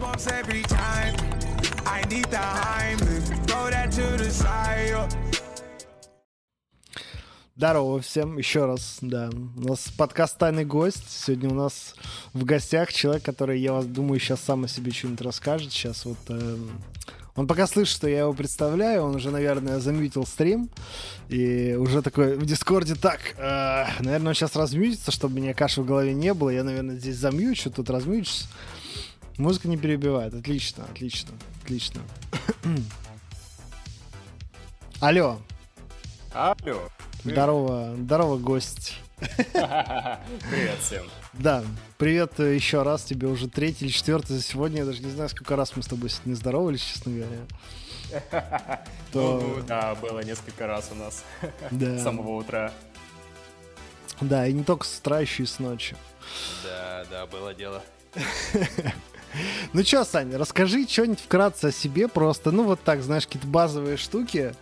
goosebumps every time. I need the Heimlich, throw that to the side. Здорово всем, еще раз, да. У нас подкаст «Тайный гость». Сегодня у нас в гостях человек, который, я вас думаю, сейчас сам о себе что-нибудь расскажет. Сейчас вот... Э, он пока слышит, что я его представляю, он уже, наверное, замьютил стрим. И уже такой в Дискорде так, э, наверное, он сейчас размьютится, чтобы меня каши в голове не было. Я, наверное, здесь замьючу, тут размьючусь. Музыка не перебивает. Отлично, отлично, отлично. Алло. Алло. Здорово, здорово, гость. Привет всем. Да, привет еще раз, тебе уже третий или четвертый за сегодня. Я даже не знаю, сколько раз мы с тобой не здоровались, честно говоря. То... Ну, да, было несколько раз у нас да. с самого утра. Да, и не только с утра, еще и с ночи. Да, да, было дело. Ну что, Саня, расскажи что-нибудь вкратце о себе просто, ну вот так, знаешь, какие-то базовые штуки,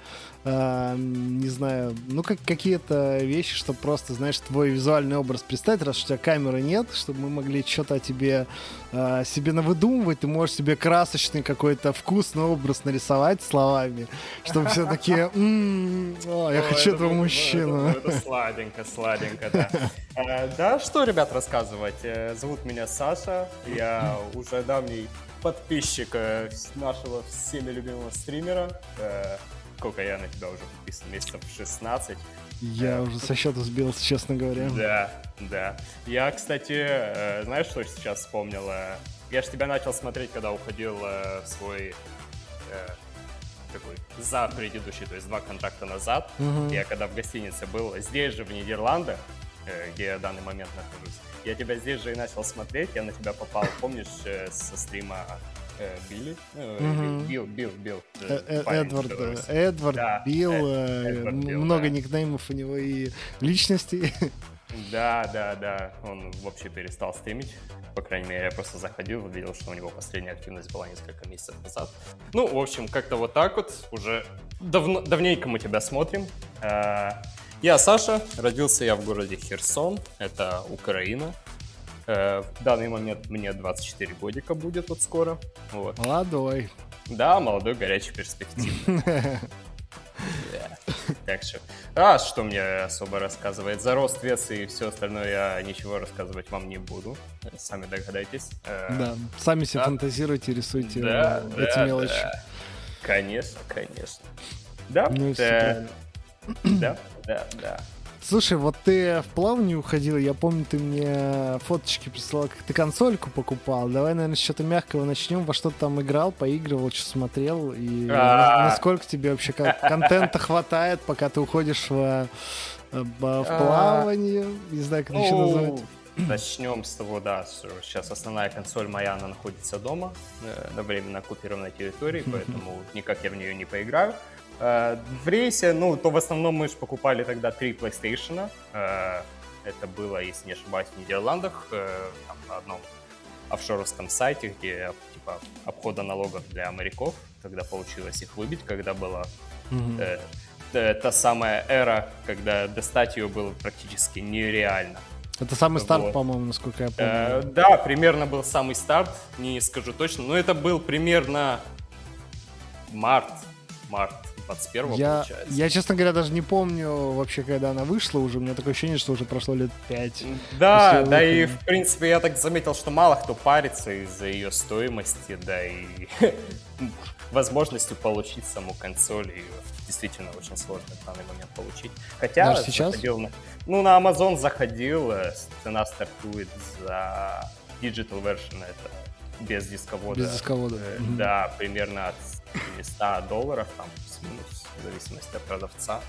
э, не знаю, ну как какие-то вещи, чтобы просто, знаешь, твой визуальный образ представить, раз у тебя камеры нет, чтобы мы могли что-то о тебе э, себе навыдумывать, ты можешь себе красочный какой-то вкусный образ нарисовать словами, чтобы все такие, я хочу этого мужчину. Это сладенько, сладенько, да. Э, да, что, ребят, рассказывать? Э, зовут меня Саша, я уже давний подписчик э, нашего всеми любимого стримера сколько я на тебя уже подписан, месяцев 16. Я э, уже со счета сбился, честно говоря. Да, да. Я, кстати, э, знаешь, что сейчас вспомнил? Э, я же тебя начал смотреть, когда уходил в свой такой за предыдущий, то есть два контракта назад. Угу. Я когда в гостинице был, здесь же, в Нидерландах, где я в данный момент нахожусь, я тебя здесь же и начал смотреть, я на тебя попал, помнишь, со стрима Билли, э, Билл, Билл, Билл. Э, Эдвард, Эдвард, Билл, много никнеймов у него и личностей. Да, да, да. Он вообще перестал стримить. По крайней мере, я просто заходил, видел, что у него последняя активность была несколько месяцев назад. Ну, в общем, как-то вот так вот. Уже давно, давненько мы тебя смотрим. Я Саша, родился я в городе Херсон, это Украина. Э, в данный момент мне 24 годика будет вот скоро. Вот. Молодой. Да, молодой, горячий, перспективный. Так что, а что мне особо рассказывает? За рост, вес и все остальное я ничего рассказывать вам не буду. Сами догадайтесь. Э, да, сами себе фантазируйте, рисуйте эти мелочи. Конечно, конечно. Да, ну, да, да, да. Слушай, вот ты в плавание уходил, я помню, ты мне фоточки присылал, как ты консольку покупал. Давай, наверное, с чего-то мягкого начнем. Во что ты там играл, поигрывал, что смотрел, и а. насколько тебе вообще контента хватает, пока ты уходишь в, в а. плавание, не знаю, как еще назвать. Начнем с того, да, сейчас основная консоль моя, она находится дома, э, на временно оккупированной территории, поэтому никак я в нее не поиграю. Э, в рейсе, ну, то в основном мы же покупали тогда три PlayStation. Э, это было, если не ошибаюсь, в Нидерландах, э, там, на одном офшоровском сайте, где типа обхода налогов для моряков. Тогда получилось их выбить, когда была mm-hmm. э, та самая эра, когда достать ее было практически нереально. Это самый старт, вот. по-моему, насколько я помню. Э, да, примерно был самый старт, не скажу точно, но это был примерно март, март 21 я, получается. Я, честно говоря, даже не помню вообще, когда она вышла уже. У меня такое ощущение, что уже прошло лет 5. Да, да и, в принципе, я так заметил, что мало кто парится из-за ее стоимости, да и возможностью получить саму консоль. И действительно очень сложно в данный момент получить. Хотя Даже сейчас? Заходил на, ну, на Amazon заходил, э, цена стартует за digital version, это без дисковода. Без дисковода. Э, да, примерно от 100 долларов, там, плюс-минус, в зависимости от продавца.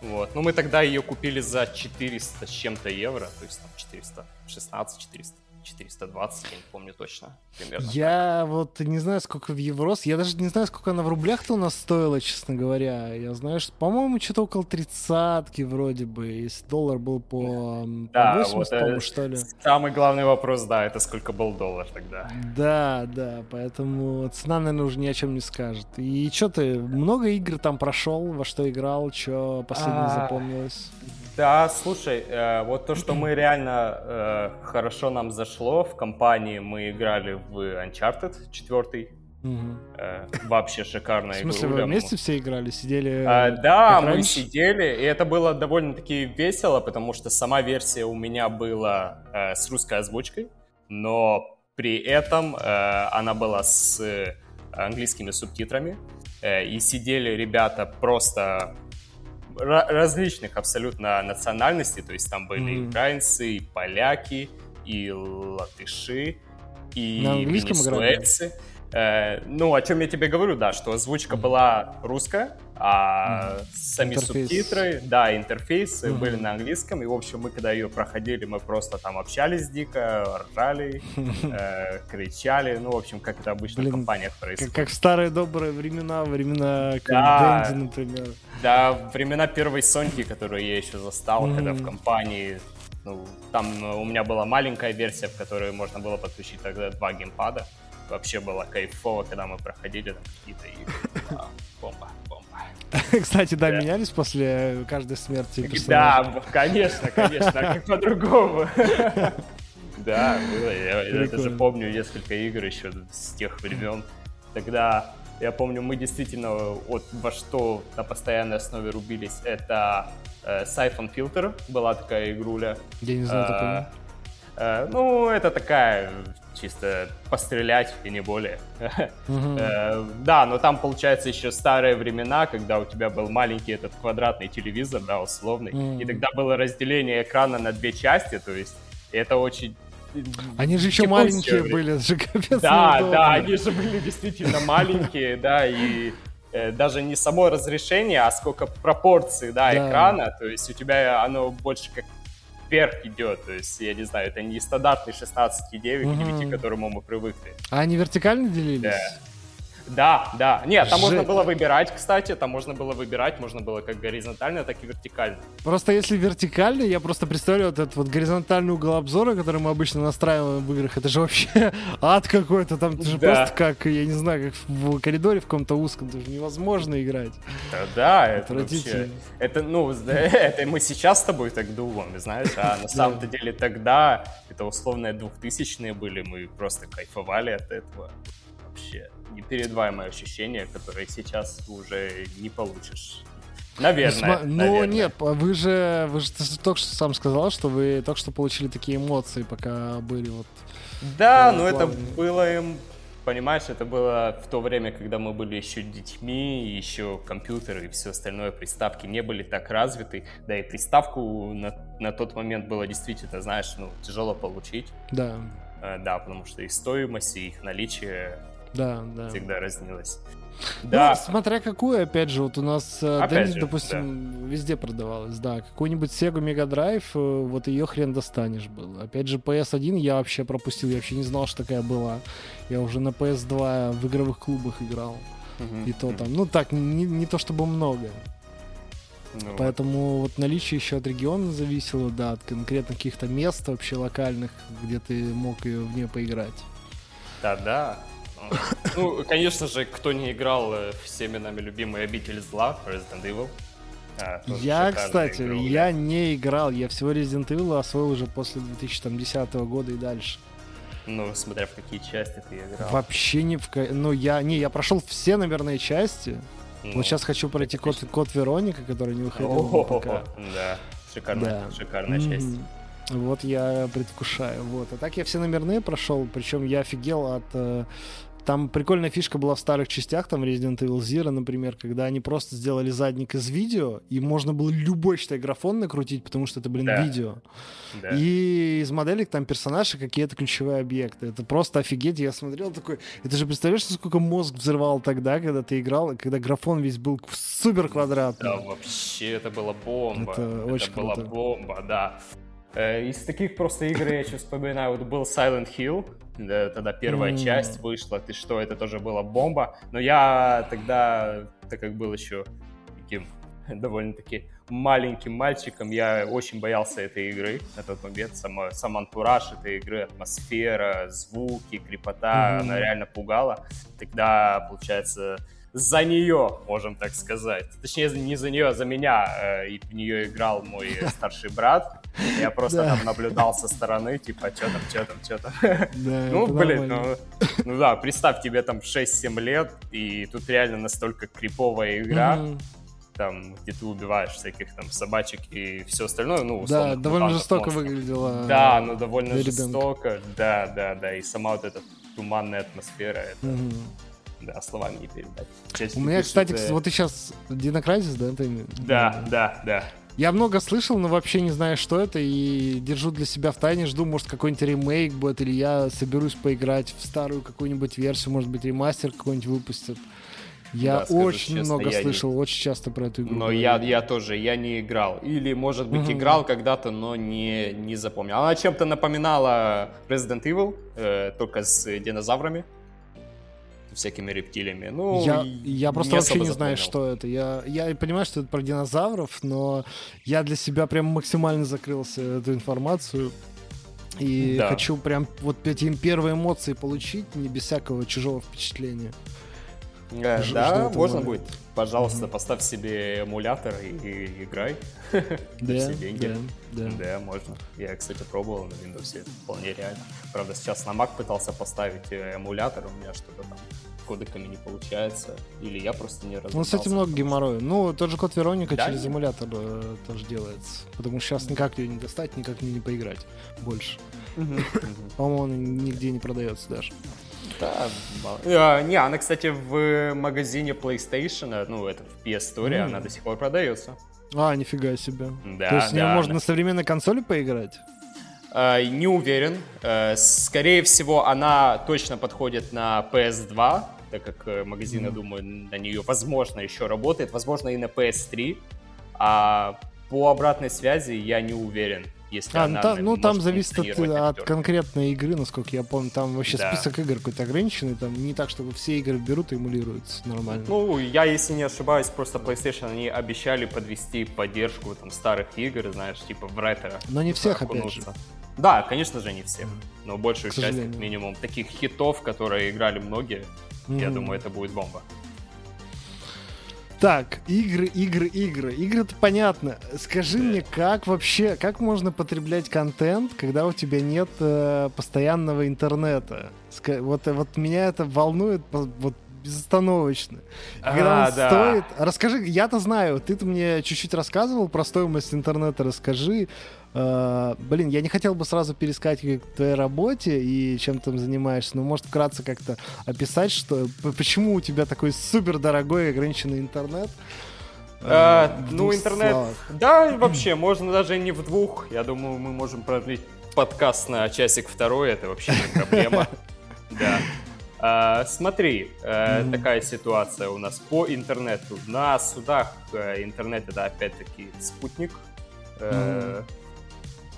Вот. Но мы тогда ее купили за 400 с чем-то евро, то есть там 416, 400 420, я не помню точно. Примерно я так. вот не знаю, сколько в Еврос. Я даже не знаю, сколько она в рублях-то у нас стоила, честно говоря. Я знаю, что, по-моему, что-то около тридцатки вроде бы. Если доллар был по, да, по 80, вот, по что ли. Самый главный вопрос, да, это сколько был доллар тогда. Да, да, поэтому цена, наверное, уже ни о чем не скажет. И что ты, много игр там прошел, во что играл, что последнее а... запомнилось? Да, слушай, э, вот то, что мы реально э, хорошо нам зашло в компании, мы играли в Uncharted 4. Угу. Э, вообще шикарная игра. В смысле, вы вместе все играли, сидели? А, да, мы раньше? сидели, и это было довольно-таки весело, потому что сама версия у меня была э, с русской озвучкой, но при этом э, она была с английскими субтитрами, э, и сидели ребята просто различных абсолютно национальностей, то есть там были mm-hmm. украинцы, и поляки, и латыши, и венесуэльцы. Э, ну, о чем я тебе говорю, да, что озвучка была русская, а mm-hmm. сами интерфейс. субтитры, да, интерфейсы mm-hmm. были на английском, и, в общем, мы, когда ее проходили, мы просто там общались дико, ржали, э, кричали, ну, в общем, как это обычно Блин, в компаниях происходит. Как, как в старые добрые времена, времена да, Дэнди, например. Да, времена первой Соньки, которую я еще застал, mm-hmm. когда в компании ну, там у меня была маленькая версия, в которой можно было подключить тогда два геймпада вообще было кайфово, когда мы проходили там какие-то игры. А, бомба. Кстати, да, менялись после каждой смерти персонажа? Да, конечно, конечно, а как по-другому. Да, было. Я даже помню несколько игр еще с тех времен. Тогда я помню, мы действительно вот во что на постоянной основе рубились. Это э, Siphon Filter была такая игруля. Я не знаю такого. Э, ну, это такая чисто пострелять и не более. Э, да, но там, получается, еще старые времена, когда у тебя был маленький этот квадратный телевизор, да, условный, и тогда было разделение экрана на две части, то есть это очень они же еще маленькие были, это же капец Да, да, они же были действительно маленькие, да, и э, даже не само разрешение, а сколько пропорций, да, экрана, то есть у тебя оно больше как вверх идет. То есть, я не знаю, это не стандартный 16,9, угу. к 9, к которому мы привыкли. А они вертикально делились? Да. Да, да. Нет, там Ж... можно было выбирать, кстати, там можно было выбирать, можно было как горизонтально, так и вертикально. Просто если вертикально, я просто представляю вот этот вот горизонтальный угол обзора, который мы обычно настраиваем в играх, это же вообще ад какой-то, там это же да. просто как, я не знаю, как в коридоре в каком-то узком, это же невозможно играть. Да, да это вообще, это, ну, это мы сейчас с тобой так думаем, знаешь, а на самом-то деле тогда, это условные двухтысячные были, мы просто кайфовали от этого вообще непередаваемое ощущение, которое сейчас уже не получишь. Наверное. Ну, наверное. нет, вы же, вы же только что сам сказал, что вы только что получили такие эмоции, пока были вот... Да, но это было им, понимаешь, это было в то время, когда мы были еще детьми, еще компьютеры и все остальное, приставки не были так развиты, да и приставку на, на тот момент было действительно, знаешь, ну, тяжело получить. Да. Э, да, потому что и стоимость, и их наличие да, да. всегда разнилось. Ну, да. смотря какую, опять же, вот у нас э, Опять же, допустим, да. везде продавалась, да. Какой-нибудь Sega Mega Drive, э, вот ее хрен достанешь был. Опять же, PS1 я вообще пропустил, я вообще не знал, что такая была. Я уже на PS2 в игровых клубах играл. Угу, и то там, ну так, не, не то чтобы много. Ну, Поэтому вот наличие еще от региона зависело, да, от конкретно каких-то мест вообще локальных, где ты мог ее в нее поиграть. Да-да. Ну, конечно же, кто не играл э, всеми нами любимый обитель зла, Resident Evil. А, я, кстати, игру, я да. не играл, я всего Resident Evil освоил уже после 2010 года и дальше. Ну, смотря в какие части ты играл. Вообще не в... Ну, я... Не, я прошел все, наверное, части. Ну, вот сейчас хочу пройти код, код Вероника, который не выходил пока. Да, шикарная, да. шикарная mm-hmm. часть. Вот я предвкушаю. Вот. А так я все номерные прошел, причем я офигел от э, там прикольная фишка была в старых частях, там Resident Evil Zero, например, когда они просто сделали задник из видео, и можно было любой, считай, графон накрутить, потому что это, блин, да. видео. Да. И из моделек там персонажи какие-то ключевые объекты. Это просто офигеть. Я смотрел такой... Это же представляешь, сколько мозг взрывал тогда, когда ты играл, когда графон весь был супер квадратный. Да, вообще, это была бомба. Это, это очень была круто. бомба, да. Э, из таких просто игр я еще вспоминаю, вот был Silent Hill, тогда первая mm. часть вышла, ты что, это тоже была бомба. Но я тогда, так как был еще таким довольно-таки маленьким мальчиком, я очень боялся этой игры на тот момент. Сам, сам антураж этой игры, атмосфера, звуки, крепота, mm-hmm. она реально пугала. Тогда, получается, за нее, можем так сказать. Точнее, не за нее, а за меня. Э, и в нее играл мой старший брат. Я просто там наблюдал со стороны, типа, что там, что там, что там. ну, блин, ну, ну да, представь, тебе там 6-7 лет, и тут реально настолько криповая игра. там, где ты убиваешь всяких там собачек и все остальное, ну, условно, Да, довольно жестоко монстров. выглядело. Да, ну, довольно жестоко, да, да, да, и сама вот эта туманная атмосфера, это... Угу. Да, словами не передать. Чаще У меня, кстати, э... вот ты сейчас Динократис, да? Ты... Да, да, да. Я много слышал, но вообще не знаю, что это, и держу для себя в тайне, жду, может, какой-нибудь ремейк будет, или я соберусь поиграть в старую какую-нибудь версию, может быть, ремастер какой-нибудь выпустят. Я да, очень честно, много я слышал, не... очень часто про эту игру. Но я, я тоже, я не играл. Или, может быть, угу. играл когда-то, но не, не запомнил. Она чем-то напоминала Resident Evil, э, только с динозаврами всякими рептилиями. Ну, я, я просто вообще не знаю, что это. Я, я понимаю, что это про динозавров, но я для себя прям максимально закрылся эту информацию. И да. хочу прям вот эти первые эмоции получить, не без всякого чужого впечатления. Э, Ж- да, можно будет. Пожалуйста, mm-hmm. поставь себе эмулятор и, и играй. Да, все деньги. Да, да. да, можно. Я, кстати, пробовал на Windows, это вполне реально. Правда, сейчас на Mac пытался поставить э, эмулятор, у меня что-то там кодеками не получается, или я просто не разобрался. Ну, кстати, много геморроя. Ну, тот же код Вероника да? через эмулятор э, тоже делается, потому что сейчас никак ее не достать, никак не, не поиграть больше. По-моему, он нигде не продается даже. Да, а, не, она, кстати, в магазине PlayStation, ну, это в PS Store, mm. она до сих пор продается. А, нифига себе. Да, То есть да, можно да. на современной консоли поиграть? Uh, не уверен. Uh, скорее всего, она точно подходит на PS2, так как э, магазин, mm. я думаю, на нее, возможно, еще работает, возможно, и на PS3. А по обратной связи я не уверен. Если а, она, та, ну там зависит от, от конкретной игры, насколько я помню. Там вообще да. список игр какой-то ограниченный. Там не так, чтобы все игры берут и эмулируются нормально. Ну, я, если не ошибаюсь, просто PlayStation они обещали подвести поддержку там старых игр, знаешь, типа в ретро. Но не всех, опять же. Да, конечно же, не всех. Но большую часть, как минимум, таких хитов, которые играли многие, mm-hmm. я думаю, это будет бомба. Так, игры, игры, игры. Игры-то понятно. Скажи мне, как вообще, как можно потреблять контент, когда у тебя нет э, постоянного интернета? Ска- вот, вот меня это волнует вот безостановочно. Когда а, он да. стоит... Расскажи, я-то знаю, ты-то мне чуть-чуть рассказывал про стоимость интернета, расскажи. Uh, блин, я не хотел бы сразу перескать к твоей работе и чем ты там занимаешься, но может вкратце как-то описать, что почему у тебя такой супер дорогой ограниченный интернет. Uh, uh, ну, интернет, словах. да, вообще, можно даже не в двух. Я думаю, мы можем продлить подкаст на часик второй, это вообще не проблема. Да. Uh, смотри, mm-hmm. такая ситуация у нас по интернету. На судах uh, интернет это опять-таки спутник. Mm-hmm.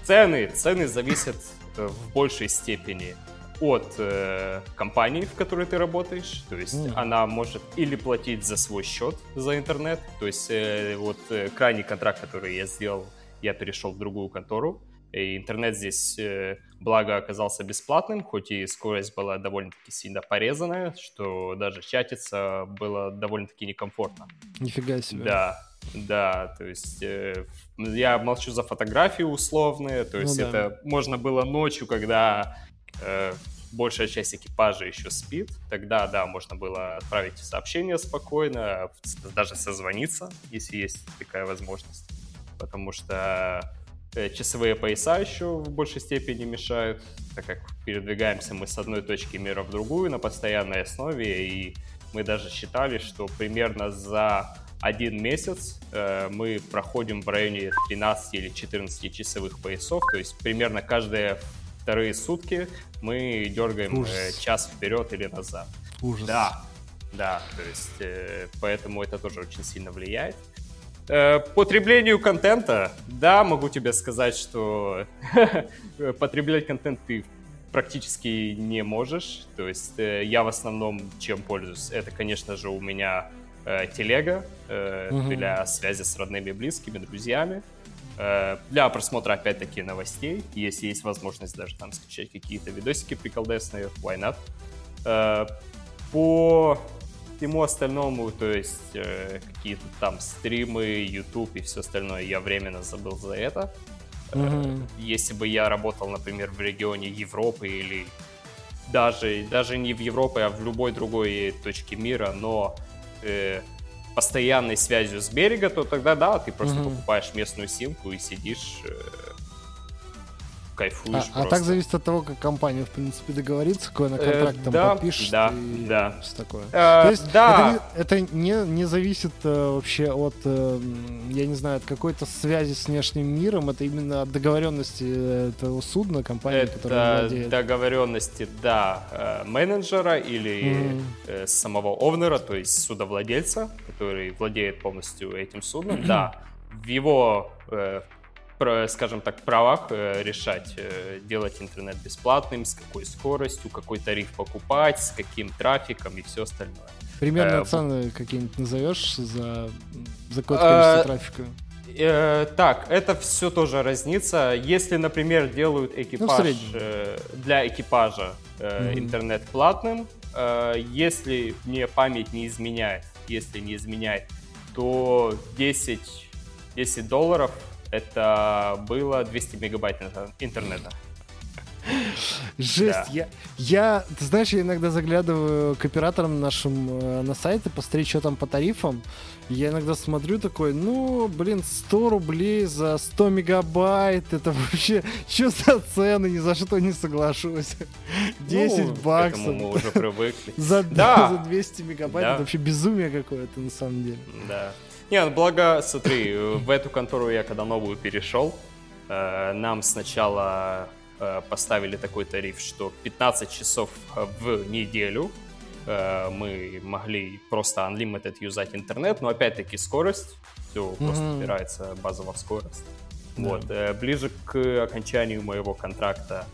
Цены, цены зависят в большей степени от э, компании, в которой ты работаешь. То есть mm. она может или платить за свой счет за интернет. То есть э, вот э, крайний контракт, который я сделал, я перешел в другую контору. И интернет здесь, э, благо, оказался бесплатным, хоть и скорость была довольно-таки сильно порезанная, что даже чатиться было довольно-таки некомфортно. Нифига себе. Да, да, то есть э, я молчу за фотографии условные, то ну есть ну, да. это можно было ночью, когда э, большая часть экипажа еще спит, тогда, да, можно было отправить сообщение спокойно, даже созвониться, если есть такая возможность, потому что часовые пояса еще в большей степени мешают, так как передвигаемся мы с одной точки мира в другую на постоянной основе, и мы даже считали, что примерно за один месяц э, мы проходим в районе 13 или 14 часовых поясов, то есть примерно каждые вторые сутки мы дергаем э, час вперед или назад. Ужас. Да, да, то есть э, поэтому это тоже очень сильно влияет. Э, потреблению контента, да, могу тебе сказать, что потреблять контент ты практически не можешь. То есть э, я в основном чем пользуюсь? Это, конечно же, у меня э, телега э, угу. для связи с родными, близкими, друзьями. Э, для просмотра, опять-таки, новостей. Если есть возможность даже там скачать какие-то видосики приколдесные, why not? Э, по всему остальному, то есть э, какие-то там стримы, YouTube и все остальное, я временно забыл за это. Mm-hmm. Если бы я работал, например, в регионе Европы или даже, даже не в Европе, а в любой другой точке мира, но э, постоянной связью с берега, то тогда да, ты просто mm-hmm. покупаешь местную симку и сидишь э, кайфуешь. А, а так зависит от того, как компания, в принципе, договорится, какой она э, контракт э, там да, подпишет. Да, и да. Все такое. Э, То есть да. это, это не, не зависит э, вообще от, э, я не знаю, от какой-то связи с внешним миром, это именно от договоренности этого судна, компании, это которая владеет. договоренности, да, э, менеджера или э, самого овнера, то есть судовладельца, который владеет полностью этим судном, да, в его э, скажем так, правах э, решать, э, делать интернет бесплатным, с какой скоростью, какой тариф покупать, с каким трафиком и все остальное. Примерно э, цены какие-нибудь назовешь за, за какое-то количество трафика? Э, так, это все тоже разнится. Если, например, делают экипаж ну, э, для экипажа э, mm-hmm. интернет платным, э, если мне память не изменяет, если не изменяет, то 10, 10 долларов это было 200 мегабайт интернета. Жесть, да. я, я, ты знаешь, я иногда заглядываю к операторам нашим э, на сайты, посмотреть, что там по тарифам. Я иногда смотрю такой, ну, блин, 100 рублей за 100 мегабайт, это вообще, что за цены, ни за что не соглашусь. 10 ну, баксов. мы уже привыкли. за, да. за 200 мегабайт, да. это вообще безумие какое-то на самом деле. Да. Не, ну благо, смотри, в эту контору я когда новую перешел, э, нам сначала э, поставили такой тариф, что 15 часов в неделю э, мы могли просто unlimited юзать интернет, но опять-таки скорость, все mm-hmm. просто упирается базово в скорость. Yeah. Вот, ближе к окончанию моего контракта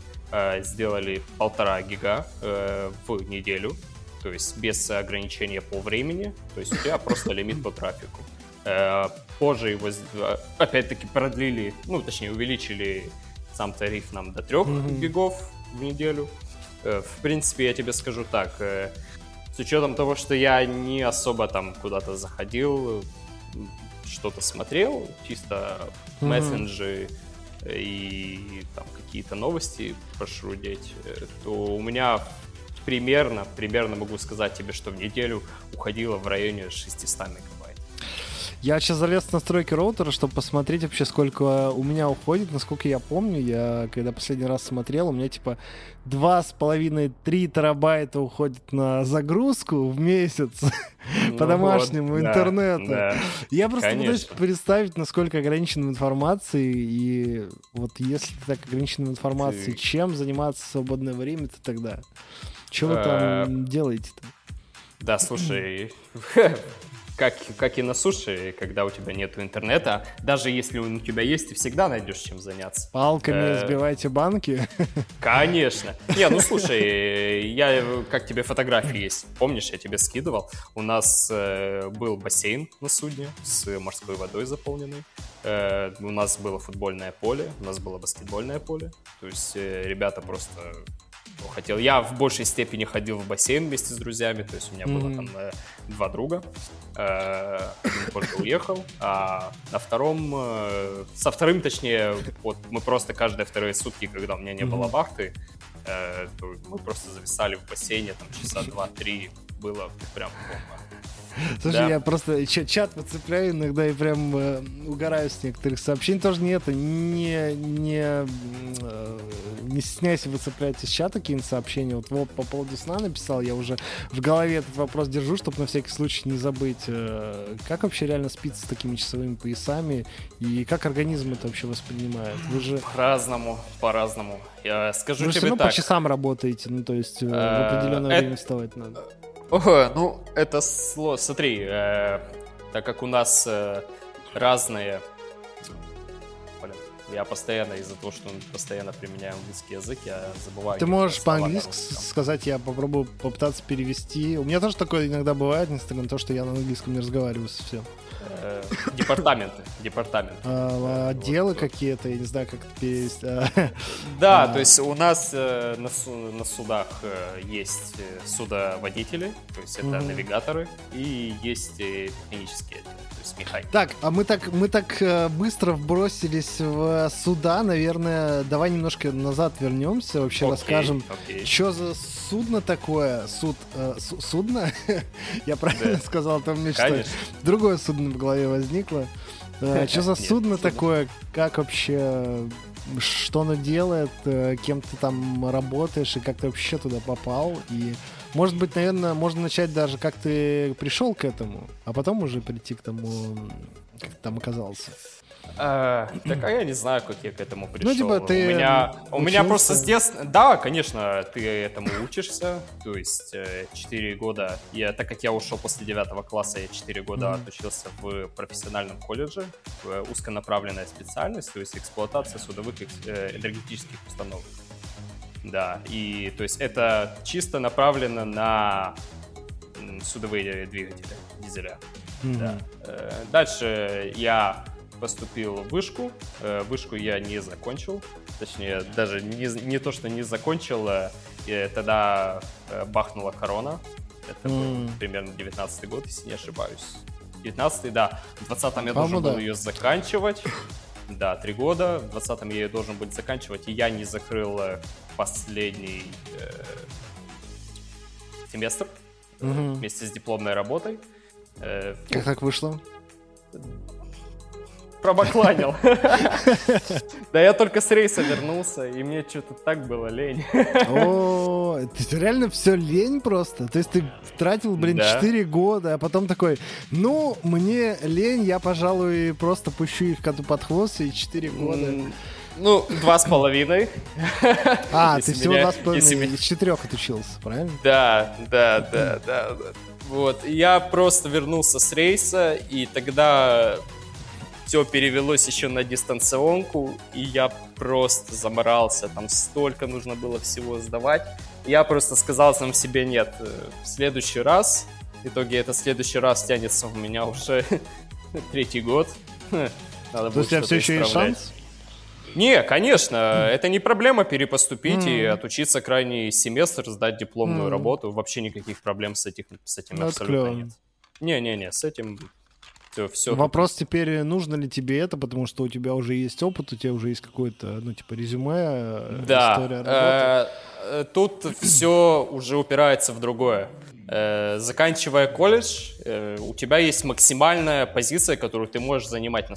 сделали полтора гига в неделю, то есть без ограничения по времени, то есть у тебя просто лимит по трафику. Э, позже его, опять-таки, продлили, ну, точнее, увеличили сам тариф нам до 3 mm-hmm. гигов в неделю. Э, в принципе, я тебе скажу так, э, с учетом того, что я не особо там куда-то заходил, что-то смотрел, чисто mm-hmm. мессенджи и там какие-то новости пошрудеть, то у меня примерно, примерно могу сказать тебе, что в неделю уходило в районе 600 мегабайт. Я сейчас залез в настройки роутера, чтобы посмотреть вообще, сколько у меня уходит. Насколько я помню, я когда последний раз смотрел, у меня типа 2,5-3 терабайта уходит на загрузку в месяц ну по домашнему вот, интернету. Да, да. Я просто пытаюсь представить, насколько ограничена информацией. И вот если так ограничена информацией, Ты... чем заниматься в свободное время-то тогда? Что вы там э, делаете-то? Да, слушай, как, как и на суше, когда у тебя нет интернета, даже если он у тебя есть, ты всегда найдешь чем заняться. Палками э, сбивайте банки? Конечно. Не, ну слушай, я, как тебе фотографии есть, помнишь, я тебе скидывал, у нас э, был бассейн на судне с морской водой заполненный, э, у нас было футбольное поле, у нас было баскетбольное поле, то есть э, ребята просто хотел. Я в большей степени ходил в бассейн вместе с друзьями, то есть у меня mm-hmm. было там э, два друга. Э, один позже уехал, а на втором, э, со вторым, точнее, вот мы просто каждые вторые сутки, когда у меня не mm-hmm. было вахты, э, мы просто зависали в бассейне там часа два-три, было прям бомба. Слушай, да. я просто чат подцепляю иногда и прям э, угораю с некоторых сообщений. Тоже не это, не, не, э, не стесняйся выцеплять из чата какие-нибудь сообщения. Вот вот по поводу сна написал, я уже в голове этот вопрос держу, чтобы на всякий случай не забыть. Э, как вообще реально спится с такими часовыми поясами? И как организм это вообще воспринимает? Вы же... По-разному, по-разному. Я скажу Вы тебе все равно так. по часам работаете, ну то есть э, в определенное э, время вставать надо. О, ну, это слово. Смотри, э, так как у нас э, разные... Блин, я постоянно из-за того, что мы постоянно применяем английский язык, я забываю. Ты можешь по-английски сказать, я попробую попытаться перевести. У меня тоже такое иногда бывает, несмотря на то, что я на английском не разговариваю совсем. Э, департаменты, департаменты. А, отделы вот. какие-то, я не знаю, как это перевести. Да, а. то есть у нас э, на, судах э, есть судоводители, то есть это навигаторы, и есть механические отделы с механикой. Так, а мы так, мы так быстро вбросились в суда, наверное, давай немножко назад вернемся, вообще okay, расскажем, okay. что за судно такое, суд, э, су, судно, я правильно да. сказал, там мне что другое судно в голове возникло. Э, что за судно такое, как вообще что оно делает, э, кем ты там работаешь и как ты вообще туда попал. И, может быть, наверное, можно начать даже, как ты пришел к этому, а потом уже прийти к тому, как ты там оказался. А, так, а я не знаю, как я к этому пришел. Ну, типа, ты у меня, у меня просто с детства... Да, конечно, ты этому учишься. То есть 4 э, года... Я, так как я ушел после 9 класса, я 4 года mm-hmm. отучился в профессиональном колледже. Узконаправленная специальность, то есть эксплуатация судовых э, энергетических установок. Да, и то есть это чисто направлено на судовые двигатели дизеля. Mm-hmm. Да. Э, дальше я поступил в вышку. Э, вышку я не закончил. Точнее, даже не, не то, что не закончил, э, тогда э, бахнула корона. Это mm. был примерно 19 год, если не ошибаюсь. 19 да. В 20-м я должен был да. ее заканчивать. Да, три года. В 20-м я ее должен быть заканчивать, и я не закрыл последний э, семестр mm-hmm. вместе с дипломной работой. Э, как так вышло? Пробакланил. Да я только с рейса вернулся, и мне что-то так было лень. О, ты реально все лень просто? То есть ты тратил, блин, 4 года, а потом такой, ну, мне лень, я, пожалуй, просто пущу их коту под хвост, и 4 года. Ну, два с половиной. А, ты всего два с половиной из четырех отучился, правильно? Да, да, да, да. Вот, я просто вернулся с рейса, и тогда все перевелось еще на дистанционку, и я просто заморался, там столько нужно было всего сдавать. Я просто сказал сам себе, нет, э, в следующий раз, в итоге это следующий раз тянется у меня уже третий год. Надо То есть тебя все еще есть шанс? Не, конечно, mm. это не проблема перепоступить mm. и отучиться крайний семестр, сдать дипломную mm. работу. Вообще никаких проблем с, этих, с этим ну, абсолютно нет. Не-не-не, с этим все, все. Вопрос теперь, нужно ли тебе это, потому что у тебя уже есть опыт, у тебя уже есть какое-то, ну, типа, резюме, э, да. история работы. Э, тут все уже упирается в другое. Э, заканчивая колледж, у тебя есть максимальная позиция, которую ты можешь занимать на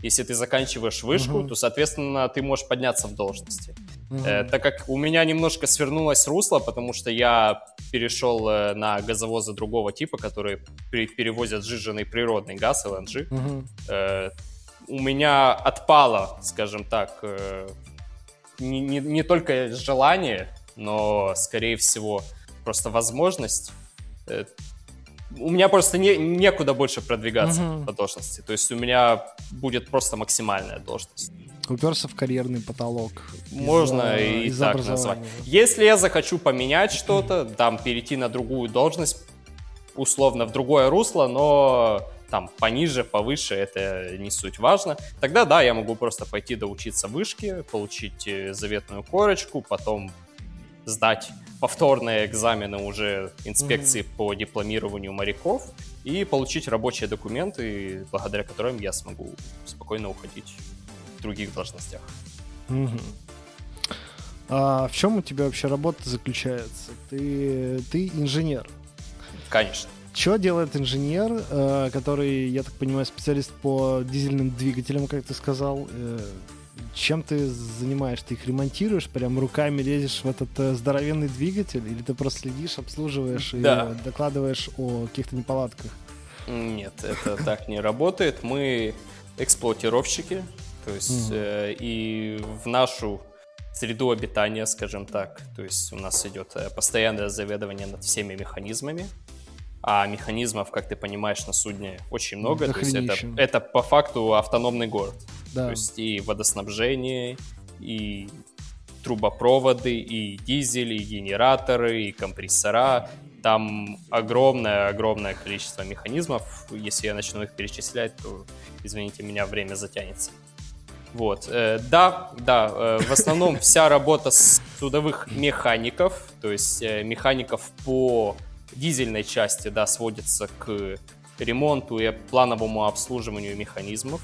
если ты заканчиваешь вышку, uh-huh. то, соответственно, ты можешь подняться в должности. Э, так как у меня немножко свернулось русло, потому что я перешел э, на газовозы другого типа, которые перевозят сжиженный природный газ, LNG. Uh-huh. Э, у меня отпало, скажем так, э, не, не, не только желание, но, скорее всего, просто возможность э, у меня просто не, некуда больше продвигаться угу. по должности. То есть у меня будет просто максимальная должность. Уперся в карьерный потолок. Можно из, и из так назвать. Если я захочу поменять что-то, там перейти на другую должность, условно в другое русло, но там пониже, повыше, это не суть важно. Тогда да, я могу просто пойти доучиться вышке, получить э, заветную корочку, потом сдать повторные экзамены уже инспекции mm-hmm. по дипломированию моряков и получить рабочие документы, благодаря которым я смогу спокойно уходить в других должностях. Mm-hmm. А в чем у тебя вообще работа заключается? Ты, ты инженер. Конечно. Что делает инженер, э, который, я так понимаю, специалист по дизельным двигателям, как ты сказал? Э, чем ты занимаешься? Ты их ремонтируешь, прям руками лезешь в этот э, здоровенный двигатель, или ты просто следишь, обслуживаешь да. и докладываешь о каких-то неполадках? Нет, это так не работает. Мы эксплуатировщики, то есть э, и в нашу среду обитания, скажем так, то есть у нас идет э, постоянное заведование над всеми механизмами, а механизмов, как ты понимаешь, на судне очень много. Да то есть это, это по факту автономный город. Да. То есть и водоснабжение, и трубопроводы, и дизель, и генераторы, и компрессора, там огромное-огромное количество механизмов. Если я начну их перечислять, то, извините меня, время затянется. Вот, э, да, да, э, в основном вся работа с судовых механиков, то есть э, механиков по дизельной части, да, сводится к ремонту и плановому обслуживанию механизмов,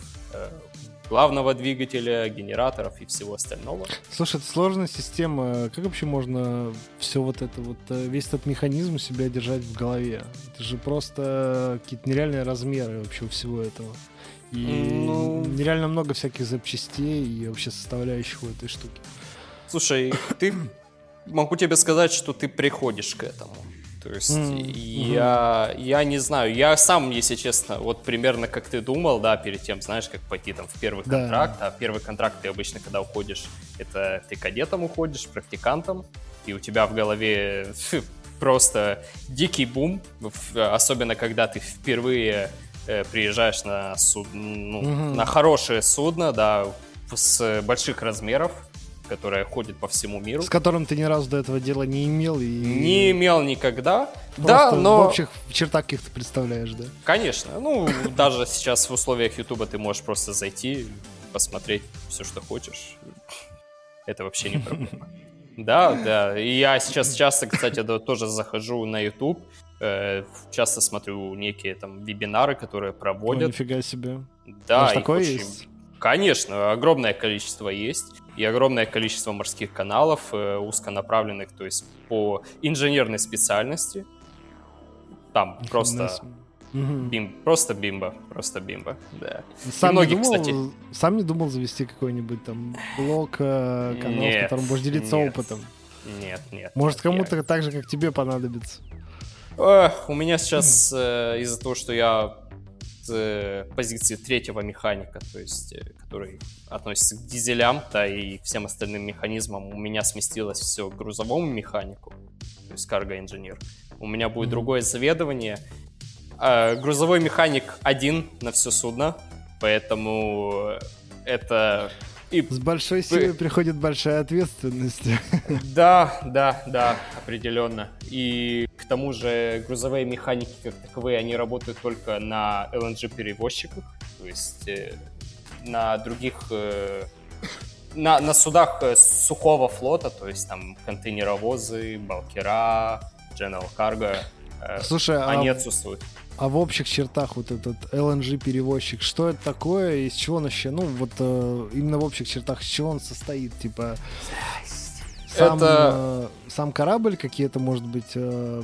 главного двигателя, генераторов и всего остального. Слушай, это сложная система. Как вообще можно все вот это вот, весь этот механизм себя держать в голове? Это же просто какие-то нереальные размеры вообще всего этого. И ну... нереально много всяких запчастей и вообще составляющих у этой штуки. Слушай, ты могу тебе сказать, что ты приходишь к этому. То есть mm-hmm. я, я не знаю, я сам, если честно, вот примерно как ты думал, да, перед тем, знаешь, как пойти там в первый да. контракт, а первый контракт ты обычно, когда уходишь, это ты кадетом уходишь, практикантом, и у тебя в голове просто дикий бум, особенно когда ты впервые э, приезжаешь на, суд, ну, mm-hmm. на хорошее судно, да, с больших размеров, которая ходит по всему миру. С которым ты ни разу до этого дела не имел и... Не имел никогда. Просто да, но... в общих чертах каких ты представляешь, да? Конечно. Ну, даже сейчас в условиях Ютуба ты можешь просто зайти, посмотреть все, что хочешь. Это вообще не проблема. Да, да. И я сейчас часто, кстати, тоже захожу на YouTube, часто смотрю некие там вебинары, которые проводят. О, нифига себе. Да. такое есть? Конечно, огромное количество есть и огромное количество морских каналов э, узконаправленных, то есть по инженерной специальности. Там просто бим, просто бимба, просто бимба, да. Сам, многие, не думал, кстати... сам не думал завести какой-нибудь там блок, э, канал, нет, в котором будешь делиться нет, опытом? Нет, нет. Может, кому-то я... так же, как тебе понадобится? Эх, у меня сейчас э, из-за того, что я с позиции третьего механика, то есть э, который относится к дизелям, да, и всем остальным механизмам, у меня сместилось все к грузовому механику, то есть карго-инженер. У меня будет mm-hmm. другое заведование. А, грузовой механик один на все судно, поэтому это и... С большой силой приходит большая ответственность. Да, да, да, определенно. И к тому же грузовые механики как таковые, они работают только на LNG-перевозчиках, то есть э, на других... Э, на, на судах э, сухого флота, то есть там контейнеровозы, балкера, General Cargo, Слушай, они а... отсутствуют. А в общих чертах вот этот LNG-перевозчик, что это такое, из чего он вообще, ну вот э, именно в общих чертах, из чего он состоит, типа сам, это... э, сам корабль какие-то, может быть, э,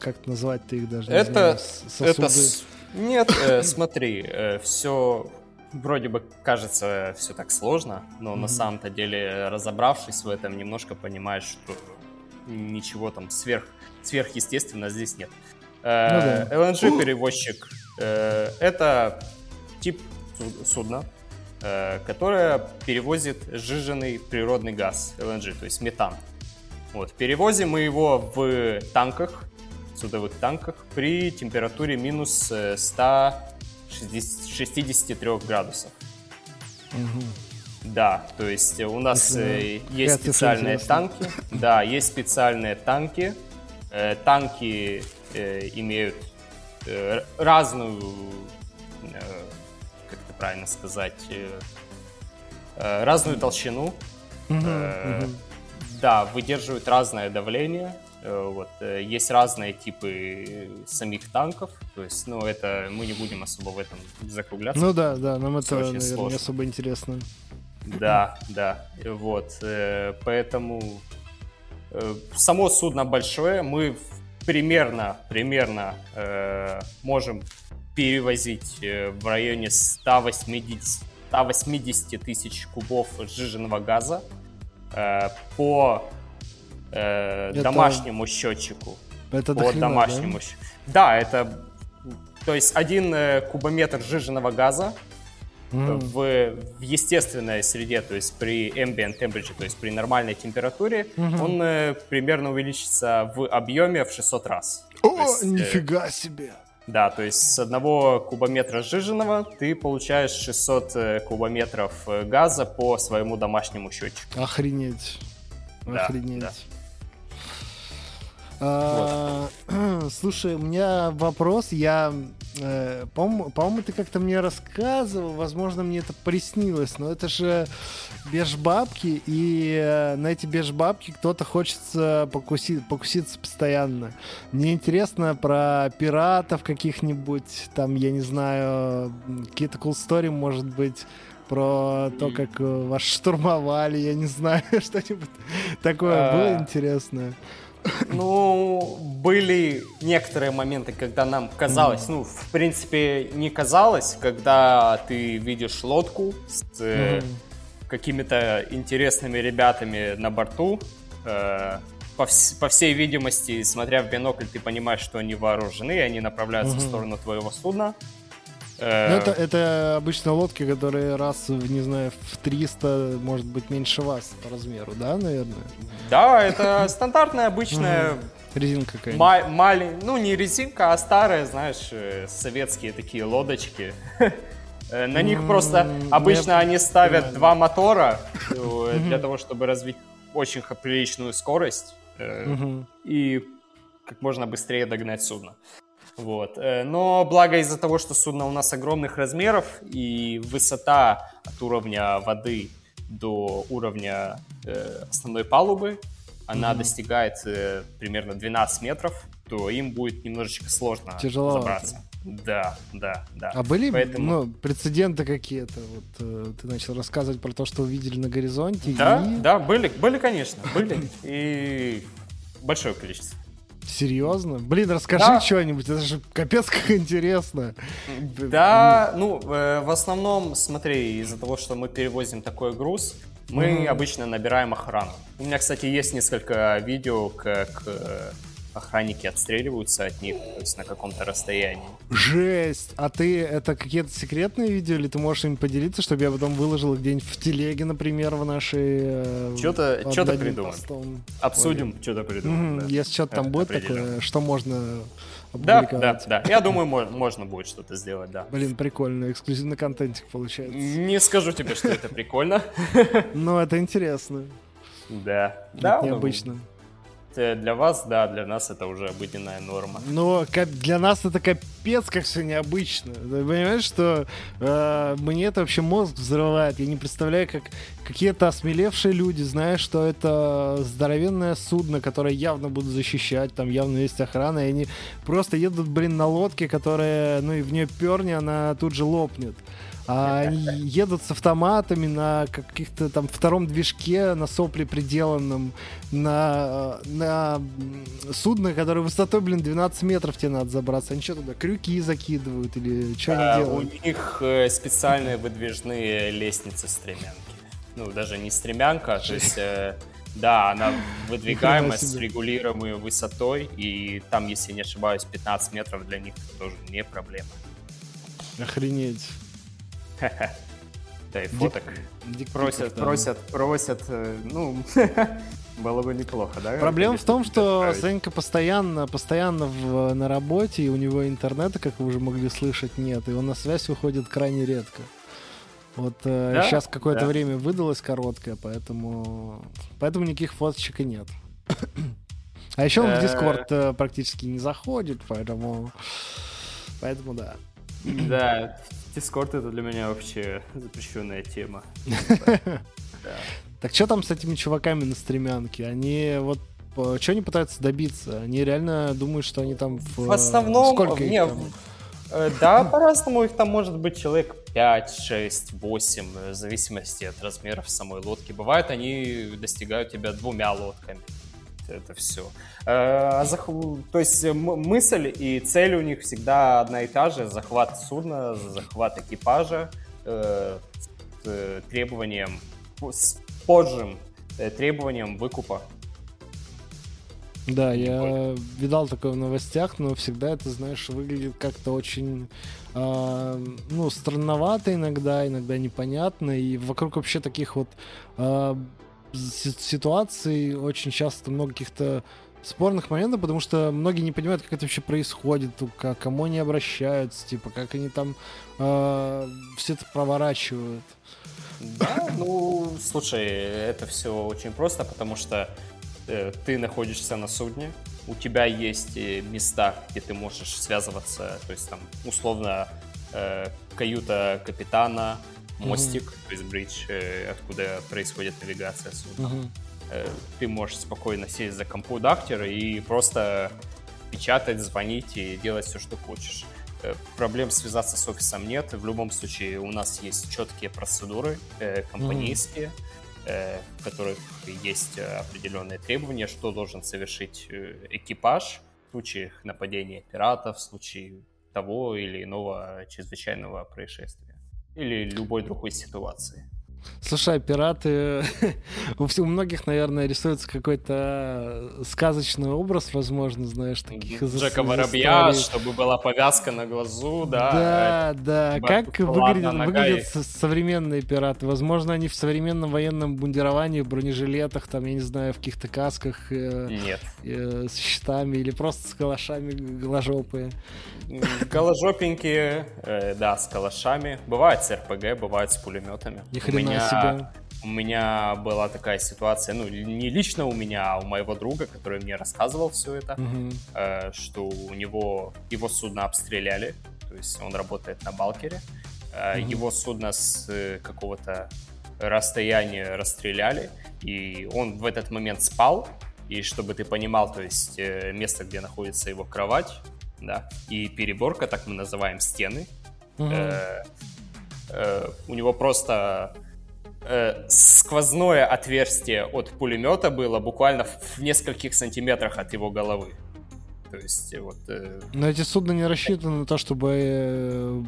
как назвать ты их даже? Не это, знаю, это с... нет, э, смотри, э, все вроде бы кажется все так сложно, но mm-hmm. на самом-то деле разобравшись в этом, немножко понимаешь, что ничего там сверх сверхъестественно здесь нет. Э, ну, да. LNG-перевозчик э, — это тип судна, э, которое перевозит сжиженный природный газ, LNG, то есть метан. Вот. Перевозим мы его в танках, судовых танках, при температуре минус 163 градусов. Угу. Да, то есть у нас Это, есть специальные танки. Да, есть специальные танки. Танки э, имеют э, разную, э, как это правильно сказать, э, э, разную толщину. Да, выдерживают разное давление. Э, вот. Э, есть разные типы самих танков. То есть, ну, это мы не будем особо в этом закругляться. Ну да, да, нам это, наверное, сложно. не особо интересно. Да, да. Вот. Поэтому само судно большое. Мы примерно, примерно э, можем перевозить э, в районе 180, 180 тысяч кубов сжиженного газа э, по э, это... домашнему счетчику. Это по домашнему да? да, это то есть один э, кубометр сжиженного газа в, в естественной среде, то есть при ambient temperature, то есть при нормальной температуре, mm-hmm. он э, примерно увеличится в объеме в 600 раз. О, есть, э, нифига себе! Да, то есть с одного кубометра сжиженного ты получаешь 600 э, кубометров э, газа по своему домашнему счетчику. Охренеть. Да, Охренеть. Да. А, Слушай, у меня вопрос. Я, э, по-моему, по ты как-то мне рассказывал, возможно, мне это приснилось, но это же бешбабки, и э, на эти бешбабки кто-то хочется покусить, покуситься постоянно. Мне интересно про пиратов каких-нибудь, там, я не знаю, какие-то cool story, может быть, про то, как э, вас штурмовали, я не знаю, что-нибудь такое было а. интересное. Ну, были некоторые моменты, когда нам казалось, ну, в принципе, не казалось, когда ты видишь лодку с э, какими-то интересными ребятами на борту. Э, по, вс- по всей видимости, смотря в бинокль, ты понимаешь, что они вооружены, и они направляются в сторону твоего судна. Э, ну, это, это обычно лодки, которые раз, не знаю, в 300, может быть, меньше вас по размеру, да, наверное? Да, это стандартная обычная... Резинка какая-нибудь. Мали... Ну, не резинка, а старая, знаешь, э, советские такие лодочки. Э, на них просто обычно они ставят два мотора для того, чтобы развить очень приличную скорость и как можно быстрее догнать судно. Вот. Э, но благо из-за того, что судно у нас огромных размеров и высота от уровня воды до уровня э, основной палубы, она mm-hmm. достигает э, примерно 12 метров, то им будет немножечко сложно Тяжело забраться. Да, да, да. А были Поэтому... ну, прецеденты какие-то? Вот э, ты начал рассказывать про то, что увидели на горизонте. Да, и... да, были, были, конечно, были. И большое количество. Серьезно? Блин, расскажи да. что-нибудь, это же капец как интересно. Да, ну, э, в основном, смотри, из-за того, что мы перевозим такой груз, мы mm. обычно набираем охрану. У меня, кстати, есть несколько видео, как охранники отстреливаются от них, то есть на каком-то расстоянии. Жесть! А ты это какие-то секретные видео, или ты можешь им поделиться, чтобы я потом выложил где-нибудь в телеге, например, в нашей... Э, что-то что придумаем. Обсудим, что-то придумаем. Mm-hmm. Да. Если что-то там будет такое, что можно да, да, да. Я думаю, можно будет что-то сделать, да. Блин, прикольно, эксклюзивный контентик получается. Не скажу тебе, что это прикольно. Но это интересно. Да. Да, необычно. Э, для вас, да, для нас это уже обыденная норма. Но для нас это капец, как все необычно. Ты понимаешь, что э, мне это вообще мозг взрывает. Я не представляю, как какие-то осмелевшие люди, знаешь, что это здоровенное судно, которое явно будут защищать, там явно есть охрана, и они просто едут, блин, на лодке, которая, ну и в нее перни, она тут же лопнет а едут с автоматами на каких-то там втором движке, на сопле приделанном, на, на судно, которое высотой, блин, 12 метров тебе надо забраться. Они что туда, крюки закидывают или что а, они делают? У них э, специальные выдвижные лестницы-стремянки. Ну, даже не стремянка, то есть... Э, да, она выдвигаемая с регулируемой высотой, и там, если не ошибаюсь, 15 метров для них тоже не проблема. Охренеть. Да, и фоток. Просят, просят, просят, э, ну, было бы неплохо, да? Проблема в том, что Сенька постоянно, постоянно в, на работе, и у него интернета, как вы уже могли слышать, нет, и он на связь выходит крайне редко. Вот э, да? сейчас какое-то да. время выдалось короткое, поэтому поэтому никаких фоточек и нет. А еще он в Дискорд э, практически не заходит, поэтому поэтому да. Да, Дискорд это для меня вообще запрещенная тема. Так что там с этими чуваками на стремянке? Они вот что они пытаются добиться? Они реально думают, что они там в... В основном... Сколько не, там? Э, да, по-разному. Их там может быть человек 5, 6, 8, в зависимости от размеров самой лодки. Бывает, они достигают тебя двумя лодками это все. Э, то есть мысль и цель у них всегда одна и та же. Захват судна, захват экипажа э, с требованием, с поджим э, требованием выкупа. Да, я видал такое в новостях, но всегда это, знаешь, выглядит как-то очень, э, ну, странновато иногда, иногда непонятно, и вокруг вообще таких вот э, ситуаций очень часто много каких-то спорных моментов, потому что многие не понимают, как это вообще происходит, к кому они обращаются, типа, как они там э, все это проворачивают. Да, ну, слушай, это все очень просто, потому что э, ты находишься на судне, у тебя есть э, места, где ты можешь связываться, то есть там условно э, каюта капитана, мостик, mm-hmm. то есть бридж, откуда происходит навигация судна. Mm-hmm. Э, ты можешь спокойно сесть за компудактер и просто печатать, звонить и делать все, что хочешь. Э, проблем связаться с офисом нет. В любом случае у нас есть четкие процедуры э, компанейские, mm-hmm. в которых есть определенные требования, что должен совершить экипаж в случае нападения пиратов, в случае того или иного чрезвычайного происшествия или любой другой ситуации. Слушай, пираты... у, у многих, наверное, рисуется какой-то сказочный образ, возможно, знаешь, таких из Джека Воробья, чтобы была повязка на глазу, да. Да, да. Как выглядят, выглядят современные пираты? Возможно, они в современном военном бундировании, в бронежилетах, там, я не знаю, в каких-то касках. Э, Нет. Э, с щитами или просто с калашами голожопые. Голожопенькие, э, да, с калашами. Бывает с РПГ, бывает с пулеметами. Ни хрена меня, себе. У меня была такая ситуация, ну, не лично у меня, а у моего друга, который мне рассказывал все это, угу. э, что у него, его судно обстреляли, то есть он работает на Балкере, э, угу. его судно с э, какого-то расстояния расстреляли, и он в этот момент спал, и чтобы ты понимал, то есть э, место, где находится его кровать, да, и переборка, так мы называем стены, угу. э, э, у него просто э, сквозное отверстие от пулемета было буквально в, в нескольких сантиметрах от его головы. То есть э, вот... Э... Но эти судна не рассчитаны на то, чтобы э,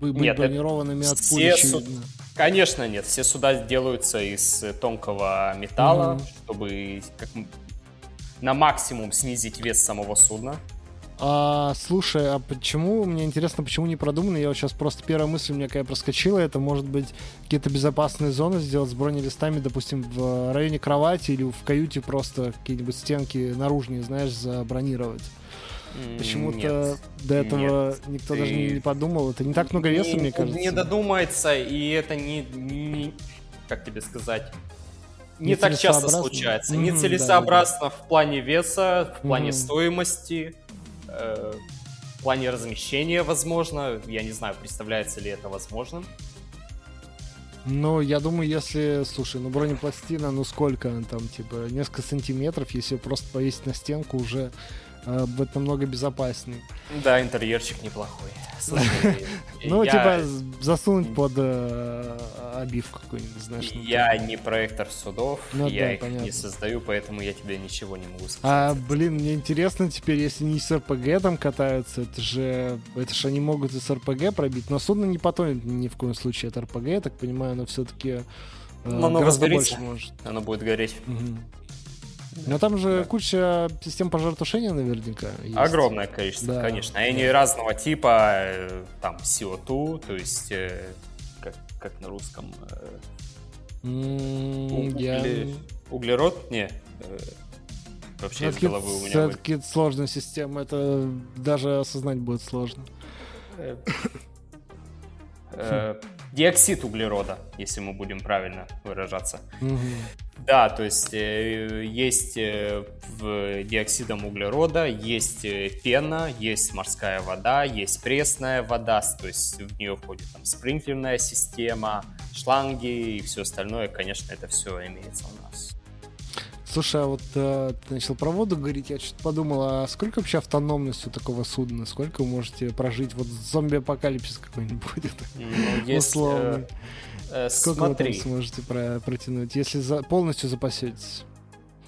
быть нет, бронированными от пули. Суд... Конечно нет, все суда делаются из тонкого металла, mm чтобы как... на максимум снизить вес самого судна. А, слушай, а почему, мне интересно, почему не продумано? Я вот сейчас просто первая мысль у меня какая проскочила, это может быть какие-то безопасные зоны сделать с бронелистами, допустим, в районе кровати или в каюте просто какие-нибудь стенки наружные, знаешь, забронировать. Почему-то до этого нет, никто ты... даже не подумал. Это не так много веса, не, мне кажется. Не додумается, и это не, не как тебе сказать, не так часто случается. Mm-hmm, Нецелесообразно да, да. в плане веса, в плане mm-hmm. стоимости. Э, в плане размещения, возможно. Я не знаю, представляется ли это возможным. Ну, я думаю, если, слушай, ну бронепластина, ну сколько она там, типа, несколько сантиметров, если просто повесить на стенку, уже будет намного безопаснее. Да, интерьерчик неплохой. Ну, типа, засунуть под э, обивку какую-нибудь, знаешь. Я не проектор судов, ну я их не создаю, поэтому я тебе ничего не могу сказать. А, блин, мне интересно теперь, если не с РПГ там катаются, это же, это же они могут и с РПГ пробить, но судно не потонет ни в коем случае от РПГ, я так понимаю, оно все-таки э, гораздо больше может. Оно будет гореть. Но там же да. куча систем пожаротушения наверняка есть. Огромное количество, да. конечно. И они разного типа, э, там, CO2, то есть, э, как, как на русском... Mm, угле... я... Углерод? Не. Вообще из головы у меня... Все-таки сложная система, это даже осознать будет сложно. Диоксид углерода, если мы будем правильно выражаться. Да, то есть э, есть э, в диоксидом углерода, есть э, пена, есть морская вода, есть пресная вода, то есть в нее входит там спринклерная система, шланги и все остальное, конечно, это все имеется у нас. Слушай, а вот э, ты начал про воду говорить, я что-то подумал, а сколько вообще автономность у такого судна? Сколько вы можете прожить? Вот зомби-апокалипсис какой-нибудь будет? Ну, есть... Условно. Э, Сколько смотри. вы там сможете про протянуть, если за полностью запасетесь?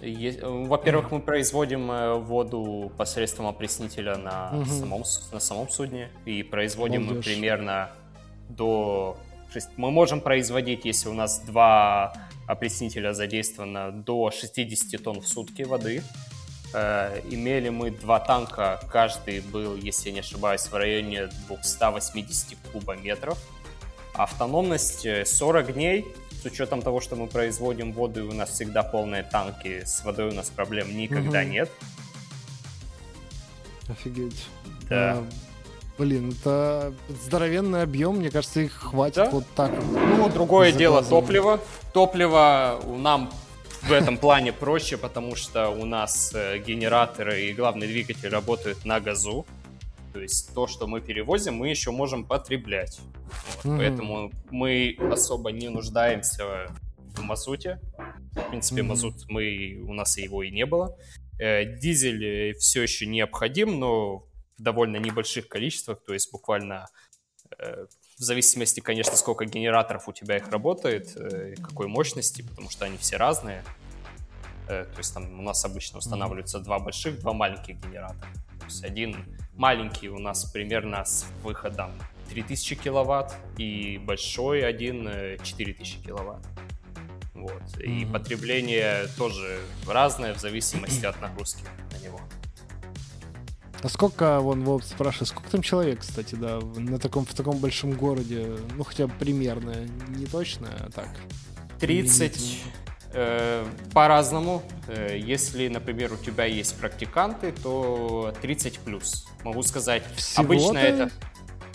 Во-первых, мы производим э, воду посредством опреснителя на, угу. самом, на самом судне. И производим Молодежь. мы примерно до... Мы можем производить, если у нас два опреснителя задействовано, до 60 тонн в сутки воды. Э, имели мы два танка, каждый был, если я не ошибаюсь, в районе 280 кубометров. Автономность 40 э, дней, с учетом того, что мы производим воду, и у нас всегда полные танки, с водой у нас проблем никогда угу. нет. Офигеть. Да. Блин, это здоровенный объем, мне кажется, их хватит да? вот так. Ну, другое дело топливо. Топливо нам в этом плане проще, потому что у нас э, генераторы и главный двигатель работают на газу. То есть то, что мы перевозим, мы еще можем потреблять. Вот, mm-hmm. Поэтому мы особо не нуждаемся в мазуте. В принципе, mm-hmm. мазут мы, у нас его и не было. Э, дизель э, все еще необходим, но в довольно небольших количествах, то есть буквально э, в зависимости, конечно, сколько генераторов у тебя их работает, э, какой мощности, потому что они все разные. Э, то есть там у нас обычно устанавливаются два больших, два маленьких генератора. То есть один маленький у нас примерно с выходом 3000 киловатт и большой один 4000 киловатт. Вот. Mm-hmm. И потребление тоже разное в зависимости от нагрузки на него. А сколько, вон, Вов спрашивает, сколько там человек, кстати, да, на таком, в таком большом городе? Ну, хотя бы примерно, не точно, а так. 30, э, по-разному. Э, если, например, у тебя есть практиканты, то 30 плюс. Могу сказать, Всего обычно это...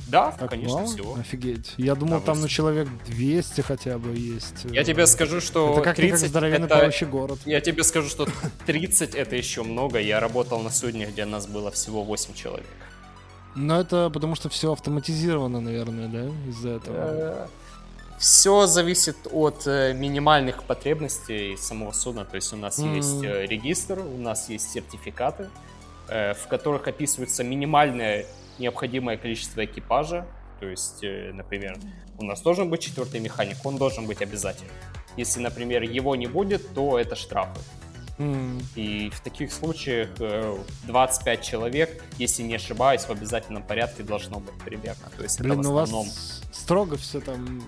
Да, так конечно, мало? всего. Офигеть. Я думал, А, там вы- ну человек 200 хотя бы есть. Я тебе скажу, что Это как 30 как здоровенный это... плавающий город. Я тебе скажу, что 30 это еще много. Я работал на судне, где нас было всего 8 человек. Но это потому что все автоматизировано, наверное, да, из-за этого. Все зависит от э, минимальных потребностей самого судна. То есть у нас Мгм. есть э, регистр, у нас есть сертификаты, э, в которых описывается минимальное необходимое количество экипажа. То есть, э, например, у нас должен быть четвертый механик, он должен быть обязательно. Если, например, его не будет, то это штрафы. М. И в таких случаях э, 25 человек, если не ошибаюсь, в обязательном порядке должно быть примерно. То есть Блин, это ну в у вас основном строго все там,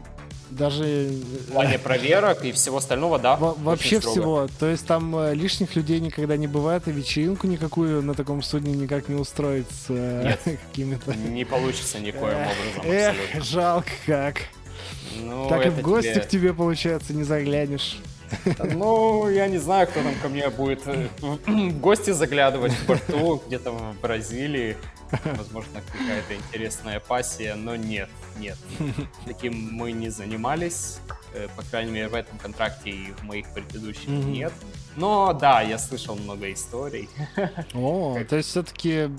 даже в плане проверок и всего остального, да. во- вообще всего. То есть там э, лишних людей никогда не бывает, и вечеринку никакую на таком судне никак не устроить с э, Нет. какими-то... Не получится никоим образом Эх, абсолютно. жалко как. Ну, так и в гости тебе- к тебе, получается, не заглянешь. Ну, я не знаю, кто там ко мне будет э, в гости заглядывать в порту, где-то в Бразилии. Возможно, какая-то интересная пассия, но нет, нет. Таким мы не занимались. Э, По крайней мере, в этом контракте и в моих предыдущих Мгм. нет. Но да, я слышал много историй. О, то есть все-таки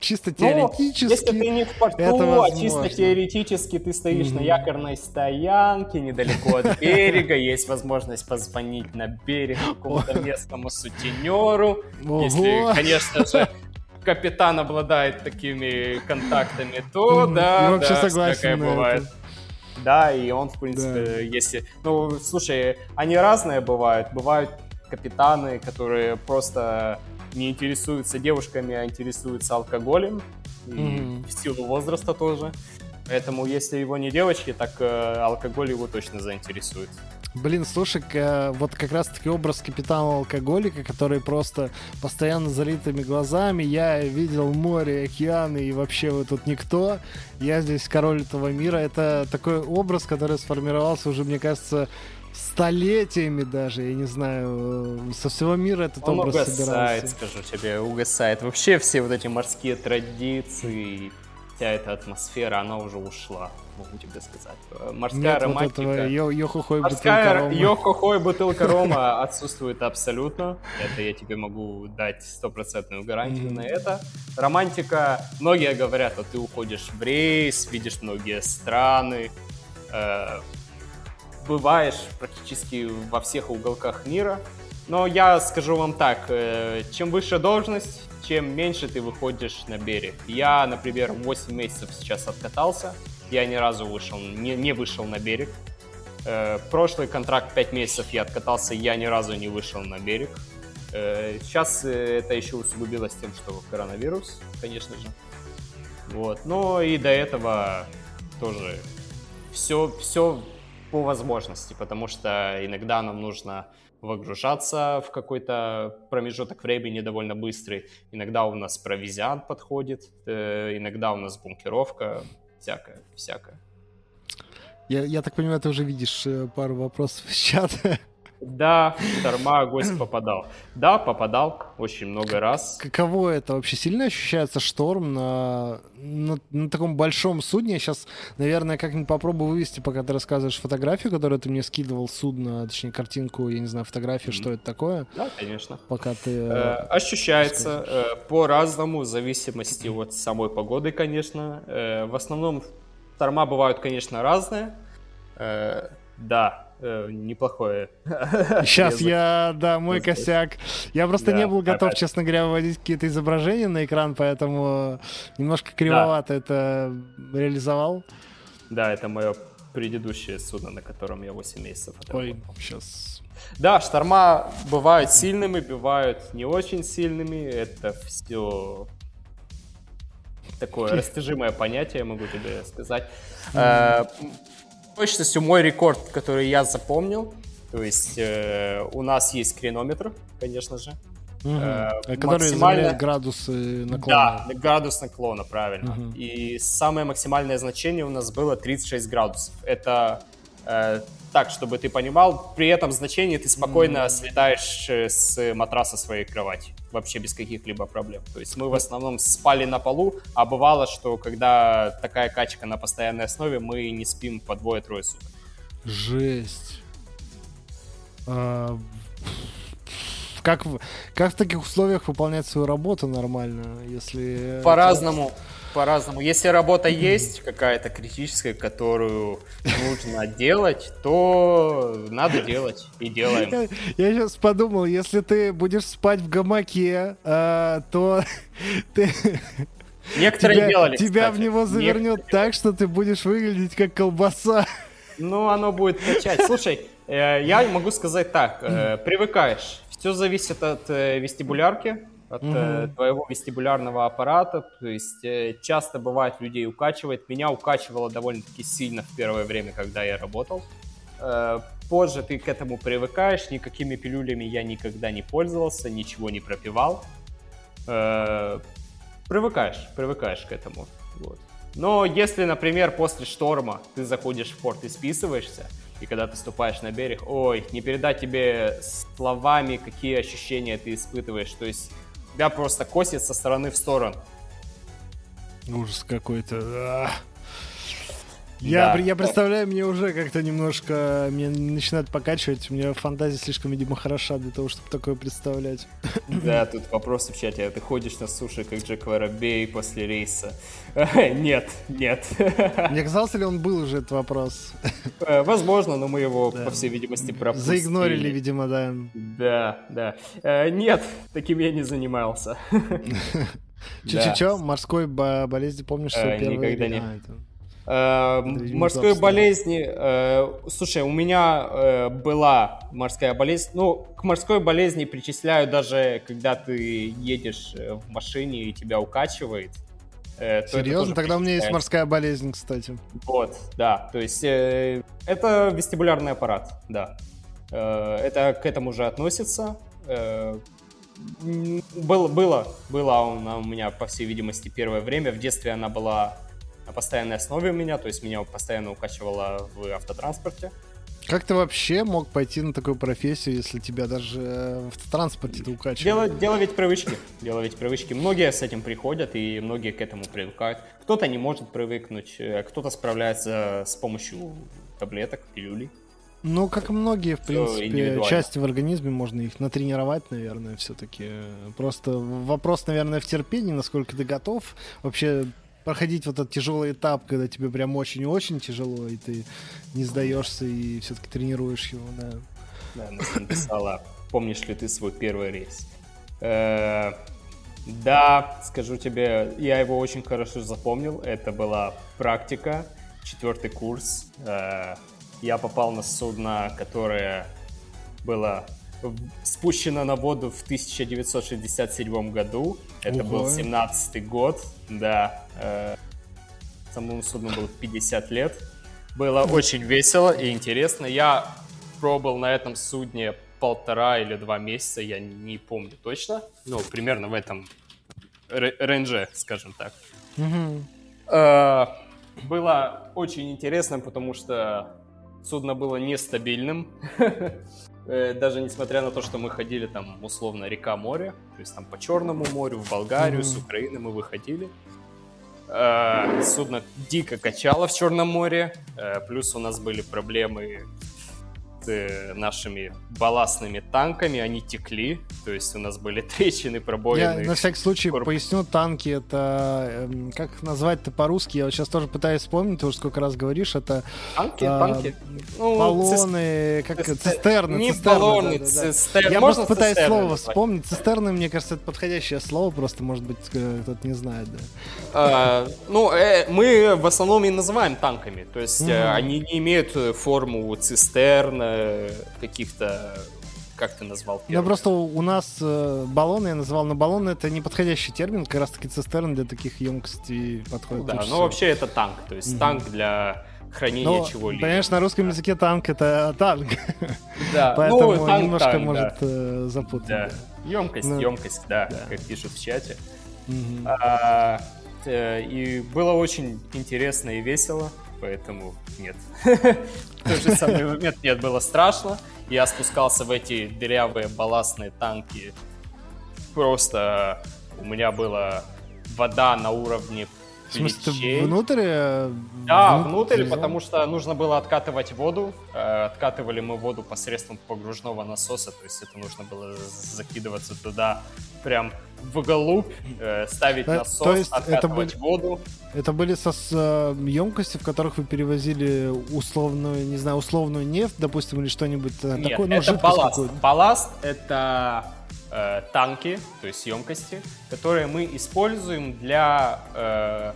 чисто Ну, теоретически... если ты не в порту, а чисто теоретически ты стоишь на Мгм. якорной стоянке недалеко от берега, есть возможность позвонить на берег какому-то местному сутенеру. Если, конечно же, капитан обладает такими контактами, то да, Я вообще да, согласен бывает. это. Да, и он, в принципе, если... Ну, слушай, они разные бывают. Бывают капитаны, которые просто не интересуются девушками, а интересуются алкоголем. И Мгм. в силу возраста тоже. Поэтому, если его не девочки, так э, алкоголь его точно заинтересует. Блин, слушай, к- вот как раз-таки образ капитана-алкоголика, который просто постоянно залитыми глазами, я видел море, океаны, и вообще вы тут никто, я здесь король этого мира, это такой образ, который сформировался уже, мне кажется, столетиями даже, я не знаю, э, со всего мира этот Он образ угасает, собирался. скажу тебе, угасает. Вообще все вот эти морские традиции, вся эта атмосфера, она уже ушла, могу тебе сказать. Морская Нет вот романтика... этого йо- йо-хо-хой Морская бутылка рома. йо-хо-хо и бутылка рома отсутствует абсолютно. Это я тебе могу дать стопроцентную гарантию Мгм. на это. Романтика, многие говорят, а ты уходишь в рейс, видишь многие страны, э, бываешь практически во всех уголках мира. Но я скажу вам так, э, чем выше должность, чем меньше ты выходишь на берег. Я, например, 8 месяцев сейчас откатался, я ни разу вышел, не, не вышел на берег. Э, прошлый контракт 5 месяцев я откатался, я ни разу не вышел на берег. Э, сейчас э, это еще усугубилось тем, что коронавирус, конечно же. Вот. Но и до этого тоже все, все по возможности, потому что иногда нам нужно выгружаться в какой-то промежуток времени довольно быстрый. Иногда у нас провизиант подходит, э, иногда у нас бункеровка, всякое, всякое. Я, я так понимаю, ты уже видишь э, пару вопросов из чата. Да, шторма гость попадал. Да, попадал очень много раз. Каково это вообще? Сильно ощущается шторм на, на, на таком большом судне? Я сейчас, наверное, как-нибудь попробую вывести, пока ты рассказываешь фотографию, которую ты мне скидывал, судно, точнее, картинку, я не знаю, фотографию, mm-hmm. что это такое. Да, конечно. Пока ты... Э, ощущается э, по-разному, в зависимости от самой погоды, конечно. Э, в основном шторма бывают, конечно, разные. Э, да, э, неплохое. Сейчас я, да, мой косяк. Я просто да, не был готов, опять. честно говоря, выводить какие-то изображения на экран, поэтому немножко кривовато да. это реализовал. Да, это мое предыдущее судно, на котором я 8 месяцев отработал. Ой, сейчас... Да, шторма бывают сильными, бывают не очень сильными. Это все такое растяжимое понятие, могу тебе сказать. Точностью мой рекорд, который я запомнил. То есть э, у нас есть кренометр, конечно же. Угу. Э, который измеряет градусы наклона. Да, градус наклона, правильно. Угу. И самое максимальное значение у нас было 36 градусов. Это э, так, чтобы ты понимал, при этом значении ты спокойно mm. слетаешь э, с матраса своей кровати, вообще без каких-либо проблем. То есть мы в основном спали на полу, а бывало, что когда такая качка на постоянной основе, мы не спим по двое-трое суток. Жесть. А, как, как в таких условиях выполнять свою работу нормально, если... По-разному по-разному. Если работа есть какая-то критическая, которую нужно делать, то надо делать и делаем. Я, сейчас подумал, если ты будешь спать в гамаке, э, то ты... Некоторые тебя, делали, Тебя кстати. в него завернет Некоторые. так, что ты будешь выглядеть как колбаса. Ну, оно будет качать. Слушай, э, я могу сказать так. Э, привыкаешь. Все зависит от э, вестибулярки от угу. твоего вестибулярного аппарата. То есть э, часто бывает людей укачивает. Меня укачивало довольно-таки сильно в первое время, когда я работал. Э, позже ты к этому привыкаешь. Никакими пилюлями я никогда не пользовался, ничего не пропивал. Привыкаешь, привыкаешь к этому. Вот. Но если, например, после шторма ты заходишь в порт и списываешься, и когда ты ступаешь на берег, ой, не передать тебе словами, какие ощущения ты испытываешь. То есть тебя просто косит со стороны в сторону. Ужас какой-то. Я, да. я представляю, мне уже как-то немножко меня начинает покачивать. У меня фантазия слишком, видимо, хороша для того, чтобы такое представлять. Да, тут вопрос в чате. А ты ходишь на суши, как Джек Воробей после рейса? Нет, нет. Мне казалось ли он был уже этот вопрос? Э, возможно, но мы его, да. по всей видимости, пропустили. Заигнорили, видимо, да. Да, да. Э, нет, таким я не занимался. Че-че-че? Морской болезни, помнишь, что э, первый? Никогда не... Э, морской болезни, э, слушай, у меня э, была морская болезнь. Ну, к морской болезни причисляю даже, когда ты едешь э, в машине и тебя укачивает. Э, Серьезно? Тогда у меня есть морская болезнь, кстати. Вот, да. То есть э, это вестибулярный аппарат, да. Э, это к этому же относится. Э, было, было, была она у меня, по всей видимости, первое время. В детстве она была на постоянной основе у меня, то есть меня постоянно укачивало в автотранспорте. Как ты вообще мог пойти на такую профессию, если тебя даже в автотранспорте укачивало? Дело, дело ведь привычки. Дело ведь привычки. Многие с этим приходят, и многие к этому привыкают. Кто-то не может привыкнуть, э, кто-то справляется с помощью таблеток, пилюлей. Ну, как и многие, в принципе, части в организме можно их натренировать, наверное, все-таки. Просто вопрос, наверное, в терпении, насколько ты готов вообще проходить вот этот тяжелый этап, когда тебе прям очень-очень тяжело, и ты не сдаешься и все-таки тренируешь его, да. Да, написала, помнишь ли ты свой первый рейс? Э, да, скажу тебе, я его очень хорошо запомнил. Это была практика, четвертый курс. Э, я попал на судно, которое было спущено на воду в 1967 году. Это Ого. был 17 год, да. Э, самому судну было 50 лет. Было очень весело и интересно. Я пробовал на этом судне полтора или два месяца, я не помню точно. Ну, примерно в этом рейнже, скажем так. Угу. Э, было очень интересно, потому что судно было нестабильным. Даже несмотря на то, что мы ходили там условно река-море, то есть там по Черному морю, в Болгарию, mm-hmm. с Украины мы выходили. Судно дико качало в Черном море, плюс у нас были проблемы Э, нашими балластными танками, они текли, то есть у нас были трещины, пробоины. Я на всякий случай Корп... поясню, танки это, эм, как назвать-то по-русски, я вот сейчас тоже пытаюсь вспомнить, ты уже сколько раз говоришь, это... Танки, а, танки. Ну, баллоны, цис... как цистерны, цистерны. Не цистерны, баллоны, да, да, цистерны. Я Можно просто пытаюсь слово назвать? вспомнить. Цистерны, мне кажется, это подходящее слово, просто, может быть, кто-то не знает, да. А, ну, э, мы в основном и называем танками, то есть mm-hmm. они не имеют форму цистерна, каких-то как ты назвал? Первый? Ну, просто у нас э, баллоны, я называл, но баллоны это неподходящий термин, как раз таки цистерн для таких емкостей подходит. Ну, да, но всего. вообще это танк, то есть угу. танк для хранения но, чего-либо. Понимаешь, на русском языке танк это танк. Да, Поэтому ну, танк, немножко танк, может да. э, запутать. Да. Да. Емкость, ну, емкость, да, да, как пишут в чате. Угу. А, э, и было очень интересно и весело поэтому нет. В тот же самый момент нет, было страшно. Я спускался в эти дырявые балластные танки. Просто у меня была вода на уровне в смысле, ты внутрь? Э, да, внутрь, внутрь потому что нужно было откатывать воду. Э, откатывали мы воду посредством погружного насоса, то есть это нужно было закидываться туда прям в голубь, э, ставить да, насос, то есть откатывать это были, воду. Это были со с, емкости, в которых вы перевозили условную, не знаю, условную нефть, допустим, или что-нибудь Нет, такое? Ну, это балласт. Балласт — это э, танки, то есть емкости, которые мы используем для э,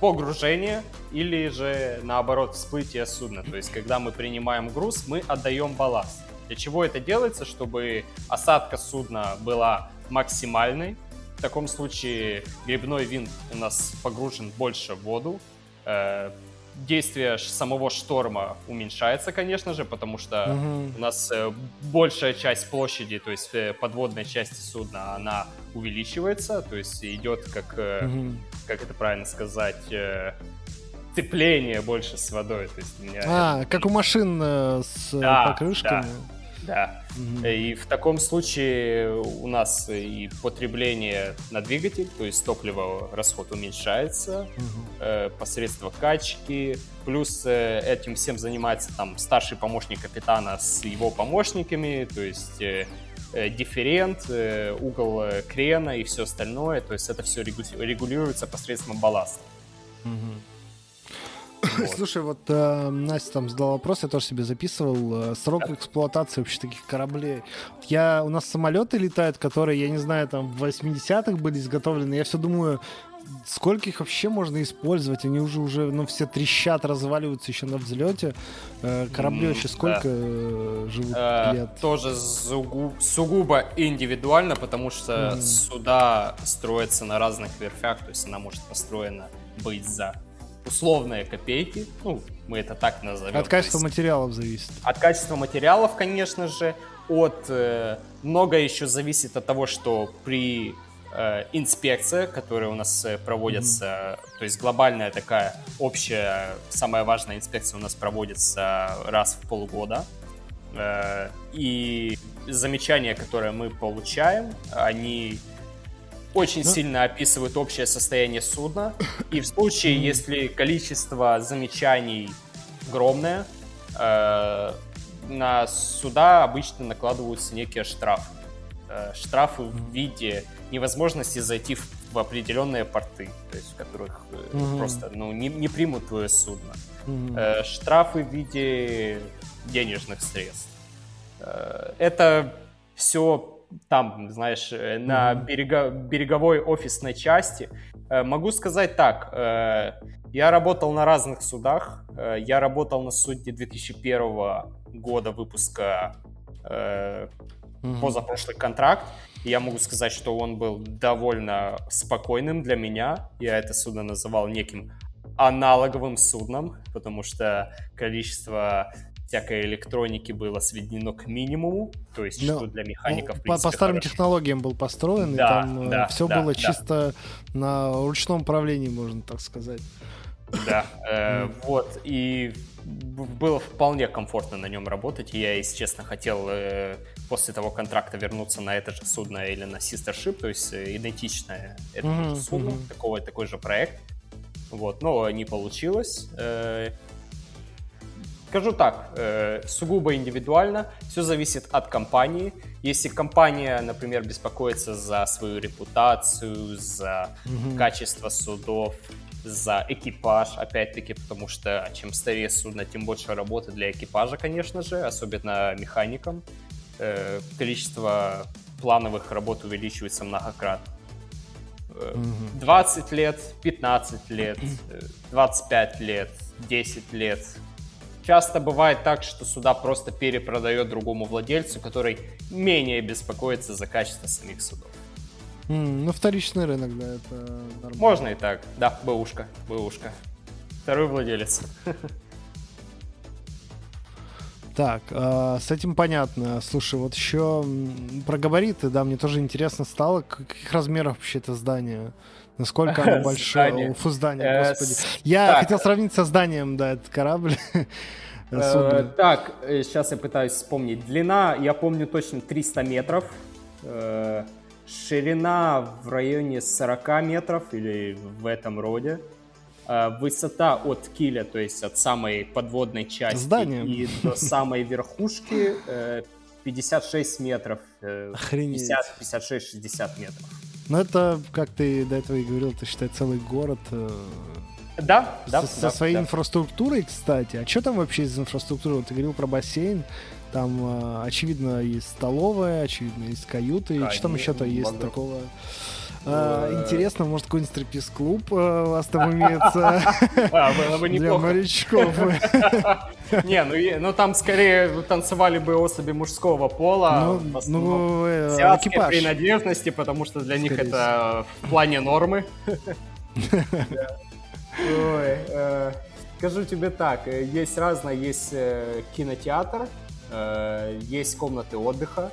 погружения или же наоборот всплытия судна. То есть когда мы принимаем груз, мы отдаем балласт. Для чего это делается? Чтобы осадка судна была максимальной. В таком случае грибной винт у нас погружен больше в воду. Э, действие самого шторма уменьшается, конечно же, потому что угу. у нас э, большая часть площади, то есть э, подводной части судна, она увеличивается, то есть идет как, угу. как это правильно сказать, цепление больше с водой. То есть у меня а, это... как у машин с да, покрышками. Да. Да. Угу. И в таком случае у нас и потребление на двигатель, то есть топливо расход уменьшается угу. посредством качки. Плюс э, этим всем занимается там старший помощник капитана с его помощниками, то есть э, дифферент, угол крена и все остальное. То есть это все регулируется посредством балласта. Угу. Вот. Слушай, вот э, Настя там задала вопрос, я тоже себе записывал. Э, срок да. эксплуатации вообще таких кораблей. Я, у нас самолеты летают, которые, я не знаю, там в 80-х были изготовлены. Я все думаю, сколько их вообще можно использовать? Они уже уже, ну, все трещат, разваливаются еще на взлете. Э, корабли mm, вообще сколько да. Э, живут э, лет? Тоже сугубо, сугубо индивидуально, потому что mm. суда строятся на разных верфях, то есть она может построена быть за условные копейки, ну, мы это так назовем. От качества материалов зависит. От качества материалов, конечно же, от э, многое еще зависит от того, что при э, инспекция, которая у нас э, проводится, mm-hmm. то есть глобальная такая общая, самая важная инспекция у нас проводится раз в полгода. Э, и замечания, которые мы получаем, они очень ну... сильно описывают общее состояние судна. И в случае, если количество замечаний огромное, э, на суда обычно накладываются некие штрафы. Э, штрафы в виде невозможности зайти в, в определенные порты, то есть в которых э, mm просто ну, не, не примут твое судно. mm Э, штрафы в виде денежных средств. Э, это все там, знаешь, mm-hmm. на берега, береговой офисной части. Э, могу сказать так, э, я работал на разных судах. Я работал на судне 2001 года выпуска mm-hmm. позапрошлый контракт. Я могу сказать, что он был довольно спокойным для меня. Я это судно называл неким аналоговым судном, потому что количество всякой электроники было сведено к минимуму, то есть Но, что для механиков, ну, принципе, по, по старым хорошо. технологиям был построен, да, и там э, да, все да, было да. чисто на ручном управлении, можно так сказать. Да, э, вот, и было вполне комфортно на нем работать, я, если честно, хотел э, после того контракта вернуться на это же судно или на Sister Ship, то есть э, идентичное этому mm-hmm. судну, mm-hmm. такой, такой же проект. Вот, но не получилось. Э, скажу так, э, сугубо индивидуально, все зависит от компании. Если компания, например, беспокоится за свою репутацию, за mm-hmm. качество судов, за экипаж, опять-таки, потому что чем старее судно, тем больше работы для экипажа, конечно же, особенно механикам. Э, количество плановых работ увеличивается многократно. 20 лет, 15 лет, 25 лет, 10 лет. Часто бывает так, что суда просто перепродает другому владельцу, который менее беспокоится за качество самих судов. Mm, ну, вторичный рынок, да, это нормально. Можно и так, да, бэушка, бэушка. Второй владелец. Так, э, с этим понятно. Слушай, вот еще про габариты, да, мне тоже интересно стало, каких размеров вообще это здание? Насколько оно большое? Фу, здание, э, господи. Я хотел сравнить со зданием, да, этот корабль. Э, так, сейчас я пытаюсь вспомнить. Длина, я помню точно 300 метров. Ширина в районе 40 метров или в этом роде. Э, высота от киля, то есть от самой подводной части Здание. и до самой верхушки 56 э, метров. Э, Охренеть. 56-60 метров. Ну это, как ты до этого и говорил, ты считай целый город. Да, да. Со, да, со своей да. инфраструктурой, кстати. А что там вообще из инфраструктуры? Вот ты говорил про бассейн. Там, очевидно, есть столовая, очевидно, есть каюты. Что там еще-то есть такого? А, интересно, может, какой-нибудь стриптиз-клуб э, у вас там имеется? А. Для морячков. Не, ну, ну там скорее танцевали бы особи мужского пола, ну, ну, э, экипаж. принадлежности, потому что для них это в плане нормы. Ой, э, скажу тебе так, есть разное, есть кинотеатр, есть комнаты отдыха,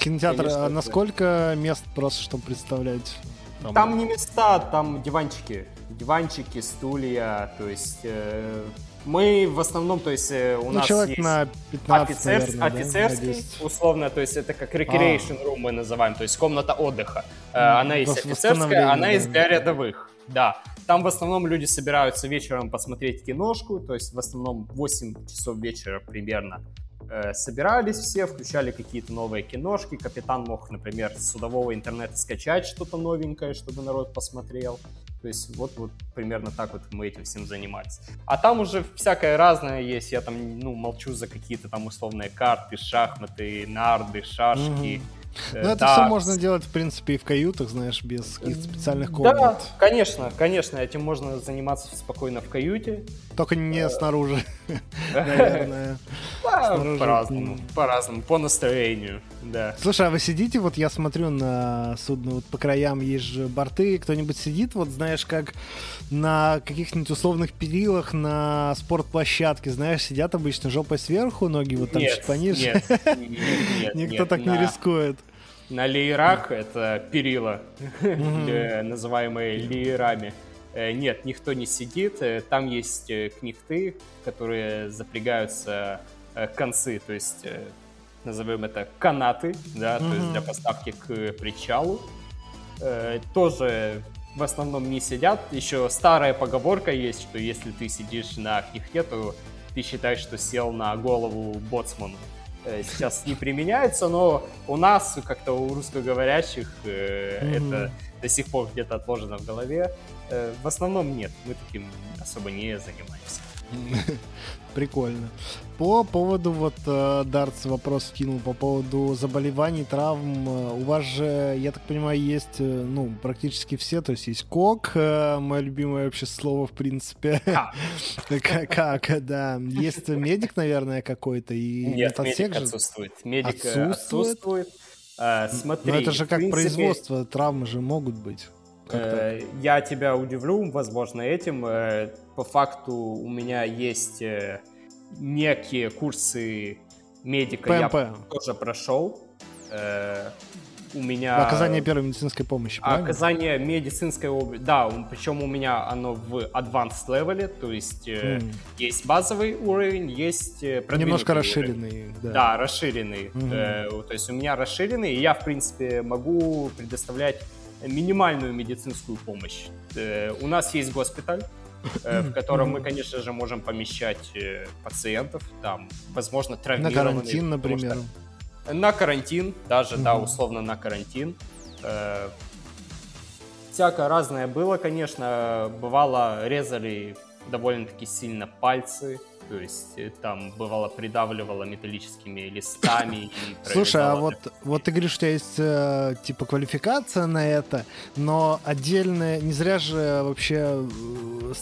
Кинотеатр, Конечно, а насколько мест просто, чтобы представлять? Там... там не места, там диванчики. Диванчики, стулья, то есть... Э, мы в основном, то есть э, у ну, нас человек есть на 15, офицер, наверное, офицерский, да? условно, то есть это как recreation а. room мы называем, то есть комната отдыха. Mm, она есть офицерская, она да. есть для рядовых, да. Там в основном люди собираются вечером посмотреть киношку, то есть в основном 8 часов вечера примерно Э, собирались все, включали какие-то новые киношки, капитан мог, например, с судового интернета скачать что-то новенькое, чтобы народ посмотрел. То есть вот, вот примерно так вот мы этим всем занимались. А там уже всякое разное есть. Я там, ну, молчу за какие-то там условные карты, шахматы, нарды, шашки. Mm-hmm ну, это да. все можно делать, в принципе, и в каютах, знаешь, без каких-то специальных комнат. Да, конечно, конечно, этим можно заниматься спокойно в каюте. Только не э, снаружи, наверное. По-разному, по-разному, по настроению, да. Слушай, а вы сидите, вот я смотрю на судно, вот по краям есть же борты, кто-нибудь сидит, вот знаешь, как на каких-нибудь условных перилах на спортплощадке, знаешь, сидят обычно жопой сверху, ноги вот там чуть пониже. Никто так не рискует. На леерах это перила, называемые леерами. Э, нет, никто не сидит. Э, там есть э, книхты, которые запрягаются концы, то есть назовем это канаты, да, то есть для поставки к причалу. Тоже в основном не сидят. Еще старая поговорка есть, что если ты сидишь на книхте, то ты считаешь, что сел на голову боцману. Э, сейчас не применяется, но у нас, как-то у русскоговорящих, mm-hmm. это до сих пор где-то отложено в голове. Э, в основном нет, мы таким особо не занимаемся. Прикольно. По поводу, вот э, Дартс вопрос кинул по поводу заболеваний, травм. Э, у вас же, я так понимаю, есть, э, ну, практически все, то есть есть КОК, мое любимое вообще слово, в принципе. Как, да. Есть медик, наверное, какой-то. и Нет, медик отсутствует. Медик отсутствует. Смотри, Но это же как производство, травмы же могут быть. Я тебя удивлю, возможно, этим по факту у меня есть э, некие курсы медика, ПМП. я тоже прошел. Э, у меня... Оказание первой медицинской помощи, правильно? Оказание медицинской помощи, да, причем у меня оно в advanced level, то есть mm. есть базовый уровень, есть Немножко расширенный, да. Да, расширенный. Mm-hmm. то есть у меня расширенный, и я, в принципе, могу предоставлять минимальную медицинскую помощь. у нас есть госпиталь, в котором мы, конечно же, можем помещать пациентов, там, возможно, травмированных. На карантин, например. На карантин, даже, угу. да, условно на карантин. Э, всякое разное было, конечно. Бывало, резали довольно-таки сильно пальцы, то есть э, там бывало придавливало металлическими листами. И Слушай, а вот, вот ты говоришь, у тебя есть э, типа квалификация на это, но отдельная, не зря же вообще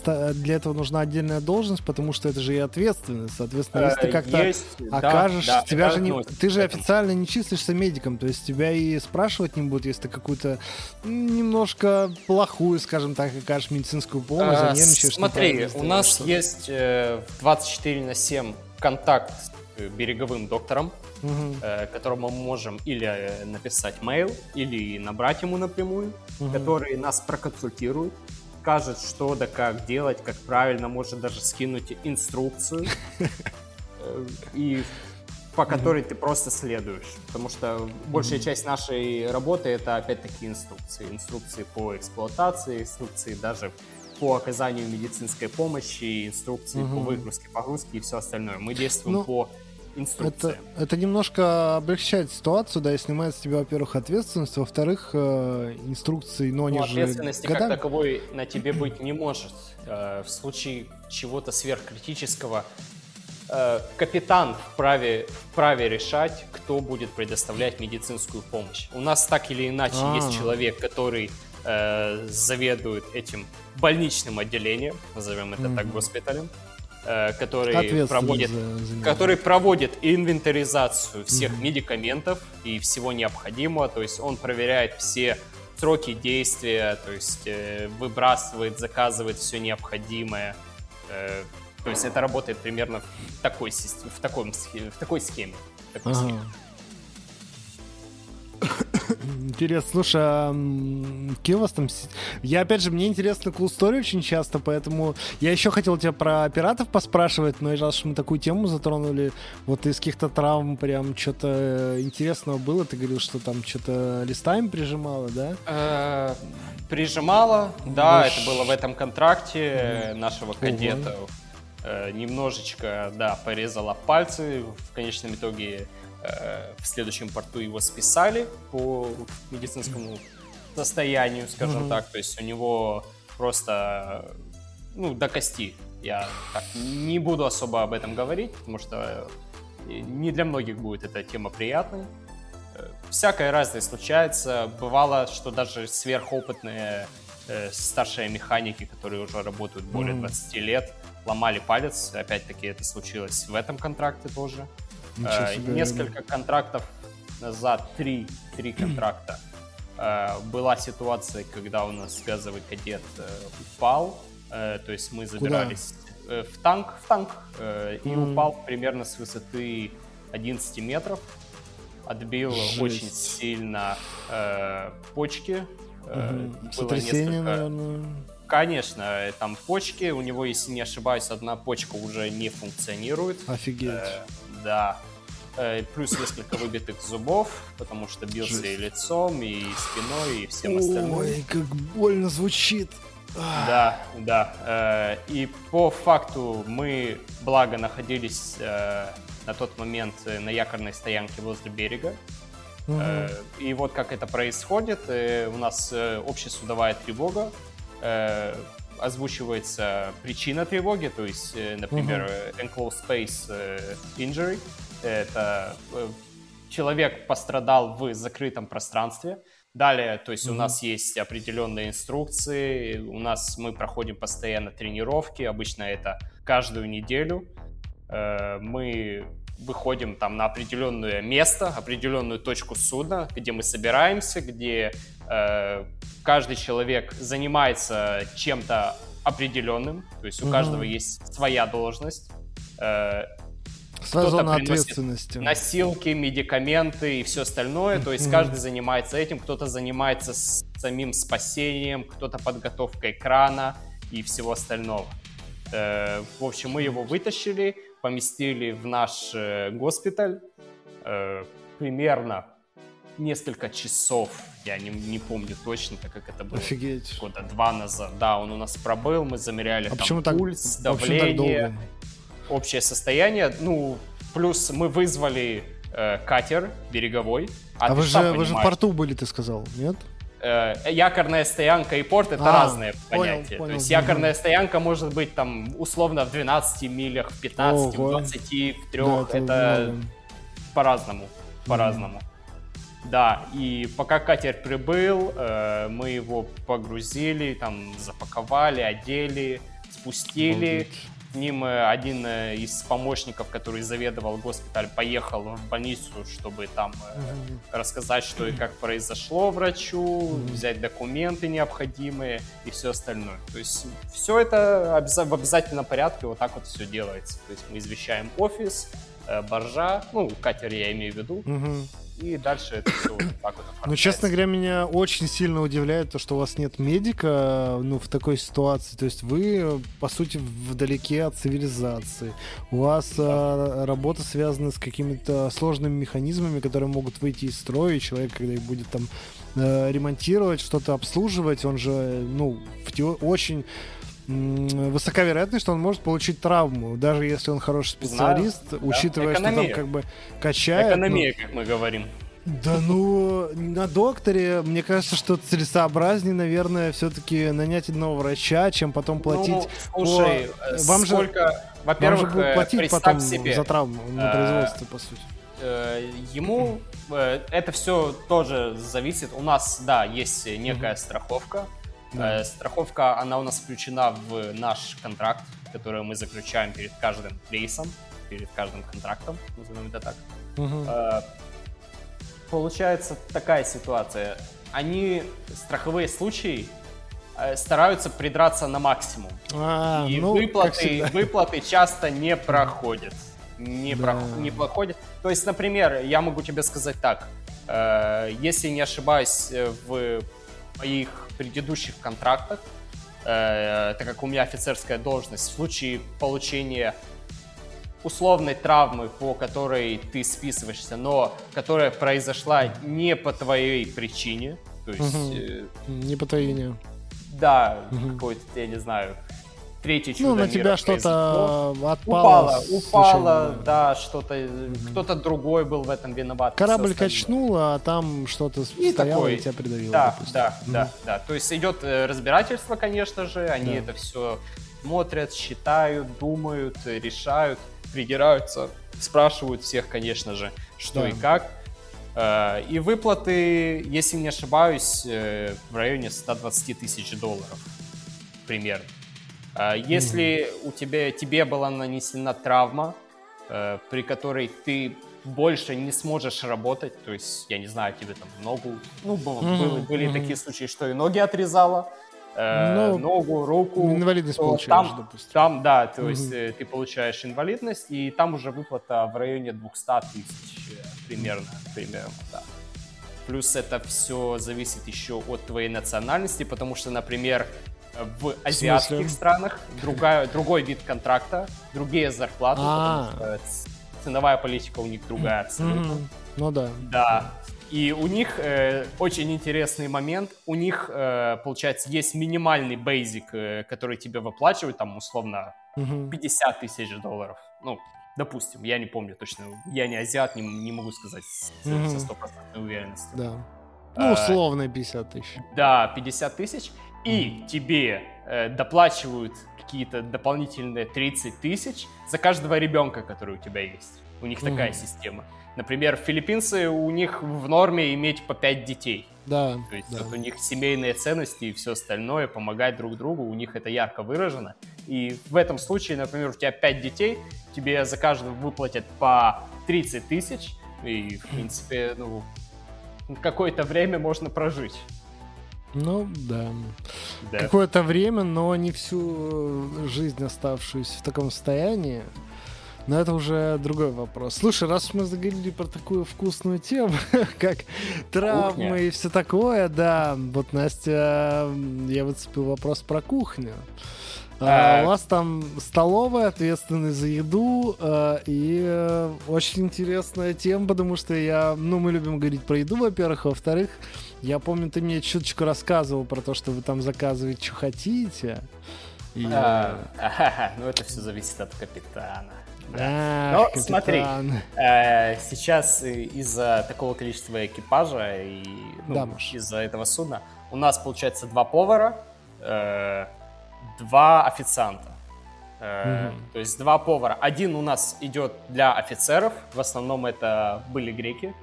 э, для этого нужна отдельная должность, потому что это же и ответственность. Соответственно, если ты как-то окажешь, да, тебя же не, ты же официально не числишься медиком, то есть тебя и спрашивать не будут, если ты какую-то немножко плохую, скажем так, окажешь медицинскую помощь, а, занервничаешь. Смотри, у нас есть э, 24 24 на 7 контакт с э, береговым доктором, угу. э, которому мы можем или э, написать mail, или набрать ему напрямую, угу. который нас проконсультирует, скажет, что да как делать, как правильно, может даже скинуть инструкцию, и по которой ты просто следуешь. Потому что большая часть нашей работы это опять-таки инструкции. Инструкции по эксплуатации, инструкции даже по оказанию медицинской помощи, инструкции угу. по выгрузке, погрузке и все остальное. Мы действуем ну, по инструкциям. Это, это немножко облегчает ситуацию, да, и снимает с тебя, во-первых, ответственность, во-вторых, э, инструкции, но ну, же... Ответственности годами... как таковой на тебе быть не может. Э, в случае чего-то сверхкритического э, капитан вправе, вправе решать, кто будет предоставлять медицинскую помощь. У нас так или иначе А-а-а. есть человек, который э, заведует этим больничным отделением, назовем это mm-hmm. так, госпиталем, э, который проводит, за, за который проводит инвентаризацию всех mm-hmm. медикаментов и всего необходимого, то есть он проверяет все сроки действия, то есть э, выбрасывает, заказывает все необходимое. Э, то есть это работает примерно в такой, в таком, в такой схеме. В такой ага. схеме. Интересно, слушай, а какие у вас там... Я, опять же, мне интересно cool story очень часто, поэтому я еще хотел тебя про пиратов поспрашивать, но раз что мы такую тему затронули, вот из каких-то травм прям что-то интересного было, ты говорил, что там что-то листами прижимало, да? Э, прижимало, да, это было в этом контракте нашего кадета. Э, немножечко, да, порезала пальцы, в конечном итоге Э, в следующем порту его списали по медицинскому состоянию, скажем mm-hmm. так. То есть у него просто, ну, до кости. Я так не буду особо об этом говорить, потому что не для многих будет эта тема приятной. Э, всякое разное случается. Бывало, что даже сверхопытные э, старшие механики, которые уже работают более mm-hmm. 20 лет, ломали палец. Опять-таки это случилось в этом контракте тоже. Э, несколько контрактов назад, три, три контракта, э, была ситуация, когда у нас газовый кадет э, упал, то есть мы забирались Куда? в танк, в танк, и mm. упал примерно с высоты 11 метров, отбил Жесть. очень сильно э, почки. Угу. Сотрясение, несколько... наверное. Конечно, там почки, у него, если не ошибаюсь, одна почка уже не функционирует. Офигеть. Э, да. Э, плюс несколько выбитых зубов, потому что бился Жесть. и лицом, и спиной, и всем остальным. Ой, как больно звучит. Да, да. Э, и по факту мы, благо, находились э, на тот момент на якорной стоянке возле берега. Угу. И вот как это происходит. У нас общесудовая тревога озвучивается причина тревоги, то есть, например, enclosed space injury, это э, человек пострадал в закрытом пространстве. Далее, то есть mm-hmm. у нас есть определенные инструкции, у нас мы проходим постоянно тренировки, обычно это каждую неделю. Э, мы выходим там на определенное место, определенную точку судна, где мы собираемся, где э, каждый человек занимается чем-то определенным, то есть у mm-hmm. каждого есть своя должность Своя зона ответственности. Носилки, медикаменты и все остальное. То есть каждый занимается этим, кто-то занимается самим спасением, кто-то подготовкой крана и всего остального. Э, в общем, мы его вытащили, поместили в наш э, госпиталь. Э, примерно несколько часов, я не, не помню точно, так как это было Офигеть. года два назад. Да, он у нас пробыл, мы замеряли а там пульс, так, давление, общее состояние. Ну, плюс мы вызвали э, катер береговой. А, а вы, же, вы же в порту были, ты сказал, нет? Э, якорная стоянка и порт это а, разные понял, понятия. Понял, То есть якорная угу. стоянка может быть там условно в 12 милях, в 15, Ого. в 20, в 3. Да, это, это по-разному. По-разному. Да, и пока катер прибыл, э, мы его погрузили, там запаковали, одели, спустили. Обалдеть. С ним э, один э, из помощников, который заведовал госпиталь, поехал в больницу, чтобы там mm-hmm. рассказать, что и как произошло врачу, mm-hmm. взять документы необходимые и все остальное. То есть все это в обязательном порядке вот так вот все делается. То есть мы извещаем офис, боржа, ну, катер я имею в виду, mm-hmm и дальше это все вот так вот Ну, честно говоря, меня очень сильно удивляет то, что у вас нет медика, ну, в такой ситуации. То есть вы, по сути, вдалеке от цивилизации. У вас да. а, работа связана с какими-то сложными механизмами, которые могут выйти из строя, и человек, когда их будет там э, ремонтировать, что-то обслуживать, он же, ну, в те... очень высока вероятность, что он может получить травму, даже если он хороший специалист, Знаю, учитывая, да. что там как бы качает. Экономия, ну... как мы говорим. Да ну, на докторе, мне кажется, что целесообразнее, наверное, все-таки нанять одного врача, чем потом ну, платить. Ну, слушай, по... вам сколько... же, во-первых, вам же будут платить потом себе, за травму на э, производстве, по сути. Э, ему э, это все тоже зависит. У нас, да, есть некая страховка, да. Э, страховка, она у нас включена в наш контракт, который мы заключаем перед каждым рейсом, перед каждым контрактом, назовем это так. Угу. Получается такая ситуация. Они, страховые случаи, э, стараются придраться на максимум. А, и ну, выплаты, выплаты часто не проходят. Не, да. про, не проходят. То есть, например, я могу тебе сказать так. Если не ошибаюсь, в моих предыдущих контрактах, э, так как у меня офицерская должность, в случае получения условной травмы, по которой ты списываешься, но которая произошла не по твоей причине, то есть... Угу. Э, не по твоей вине. Да, угу. какой-то, я не знаю, третье чудо Ну, на тебя что-то отпало. Упало, упало, да, что-то, mm-hmm. кто-то другой был в этом виноват. Корабль качнуло, а там что-то и стояло такой, и тебя придавило. Да, допустим. да, mm-hmm. да, да. То есть идет э, разбирательство, конечно же, они да. это все смотрят, считают, думают, решают, придираются, спрашивают всех, конечно же, что да. и как. Э, и выплаты, если не ошибаюсь, э, в районе 120 тысяч долларов примерно. А если у тебя, тебе была нанесена травма, э, при которой ты больше не сможешь работать, то есть, я не знаю, тебе там ногу, ну, было, mm-hmm. были mm-hmm. такие случаи, что и ноги отрезала, э, ну, ногу, руку. Инвалидность получаешь, там, допустим. Там, да, то mm-hmm. есть э, ты получаешь инвалидность, и там уже выплата в районе 200 тысяч э, примерно, примерно, да. Плюс это все зависит еще от твоей национальности, потому что, например, в азиатских в странах другая, другой вид контракта, другие зарплаты, а потому что ценовая политика у них другая абсолютно. Ну да. Да. И у них э, очень интересный момент. У них, э, получается, есть минимальный бейзик, э, который тебе выплачивают, там, условно, угу. 50 тысяч долларов. Ну, допустим, я не помню точно. Я не азиат, не, не могу сказать угу. со стопроцентной уверенностью. Да. Ну, условно 50 тысяч. Да, 50 тысяч и тебе э, доплачивают какие-то дополнительные 30 тысяч за каждого ребенка, который у тебя есть. У них mm. такая система. Например, филиппинцы, у них в норме иметь по 5 детей. Да. То есть да. вот у них семейные ценности и все остальное, помогать друг другу, у них это ярко выражено. И в этом случае, например, у тебя 5 детей, тебе за каждого выплатят по 30 тысяч, и, в принципе, ну, какое-то время можно прожить. Ну, да. да. Какое-то время, но не всю жизнь оставшуюся в таком состоянии. Но это уже другой вопрос. Слушай, раз мы заговорили про такую вкусную тему, как травмы Кухня. и все такое, да, вот Настя, я выцепил вопрос про кухню. А, у вас там столовая, ответственный за еду, а, и э, очень интересная тема, потому что я, ну, мы любим говорить про еду, во-первых, а во-вторых, я помню, ты мне чуточку рассказывал про то, что вы там заказываете, что хотите. И... А, ну, это все зависит от капитана. Да. Но капитан. смотри, э, сейчас из-за такого количества экипажа и ну, да, из-за этого судна у нас получается два повара, э, два официанта. Э, угу. То есть два повара. Один у нас идет для офицеров, в основном это были греки.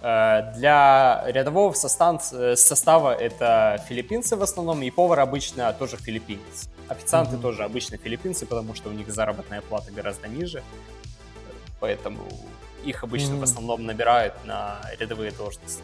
Э, для рядового состава, э, состава это филиппинцы в основном, и повар обычно тоже филиппинец. Официанты угу. тоже обычно филиппинцы, потому что у них заработная плата гораздо ниже. Поэтому их обычно угу. в основном набирают на рядовые должности.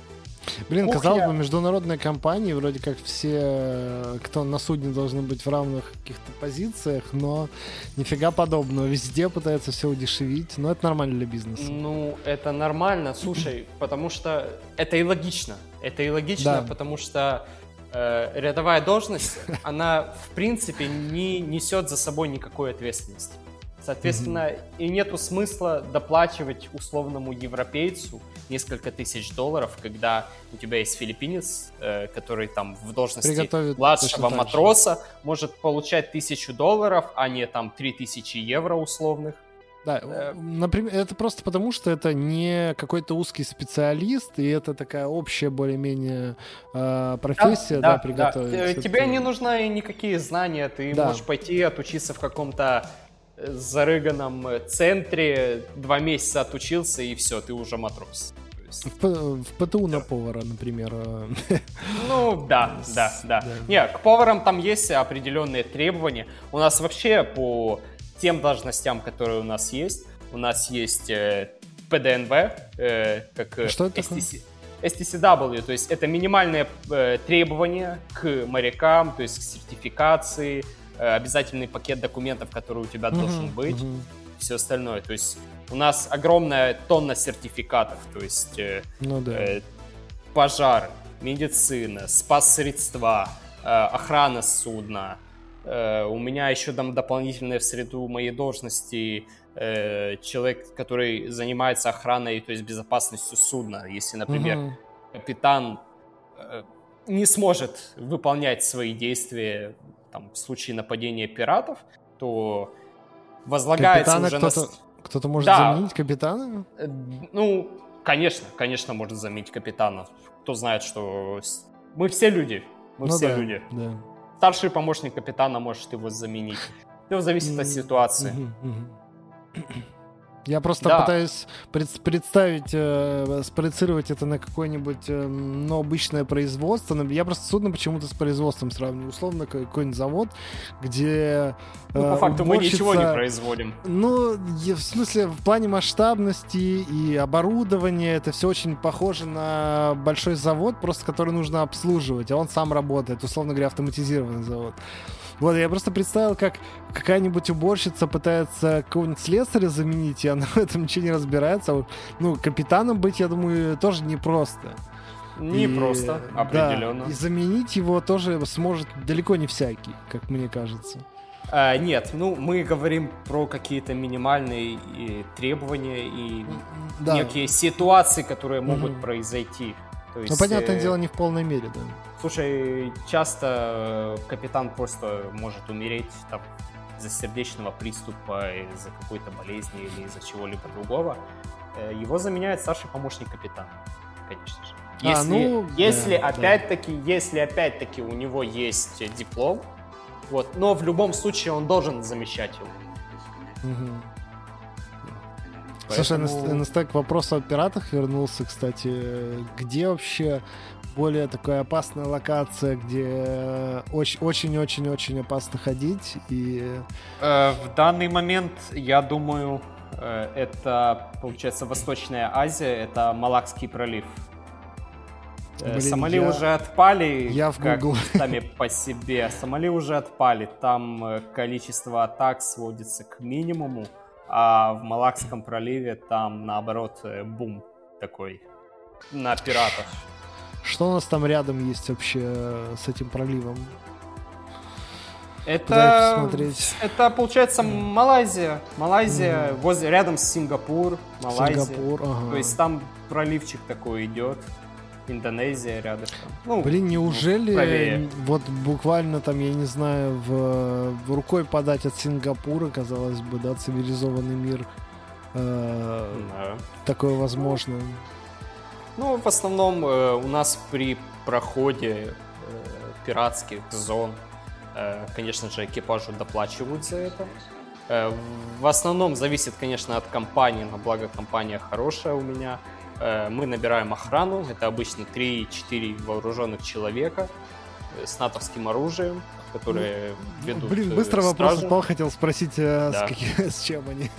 Блин, Кухня. казалось бы, международные компании, вроде как все, кто на судне должны быть в равных каких-то позициях, но нифига подобного. Везде пытаются все удешевить, но это нормально для бизнеса. Ну, это нормально, слушай, потому что это и логично. Это и логично, да. потому что э, рядовая должность, она в принципе не несет за собой никакой ответственности. Соответственно, mm-hmm. и нету смысла доплачивать условному европейцу несколько тысяч долларов, когда у тебя есть филиппинец, э, который там в должности Приготовит младшего матроса может получать тысячу долларов, а не там три тысячи евро условных. Да, э, например, это просто потому, что это не какой-то узкий специалист, и это такая общая более-менее э, профессия, да, да, да приготовить. Да. Э, тебе не нужны никакие знания, ты да. можешь пойти отучиться в каком-то зарыганном центре, два месяца отучился, и все, ты уже матрос. В, в ПТУ на повара, например. Ну, да, да, да, да. Не, к поварам там есть определенные требования. У нас вообще по тем должностям, которые у нас есть, у нас есть э, ПДНВ, э, как Что это STC, STCW, то есть это минимальные э, требования к морякам, то есть к сертификации, Э, обязательный пакет документов, который у тебя должен быть, uh все остальное. То есть у нас огромная тонна сертификатов, то есть э, ну, да. э, пожар, медицина, спас-средства, э, охрана судна. Э, у меня еще там дополнительное в среду моей должности э, человек, который занимается охраной, то есть безопасностью судна. Если, например, uh капитан э, не сможет выполнять свои действия там, в случае нападения пиратов, то возлагается капитана уже кто-то, на... Кто-то может да. заменить капитана? Э, ну, конечно, конечно, может заменить капитана. Кто знает, что мы все люди. Мы ну, все да, люди. Да. Старший помощник капитана может его заменить. Все зависит от ситуации. Я просто да. пытаюсь пред, представить, э, спроецировать это на какое-нибудь, э, ну, обычное производство. Я просто судно почему-то с производством сравниваю. Условно, какой-нибудь завод, где... Э, ну, по факту уборщица... мы ничего не производим. Ну, в смысле, в плане масштабности и оборудования это все очень похоже на большой завод, просто который нужно обслуживать, а он сам работает. Условно говоря, автоматизированный завод. Вот, я просто представил, как какая-нибудь уборщица пытается какого-нибудь слесаря заменить, и она в этом ничего не разбирается. Ну, капитаном быть, я думаю, тоже непросто. Не и, просто, определенно. Да, и заменить его тоже сможет далеко не всякий, как мне кажется. А, нет, ну мы говорим про какие-то минимальные и требования и да. некие ситуации, которые могут угу. произойти. То ну, есть, ну, понятное э... дело, не в полной мере, да. Слушай, часто капитан просто может умереть там, из-за сердечного приступа, из-за какой-то болезни или из-за чего-либо другого. Э, его заменяет старший помощник капитана, конечно же. А, если, а, ну, если да, опять-таки, да. если опять-таки у него есть диплом, вот, но в любом случае он должен замещать его. Угу. Поэтому... Слушай, Настя, к вопросу о пиратах вернулся, кстати. Где вообще более такая опасная локация, где очень-очень-очень опасно ходить? И... Э, в данный момент, я думаю, э, это, получается, Восточная Азия, это Малакский пролив. Э, Блин, Сомали я... уже отпали, я в как Google. сами по себе. Сомали уже отпали, там количество атак сводится к минимуму. А в Малакском проливе там, наоборот, э, бум такой на пиратов. Что у нас там рядом есть вообще э, с этим проливом? Это, это получается Малайзия. Малайзия mm. возле, рядом с Сингапур. Малайзия. Сингапур, ага. То есть там проливчик такой идет. Индонезия рядышком. Ну, Блин, неужели ну, вот буквально там, я не знаю, в, в рукой подать от Сингапура, казалось бы, да, цивилизованный мир, э, да. такое возможно? Ну, в основном э, у нас при проходе э, пиратских зон, э, конечно же, экипажу доплачивают за это. Э, в основном зависит, конечно, от компании, но благо компания хорошая у меня – мы набираем охрану, это обычно 3-4 вооруженных человека э, с натовским оружием, которые ну, ведут Блин, э, быстро стражу. вопрос упал, хотел спросить, да. с, каким, с чем они?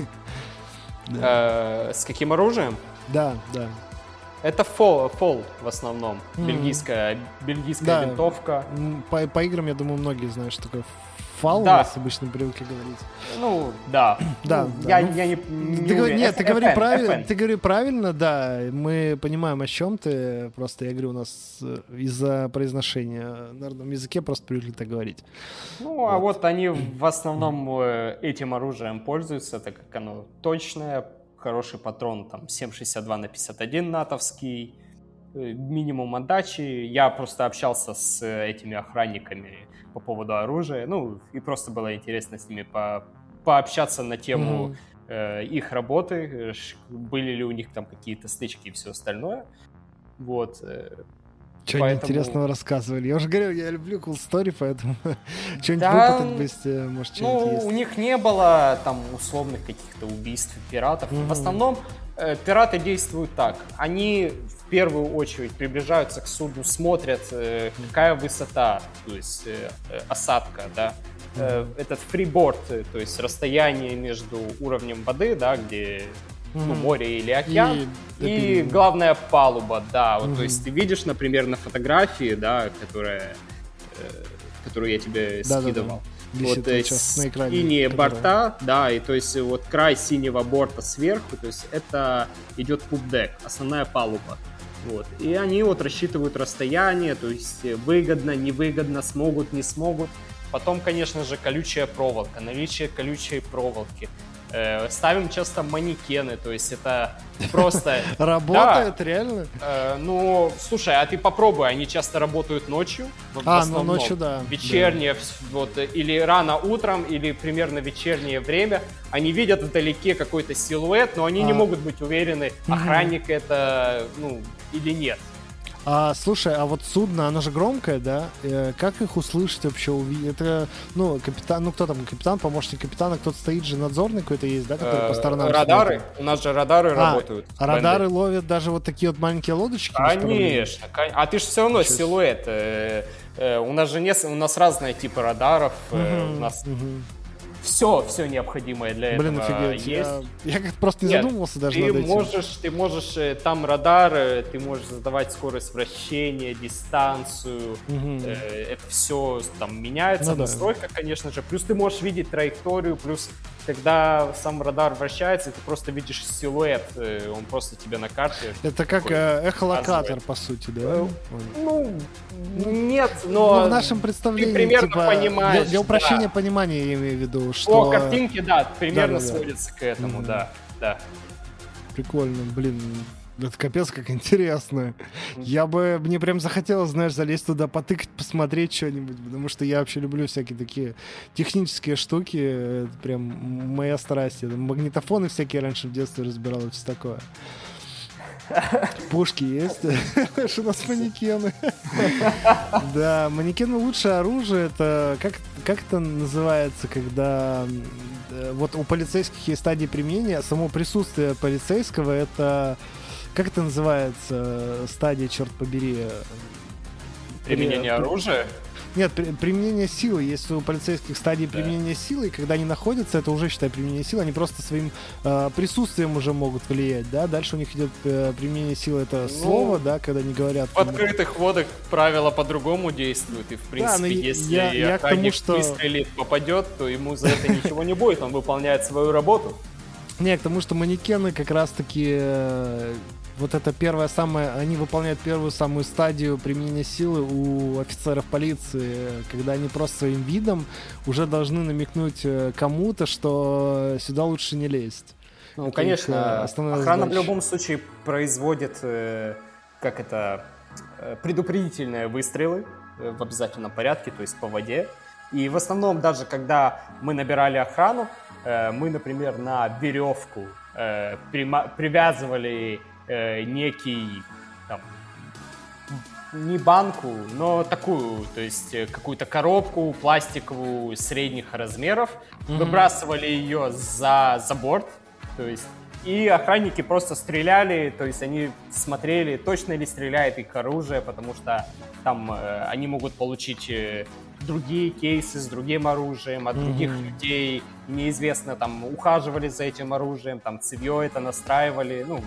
да. С каким оружием? Да, да. Это фол, фол в основном, mm. бельгийская, бельгийская да. винтовка. По, по играм, я думаю, многие знают, что такое фал да. нас обычно привыкли говорить. Ну, да. Да, ну, да. Я, ну, я не, не ты, Нет, F- ты говори правильно, ты говори правильно, да. Мы понимаем, о чем ты. Просто я говорю, у нас э, из-за произношения на родном языке просто привыкли так говорить. Ну, вот. а вот они в основном э, этим оружием пользуются, так как оно точное, хороший патрон, там, 7,62 на 51 натовский, э, минимум отдачи. Я просто общался с этими охранниками по поводу оружия. Ну, и просто было интересно с ними по пообщаться на тему mm-hmm. э, их работы, были ли у них там какие-то стычки и все остальное. Вот. Э, что поэтому... интересного рассказывали? Я уже говорил, я люблю cool story, поэтому что-нибудь да, выпытать быстрее, может, Ну, есть. у них не было там условных каких-то убийств пиратов. Mm-hmm. В основном э, пираты действуют так. Они в первую очередь приближаются к судну, смотрят, э, какая высота, то есть э, э осадка, да, этот фриборд, то есть расстояние между уровнем воды, да, где ну, море или океан, и, и главная палуба, да, вот, то есть ты видишь, например, на фотографии, да, которая, э, которую я тебе да, скидывал. Да, да висит вот, сейчас на экране. Синие которая... борта, да, и то есть вот край синего борта сверху, то есть это идет пубдек, основная палуба. Вот. И они вот рассчитывают расстояние, то есть выгодно, невыгодно, смогут, не смогут. Потом, конечно же, колючая проволока, наличие колючей проволоки. Э, ставим часто манекены, то есть это просто... Работает реально? Э, ну, слушай, а ты попробуй, они часто работают ночью. А, ну ночью, да. Вечернее, вот, или рано утром, или примерно вечернее время. Они видят вдалеке какой-то силуэт, но они не а. могут быть уверены, охранник это, ну, или нет. А, слушай, а вот судно, оно же громкое, да? Э, как их услышать вообще? Это, ну, капитан, ну кто там, капитан, помощник капитана, кто-то стоит же надзорный какой-то есть, да, который по э, сторонам Радары, смотрит? у нас же радары а, работают. А радары ловят даже вот такие вот маленькие лодочки? Конечно, а ты же все равно Сейчас. силуэт. Э, у нас же не, у нас разные типы радаров, угу, у нас угу все, все необходимое для Блин, этого офигеть. есть. Я, я как-то просто не Нет, задумывался даже ты над этим. Можешь, ты можешь, э, там радар, э, ты можешь задавать скорость вращения, дистанцию, угу. э, это все там меняется, ну, настройка, да. конечно же. Плюс ты можешь видеть траекторию, плюс когда сам радар вращается, ты просто видишь силуэт, э, он просто тебе на карте. Это как эхолокатор, по сути, да? Ну, нет, но... Ну, в нашем представлении, ты примерно типа, понимаешь. Для, для упрощения да. понимания, я имею в виду, что... По картинке, да, примерно да, да, сводится к этому, mm-hmm. да, да. Прикольно, блин, это капец как интересно. Я бы, мне прям захотелось, знаешь, залезть туда, потыкать, посмотреть что-нибудь, потому что я вообще люблю всякие такие технические штуки. Это прям моя страсть. Я магнитофоны всякие раньше в детстве разбирал и все такое. Пушки есть. У нас манекены. Да, манекены лучшее оружие. Это как, как это называется, когда вот у полицейских есть стадии применения. Само присутствие полицейского это как это называется стадия, черт побери? Применение При... оружия? Нет, при, применение силы. Есть у полицейских стадии да. применения силы, и когда они находятся, это уже, считай, применение силы. Они просто своим э, присутствием уже могут влиять, да. Дальше у них идет э, применение силы, это ну, слово, да, когда они говорят. В открытых водах правила по-другому действуют, и в принципе, да, если я, я охранник тому, что... выстрелит, попадет, то ему за это ничего не будет, он выполняет свою работу. Не, к тому, что манекены как раз-таки э, вот это первое самое, они выполняют первую самую стадию применения силы у офицеров полиции, когда они просто своим видом уже должны намекнуть э, кому-то, что сюда лучше не лезть. Ну, это конечно, охрана задача. в любом случае производит, э, как это, э, предупредительные выстрелы в обязательном порядке, то есть по воде. И в основном даже когда мы набирали охрану, мы, например, на веревку привязывали э, некий там, не банку, но такую, то есть э, какую-то коробку пластиковую средних размеров, mm-hmm. выбрасывали ее за, за борт, то есть и охранники просто стреляли, то есть они смотрели, точно ли стреляет их оружие, потому что там э, они могут получить э, другие кейсы с другим оружием от mm-hmm. других людей, неизвестно, там ухаживали за этим оружием, там цевье это настраивали, ну,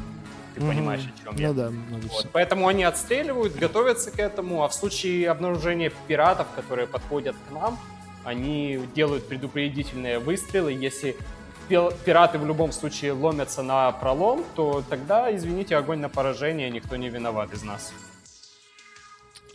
ты mm-hmm. понимаешь, о чем ну, я. Да, вот. Поэтому они отстреливают, готовятся к этому, а в случае обнаружения пиратов, которые подходят к нам, они делают предупредительные выстрелы. Если пираты в любом случае ломятся на пролом, то тогда, извините, огонь на поражение, никто не виноват из нас.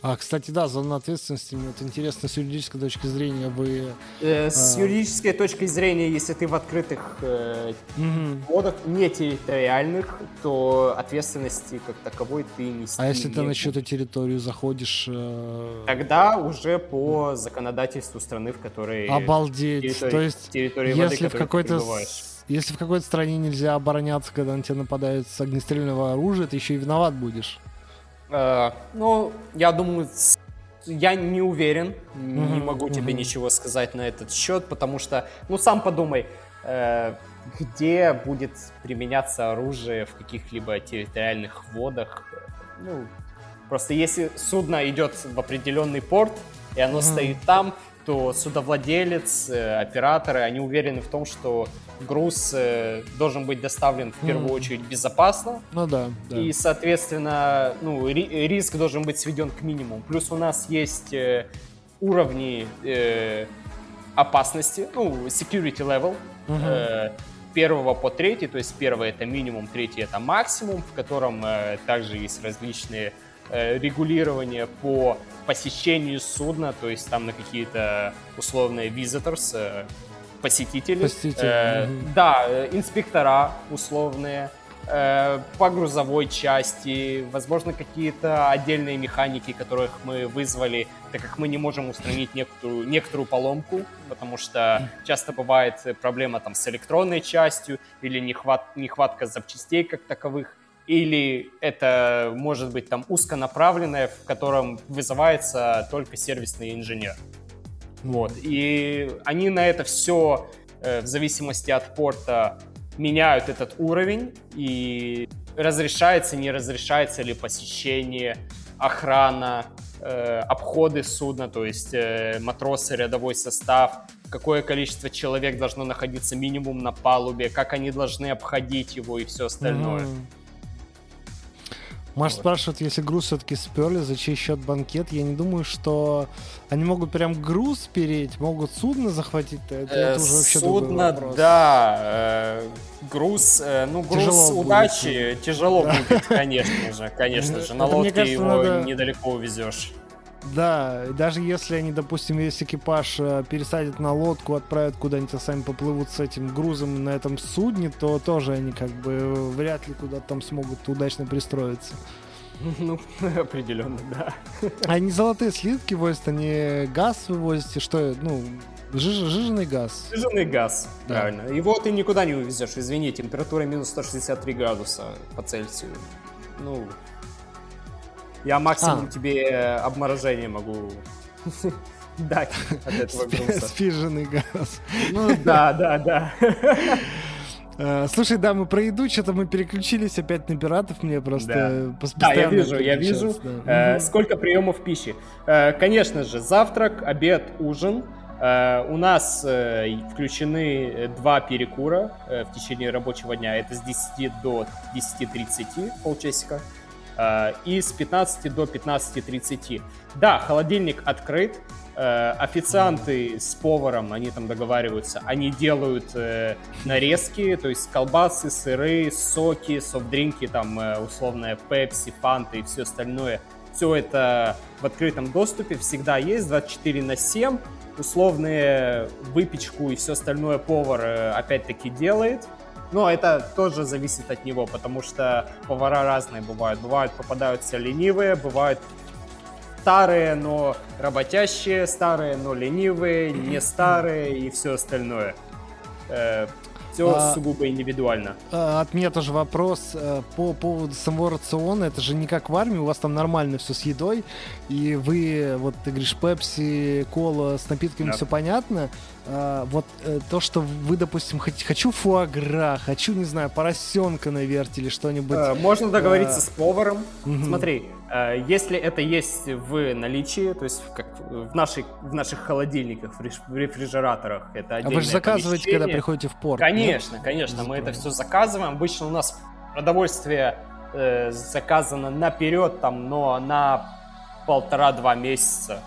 А, кстати, да, зона ответственности, мне вот интересно, с юридической точки зрения вы... Э, с а... юридической точки зрения, если ты в открытых э, угу. водах, не территориальных, то ответственности как таковой ты не А если ты на чью-то территорию заходишь... Э... Тогда уже по законодательству страны, в которой... Обалдеть! То есть, территории если воды, в какой-то... Если в какой-то стране нельзя обороняться, когда на тебя нападают с огнестрельного оружия, ты еще и виноват будешь. Э, ну, я думаю, я не уверен, не могу тебе ничего сказать на этот счет, потому что, ну, сам подумай, э, где будет применяться оружие в каких-либо территориальных водах. Ну, просто если судно идет в определенный порт, и оно стоит там, то судовладелец, э, операторы, они уверены в том, что груз э, должен быть доставлен в первую mm. очередь безопасно. Ну да, да. И, соответственно, ну, риск должен быть сведен к минимуму. Плюс у нас есть э, уровни э, опасности, ну, security level, mm-hmm. э, первого по третий, то есть первый это минимум, третий это максимум, в котором э, также есть различные э, регулирования по посещению судна, то есть там на какие-то условные visitors, э, посетители. Посетители. Э, угу. Да, э, инспектора условные э, по грузовой части, возможно, какие-то отдельные механики, которых мы вызвали, так как мы не можем устранить некоторую, некоторую поломку, потому что часто бывает проблема там с электронной частью или нехват, нехватка запчастей как таковых или это может быть там узконаправленное, в котором вызывается только сервисный инженер. Вот. И они на это все э, в зависимости от порта меняют этот уровень и разрешается, не разрешается ли посещение, охрана, э, обходы судна, то есть э, матросы, рядовой состав, какое количество человек должно находиться минимум на палубе, как они должны обходить его и все остальное. Mm-hmm. Маш спрашивает, если груз все-таки сперли, за чей счет банкет? Я не думаю, что они могут прям груз спереть, могут судно захватить. Это, это уже вообще Судно, да. Э, груз, э, ну груз тяжело удачи будет. тяжело будет, конечно же, конечно же. На лодке его недалеко увезешь. Да, даже если они, допустим, весь экипаж э, пересадят на лодку, отправят куда-нибудь, а сами поплывут с этим грузом на этом судне, то тоже они как бы вряд ли куда-то там смогут удачно пристроиться. Ну, определенно, да. Они золотые слитки возят, они газ вывозят, что, ну, жиж, жиженый газ. Жиженый газ, да. правильно. Его ты никуда не увезешь, извини, температура минус 163 градуса по Цельсию. Ну, я максимум а. тебе э, обморожение могу дать от этого груза. Спиженный газ. Ну да, да, да. Э, слушай, да, мы про еду, что-то мы переключились опять на пиратов, мне просто Да, да я вижу, я вижу. Да. Э, сколько приемов пищи. Э, конечно же, завтрак, обед, ужин. Э, у нас э, включены два перекура э, в течение рабочего дня. Это с 10 до 10.30, полчасика. И с 15 до 15.30. Да, холодильник открыт, Э, официанты с поваром, они там договариваются, они делают э, нарезки, то есть колбасы, сыры, соки, софтдринки, там э, условная пепси, фанта и все остальное. Все это в открытом доступе всегда есть 24 на 7. Условные выпечку и все остальное повар опять-таки делает. Но это тоже зависит от него, потому что повара разные бывают. Бывают попадаются ленивые, бывают старые, но работящие, старые, но ленивые, не старые и все остальное. Э, все а, сугубо индивидуально. А, от меня тоже вопрос э, по поводу самого рациона. Это же не как в армии, у вас там нормально все с едой, и вы, вот ты говоришь, пепси, кола с напитками, да. все понятно. А, вот э, то, что вы, допустим, хочу фуагра, хочу, не знаю, поросенка на вертеле, что-нибудь. А, можно договориться а... с поваром. Угу. Смотри, Э, если это есть в наличии, то есть как в, нашей, в наших холодильниках, в рефрижераторах, это отдельное А вы же заказываете, когда приходите в порт? Конечно, нет? конечно, мы это все заказываем. Обычно у нас продовольствие э, заказано наперед, там, но на полтора-два месяца.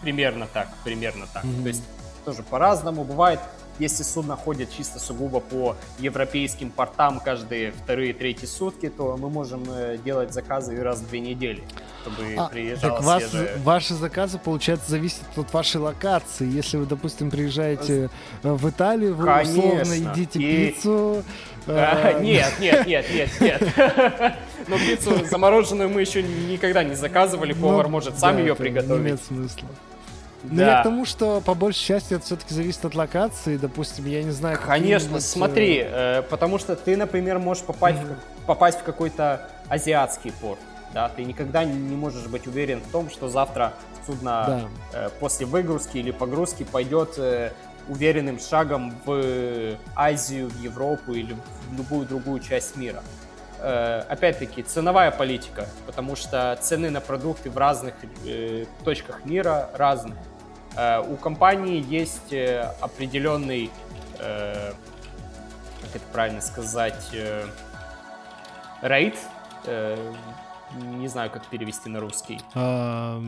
Примерно так, примерно так. Mm-hmm. То есть тоже по-разному. Бывает если судно ходит чисто сугубо по европейским портам каждые вторые, третьи сутки, то мы можем э, делать заказы раз в две недели, чтобы а, приезжало так вас, Ваши заказы, получается, зависят от вашей локации. Если вы, допустим, приезжаете э, в Италию, вы Конечно. условно едите и... пиццу. А, нет, нет, нет, нет, нет. Но пиццу замороженную мы еще никогда не заказывали, повар ну, может сам ее приготовить. Нет смысла. Но да. я к тому, что по большей части это все-таки зависит от локации, допустим, я не знаю. Конечно, смотри, э, потому что ты, например, можешь попасть, mm-hmm. в, попасть в какой-то азиатский порт, да, ты никогда не можешь быть уверен в том, что завтра судно да. э, после выгрузки или погрузки пойдет э, уверенным шагом в Азию, в Европу или в любую другую часть мира э, опять-таки, ценовая политика, потому что цены на продукты в разных э, точках мира разные. Э, у компании есть э, определенный, э, как это правильно сказать, рейд, не знаю, как перевести на русский. А,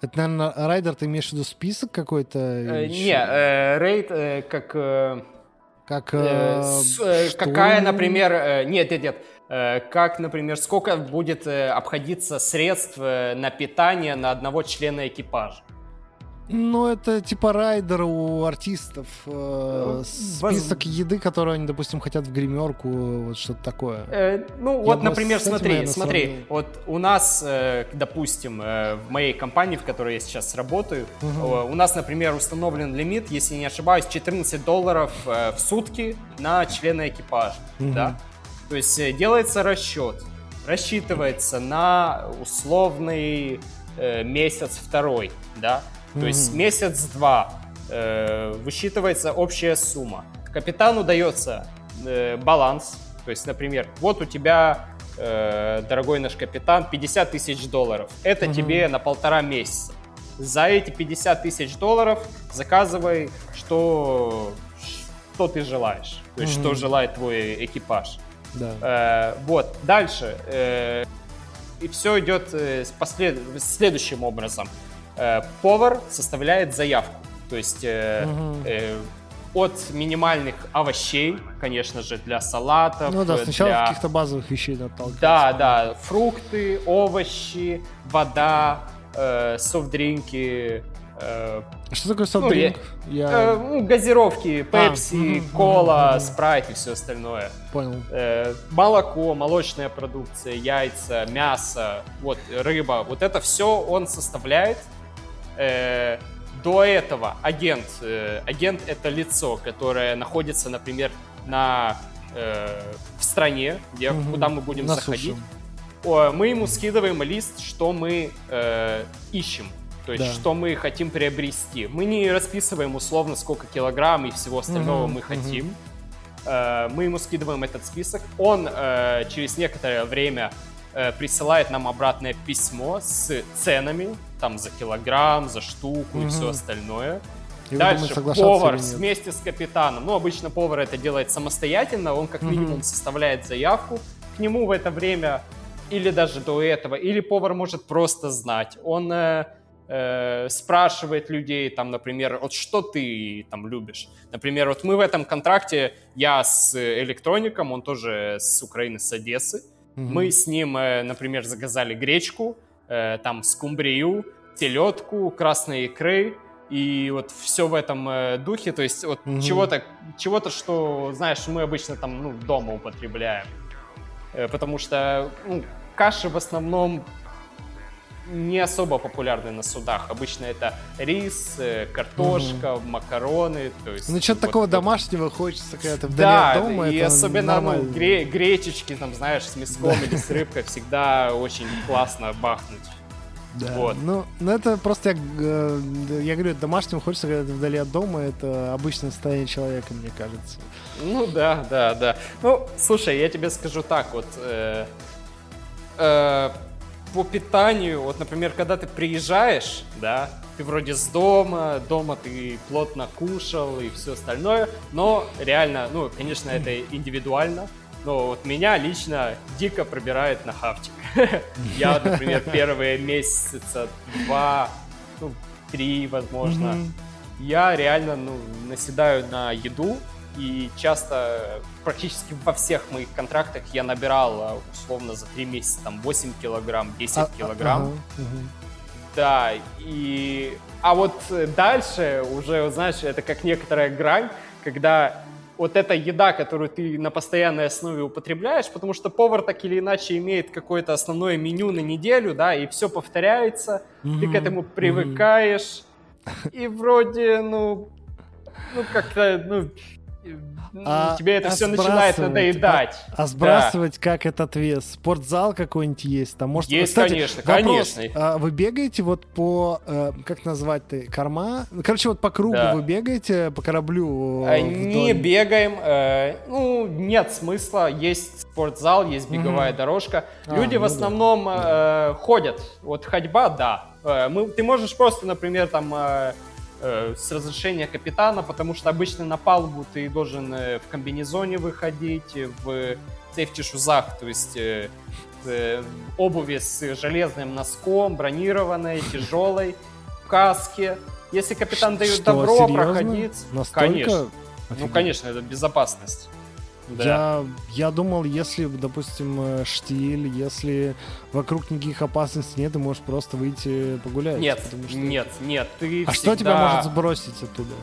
это, наверное, райдер, ты имеешь в виду список какой-то? не, рейд как... Как, какая, например, нет, нет, нет, как, например, сколько будет э, обходиться средств э, на питание на одного члена экипажа. Ну, это типа райдер у артистов. Э, список еды, которую они, допустим, хотят в гримерку, вот что-то такое. Э, ну, Я вот, например, смотри, смотри, сравнил. вот у нас, э, допустим, э, в моей компании, в которой я сейчас работаю, угу. у нас, например, установлен лимит, если не ошибаюсь, 14 долларов э, в сутки на члена экипажа, угу. да? То есть э, делается расчет, рассчитывается на условный э, месяц второй, да, то mm-hmm. есть месяц-два э, высчитывается общая сумма. Капитану дается э, баланс, то есть, например, вот у тебя, э, дорогой наш капитан, 50 тысяч долларов. Это mm-hmm. тебе на полтора месяца. За эти 50 тысяч долларов заказывай, что, что ты желаешь, то есть, mm-hmm. что желает твой экипаж. Да. Э, вот, дальше. Э, и все идет э, послед... следующим образом. Э, повар составляет заявку. То есть э, угу. э, от минимальных овощей, конечно же, для салатов. Ну да, сначала для... каких-то базовых вещей наталкиваться. Да, да, фрукты, овощи, вода, э, софт-дринки, Э, что такое софтдринк? Ну, я... э, ну, газировки, пепси, а, кола, угу, спрайт и все остальное. Понял. Э, молоко, молочная продукция, яйца, мясо, вот рыба. Вот это все он составляет. Э, до этого агент, э, агент это лицо, которое находится, например, на э, в стране, где, угу. куда мы будем на заходить. Суше. Мы ему скидываем лист, что мы э, ищем то есть, да. что мы хотим приобрести. Мы не расписываем условно, сколько килограмм и всего остального mm-hmm. мы хотим. Mm-hmm. Мы ему скидываем этот список. Он э, через некоторое время э, присылает нам обратное письмо с ценами, там, за килограмм, за штуку mm-hmm. и все остальное. И Дальше думаете, повар вместе с капитаном. Ну, обычно повар это делает самостоятельно, он как минимум mm-hmm. составляет заявку. К нему в это время или даже до этого, или повар может просто знать. Он э, спрашивает людей, там, например, вот что ты там любишь. Например, вот мы в этом контракте, я с электроником, он тоже с Украины, с Одессы. Mm-hmm. Мы с ним, э, например, заказали гречку, э, там скумбрию, селедку, красные икры, и вот все в этом э, духе, то есть вот mm-hmm. чего-то, чего-то, что, знаешь, мы обычно там, ну, дома употребляем. Э, потому что, ну, каши в основном не особо популярны на судах. Обычно это рис, э, картошка, угу. макароны. То есть, ну, что-то вот, такого вот, домашнего хочется, когда ты вдали да, от дома. и особенно ну, гре- гречечки, там, знаешь, с мяском или с рыбкой всегда очень классно бахнуть. Да. Вот. Ну, ну, это просто, я, э, я говорю, домашним хочется, когда ты вдали от дома, это обычное состояние человека, мне кажется. Ну, да, да, да. Ну, слушай, я тебе скажу так, вот, э, э, по питанию, вот, например, когда ты приезжаешь, да, ты вроде с дома, дома ты плотно кушал и все остальное, но реально, ну, конечно, это индивидуально, но вот меня лично дико пробирает на хавчик. Я, например, первые месяца два, ну, три, возможно, я реально, ну, наседаю на еду, и часто, практически во всех моих контрактах я набирал, а, условно, за три месяца там 8 килограмм, 10 а, килограмм. Ага, угу. Да, и... А вот дальше уже, знаешь, это как некоторая грань, когда вот эта еда, которую ты на постоянной основе употребляешь, потому что повар так или иначе имеет какое-то основное меню на неделю, да, и все повторяется, mm-hmm. ты к этому привыкаешь, mm-hmm. и вроде, ну, ну как-то, ну, а, тебе это а все начинает надоедать. А, а сбрасывать да. как этот вес? Спортзал какой-нибудь есть? Там, может, есть, кстати, конечно, вопрос, конечно. А вы бегаете вот по, э, как назвать-то, корма? Короче, вот по кругу да. вы бегаете, по кораблю? Э, не бегаем. Э, ну, нет смысла. Есть спортзал, есть беговая угу. дорожка. А, Люди ну в основном да. э, ходят. Вот ходьба, да. Э, мы, ты можешь просто, например, там... Э, Э, с разрешения капитана, потому что обычно на палубу ты должен э, в комбинезоне выходить, в сейфти-шузах, то есть э, обуви с железным носком, бронированной, тяжелой, в каске. Если капитан дает Что, добро серьезно? проходить, Настолько? конечно. Офигеть. Ну, конечно, это безопасность. Да. Я, я думал, если, допустим, э, штиль, если вокруг никаких опасностей нет, ты можешь просто выйти погулять. Нет, что... нет, нет, ты А всегда... что тебя может сбросить оттуда?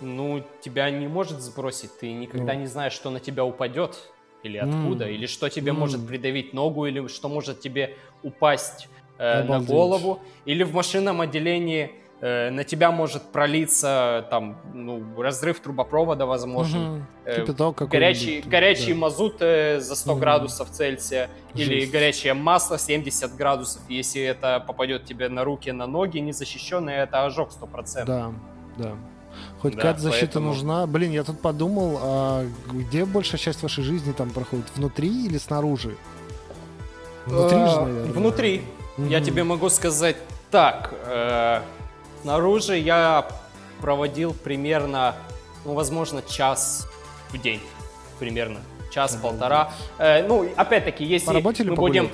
Ну, тебя не может сбросить, ты никогда ну. не знаешь, что на тебя упадет, или откуда, mm. или что тебе mm. может придавить ногу, или что может тебе упасть э, на голову, или в машинном отделении на тебя может пролиться там ну, разрыв трубопровода возможен, угу. Кипяток горячий, горячий да. мазут э, за 100 угу. градусов Цельсия Жесть. или горячее масло 70 градусов, если это попадет тебе на руки, на ноги незащищенные, это ожог 100%. Да, да. Хоть да, какая-то защита поэтому... нужна. Блин, я тут подумал, а где большая часть вашей жизни там проходит? Внутри или снаружи? Внутри же, наверное. Внутри. Я тебе могу сказать так. Снаружи я проводил примерно, ну, возможно, час в день. Примерно. Час-полтора. Э, ну, опять-таки, если По работе мы будем...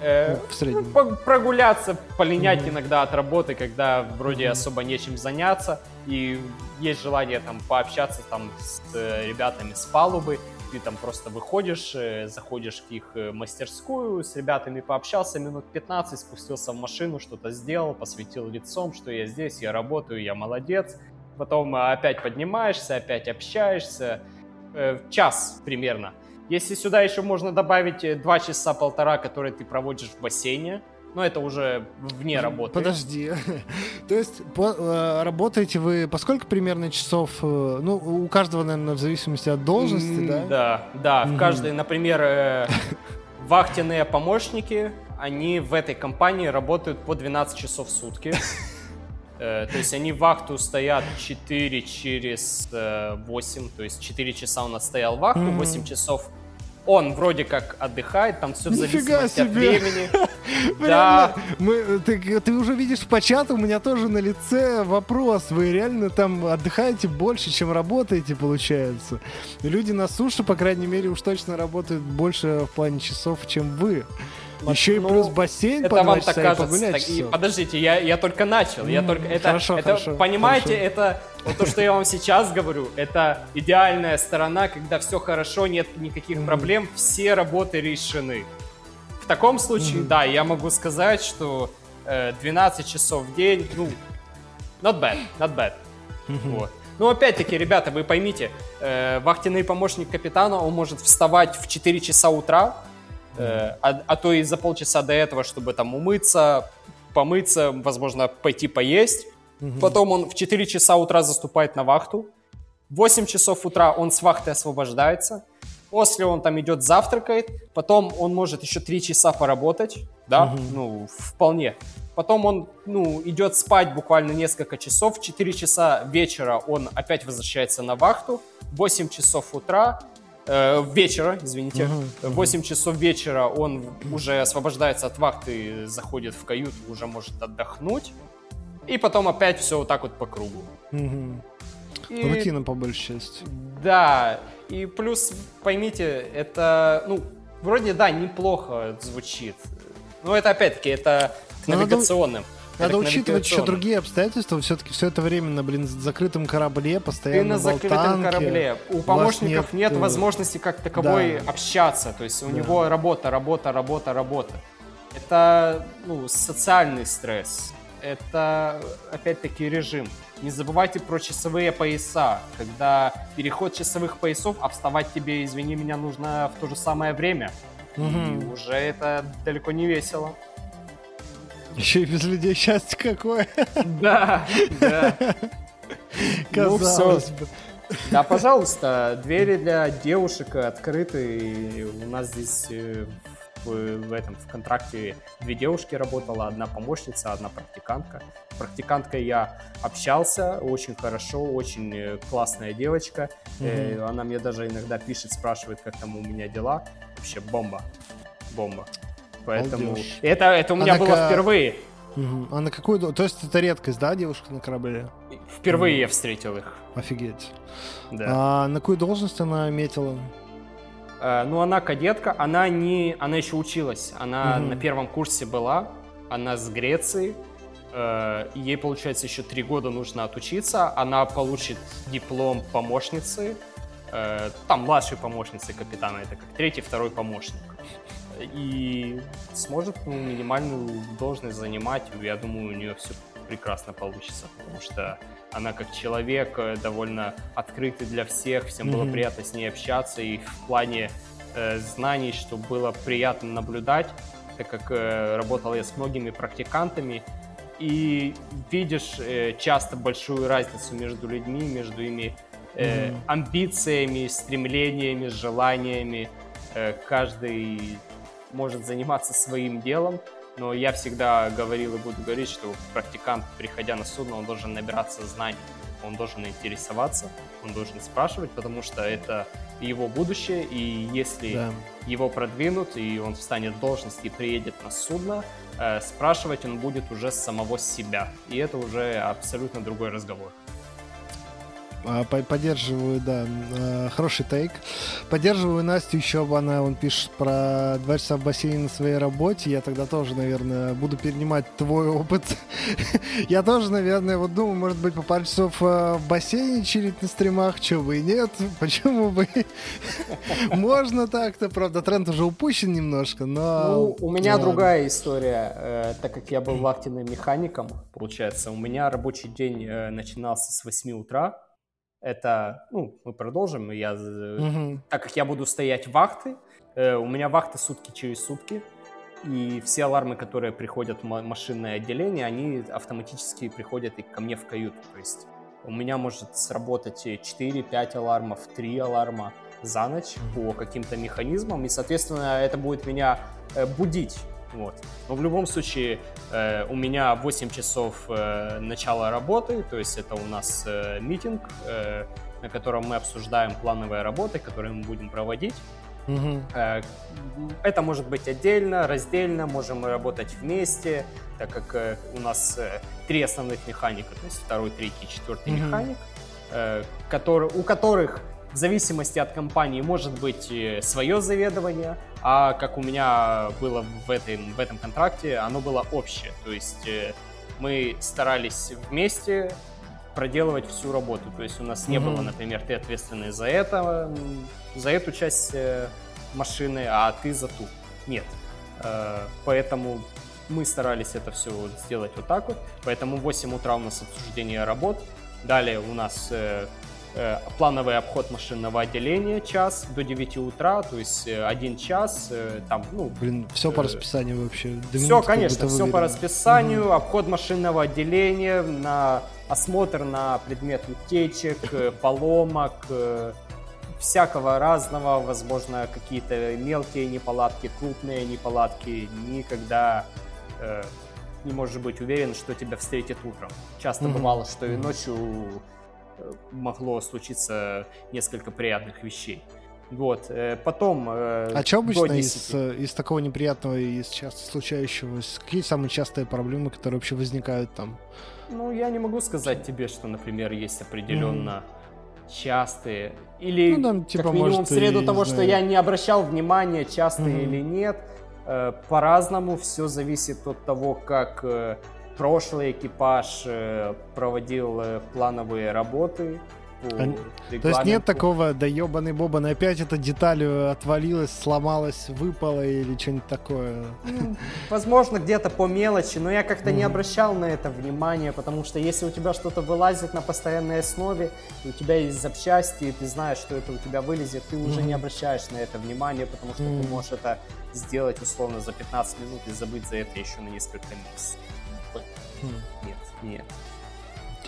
Э, ну, в среднем. Ну, прогуляться, полинять mm-hmm. иногда от работы, когда вроде mm-hmm. особо нечем заняться, и есть желание там пообщаться там с э, ребятами с палубы, ты там просто выходишь, э, заходишь в их э, мастерскую, с ребятами пообщался минут 15, спустился в машину, что-то сделал, посветил лицом, что я здесь, я работаю, я молодец. Потом э, опять поднимаешься, опять общаешься. Час примерно. Если сюда еще можно добавить два часа полтора, которые ты проводишь в бассейне, но это уже вне работы. Подожди. То есть по, э, работаете вы по сколько примерно часов? Э, ну, у каждого, наверное, в зависимости от должности, да? Да, да. В каждой, например, э, вахтенные помощники, они в этой компании работают по 12 часов в сутки. То есть они вахту стоят 4 через 8, то есть 4 часа у нас стоял вахту, 8 часов он вроде как отдыхает, там все в зависимости от времени. Да. Мы, ты, ты уже видишь по чату, у меня тоже на лице вопрос. Вы реально там отдыхаете больше, чем работаете, получается? Люди на суше, по крайней мере, уж точно работают больше в плане часов, чем вы. Еще и Ну, плюс бассейн Это по вам так кажется. Так, и подождите, я, я только начал. Я М, только это, хорошо, это хорошо, понимаете, хорошо. это вот то, что я вам сейчас говорю, это идеальная сторона, когда все хорошо, нет никаких проблем, все работы решены. В таком случае, да, я могу сказать, что э, 12 часов в день, ну, not bad, not bad. Вот. Ну, опять-таки, ребята, вы поймите, э, вахтенный помощник капитана, он может вставать в 4 часа утра, э, а, а то и за полчаса до этого, чтобы там умыться, помыться, возможно, пойти поесть. Мгм. Потом он в 4 часа утра заступает на вахту. В 8 часов утра он с вахты освобождается. После он там идет завтракает. Потом он может еще 3 часа поработать. Да, Мгм. ну, вполне. Потом он, ну, идет спать буквально несколько часов. В 4 часа вечера он опять возвращается на вахту. В 8 часов утра, э, вечера, извините, в 8 часов вечера он уже освобождается от вахты, заходит в каюту, уже может отдохнуть. И потом опять все вот так вот по кругу. И- Рутина по большей части. Да, и плюс, поймите, это, ну, вроде, да, неплохо звучит. Но это, опять-таки, это к надо- навигационным. Это Надо учитывать еще другие обстоятельства. Все-таки все это время на, блин, закрытом корабле, Ты постоянно на закрытом болтанки. корабле. У помощников нет, нет, э, возможности как таковой да. общаться. То есть у Да. него работа, работа, работа, работа. Это ну, социальный стресс. Это, опять-таки, режим. Не забывайте про часовые пояса. Когда переход часовых поясов, а вставать тебе, извини меня, нужно в то же самое время. И Мгм. уже это далеко не весело. Еще и без людей счастье какое. Да, да. Ну, Казалось бы. Да, пожалуйста, двери для девушек открыты. И у нас здесь э, в, в этом в контракте две девушки работала, одна помощница, одна практикантка. С практиканткой я общался очень хорошо, очень э, классная девочка. Э, Она мне даже иногда пишет, спрашивает, как там у меня дела. Вообще бомба, бомба. Поэтому Балдеж. это, это у меня Она было ка- впервые. А на какую... То есть это редкость, да, девушка на корабле? Впервые я встретил их. Офигеть. Да. А на какую должность она метила? Э, Ну, она кадетка, она не, она еще училась, она Мгм. на первом курсе была, она с Греции, э, ей, получается, еще три года нужно отучиться, она получит диплом помощницы, э, там младшей помощницы капитана, это как третий, второй помощник, и сможет ну, минимальную должность занимать, я думаю, у нее все прекрасно получится, потому что она как человек э, довольно открытый для всех, всем было Мгм. приятно с ней общаться, и в плане э, знаний, что было приятно наблюдать, так как э, работал я с многими практикантами, и видишь э, часто большую разницу между людьми, между ими э, Мгм. амбициями, стремлениями, желаниями. Э, каждый может заниматься своим делом, но я всегда говорил и буду говорить, что практикант, приходя на судно, он должен набираться знаний, он должен интересоваться, он должен спрашивать, потому что это его будущее, и если Да. его продвинут, и он встанет в должность и приедет на судно, э, спрашивать он будет уже с самого себя. И это уже абсолютно другой разговор. А, по- Поддерживаю, да, э, хороший тейк. Поддерживаю Настю еще, она он пишет про два часа в бассейне на своей работе. Я тогда тоже, наверное, буду перенимать твой опыт. Я тоже, наверное, вот думаю, может быть, по пару часов э, в бассейне чилить на стримах, чего бы и нет, почему бы. Можно так-то, правда, тренд уже упущен немножко, но... Ну, у меня другая история, э, так как я был вахтенным механиком, получается, у меня рабочий день э, начинался с 8 утра. Это, ну, мы продолжим, я, Мгм. так как я буду стоять вахты, э, у меня вахты сутки через сутки, и все алармы, которые приходят в ма- машинное отделение, они автоматически приходят и ко мне в каюту. То есть у меня может сработать 4-5 алармов, 3 аларма за ночь по каким-то механизмам, и, соответственно, это будет меня э, будить. Вот. Но в любом случае э, у меня 8 часов э, начала работы, то есть это у нас э, митинг, э, на котором мы обсуждаем плановые работы, которые мы будем проводить. Э, Это может быть отдельно, раздельно, можем работать вместе, так как э, у нас э, три основных механика, то есть второй, третий, четвертый Мгм. механик, который, у которых в зависимости от компании может быть свое заведование, а как у меня было в этом, в этом контракте, оно было общее. То есть э, мы старались вместе проделывать всю работу. То есть у нас не mm-hmm. было, например, ты ответственный за это, за эту часть э, машины, а ты за ту. Нет. Э, поэтому мы старались это все сделать вот так вот. Поэтому в 8 утра у нас обсуждение работ. Далее у нас плановый обход машинного отделения час до 9 утра, то есть э, один час, э, там, ну... Блин, все по расписанию вообще. Все, конечно, все по расписанию, mm-hmm. обход машинного отделения, на осмотр на предмет утечек, поломок, всякого разного, возможно, какие-то мелкие неполадки, крупные неполадки, никогда э, не можешь быть уверен, что тебя встретит утром. Часто mm-hmm. бывало, что и ночью э, могло случиться несколько приятных вещей. Вот, э, потом... Э, а что обычно из, из такого неприятного и из часто случающегося? Какие самые частые проблемы, которые вообще возникают там? Ну, я не могу сказать тебе, что, например, есть определенно mm. частые. Или, ну, там, типа, как минимум, может, в среду того, знаю. что я не обращал внимания, частые mm-hmm. или нет. Э, по-разному, все зависит от того, как э, прошлый экипаж э, проводил плановые работы. То есть нет такого, да ебаный Бобан, опять эта деталь отвалилась, сломалась, выпала или что-нибудь такое? Ну, возможно, где-то по мелочи, но я как-то mm. не обращал на это внимания, потому что если у тебя что-то вылазит на постоянной основе, у тебя есть запчасти, и ты знаешь, что это у тебя вылезет, ты mm. уже не обращаешь на это внимания, потому что mm. ты можешь это сделать условно за 15 минут и забыть за это еще на несколько месяцев. Нет, нет.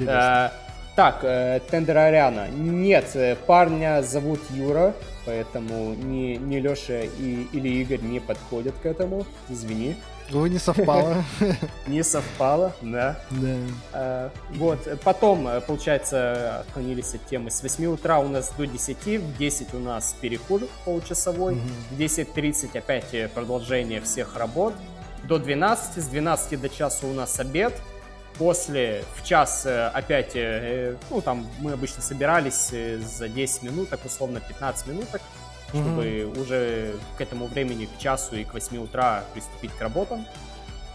А, так, э, Тендер Ариана. Нет, э, парня зовут Юра, поэтому ни, ни Леша и, или Игорь не подходят к этому. Извини. Вы не совпало. Не совпало, да. Да. А, вот, потом, э, получается, отклонились от темы. С 8 утра у нас до 10, в 10 у нас перекур получасовой, в 10.30 опять продолжение всех работ, до 12, с 12 до часа у нас обед, После в час э, опять, ну там мы обычно собирались за 10 минуток, условно 15 минуток, чтобы mm-hmm. уже к этому времени, к часу и к 8 утра приступить к работам.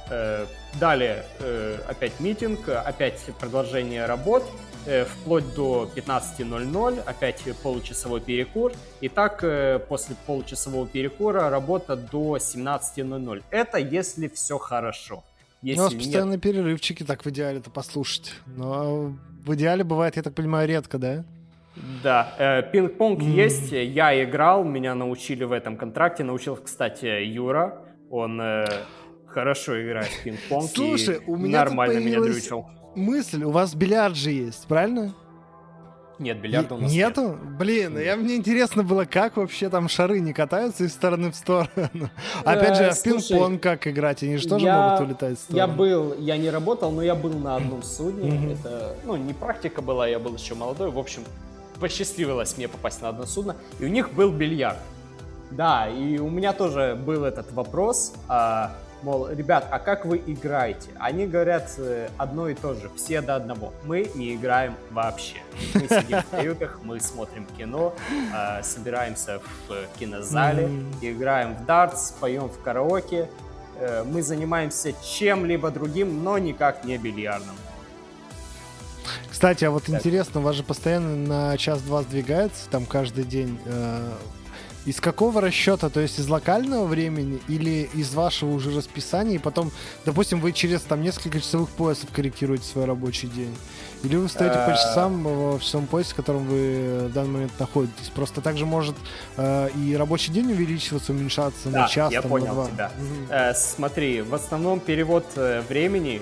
Э, далее э, опять митинг, опять продолжение работ, э, вплоть до 15.00, опять получасовой перекур. И так после получасового перекура работа до 17.00. Это если все хорошо. Если У нас постоянно нет... перерывчики, так в идеале это послушать. Но в идеале бывает, я так понимаю, редко, да? Да, э, пинг-понг mm. есть, я играл, меня научили в этом контракте, научил, кстати, Юра, он э, хорошо играет в пинг-понг Слушай, у меня нормально меня дрючил. Мысль, у вас бильярд же есть, правильно? Нет, бильярда у нас Нету? Нет. Блин, я, мне интересно было, как вообще там шары не катаются из стороны в сторону. Опять же, в пинг-понг как играть, они же тоже могут улетать в сторону. Я был, я не работал, но я был на одном судне. Это, ну, не практика была, я был еще молодой. В общем, посчастливилось мне попасть на одно судно, и у них был бильярд. Да, и у меня тоже был этот вопрос, а, мол, ребят, а как вы играете? Они говорят э, одно и то же, все до одного. Мы не играем вообще. Мы сидим в каютах, мы смотрим кино, а, собираемся в кинозале, mm-hmm. играем в дартс, поем в караоке. Э, мы занимаемся чем-либо другим, но никак не бильярдом. Кстати, а вот так. интересно, у вас же постоянно на час-два сдвигается, там каждый день. Э, из какого расчета? То есть из локального времени или из вашего уже расписания? И потом, допустим, вы через там несколько часовых поясов корректируете свой рабочий день? Или вы встаете по э. часам в часовом поясе, в котором вы в данный момент находитесь? Просто также может э, и рабочий день увеличиваться, уменьшаться да, на час, я там, понял на два. тебя. Угу. Э, смотри, в основном перевод времени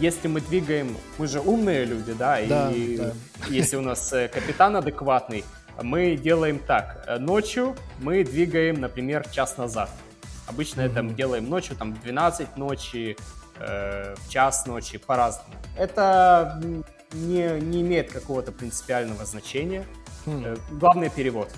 если мы двигаем, мы же умные люди, да, да и да. если у нас капитан адекватный, мы делаем так. Э, ночью мы двигаем, например, час назад. Обычно mm-hmm. это мы делаем ночью, там, в 12 ночи, э, в час ночи, по-разному. Это не, не имеет какого-то принципиального значения. Mm-hmm. Э, главный перевод.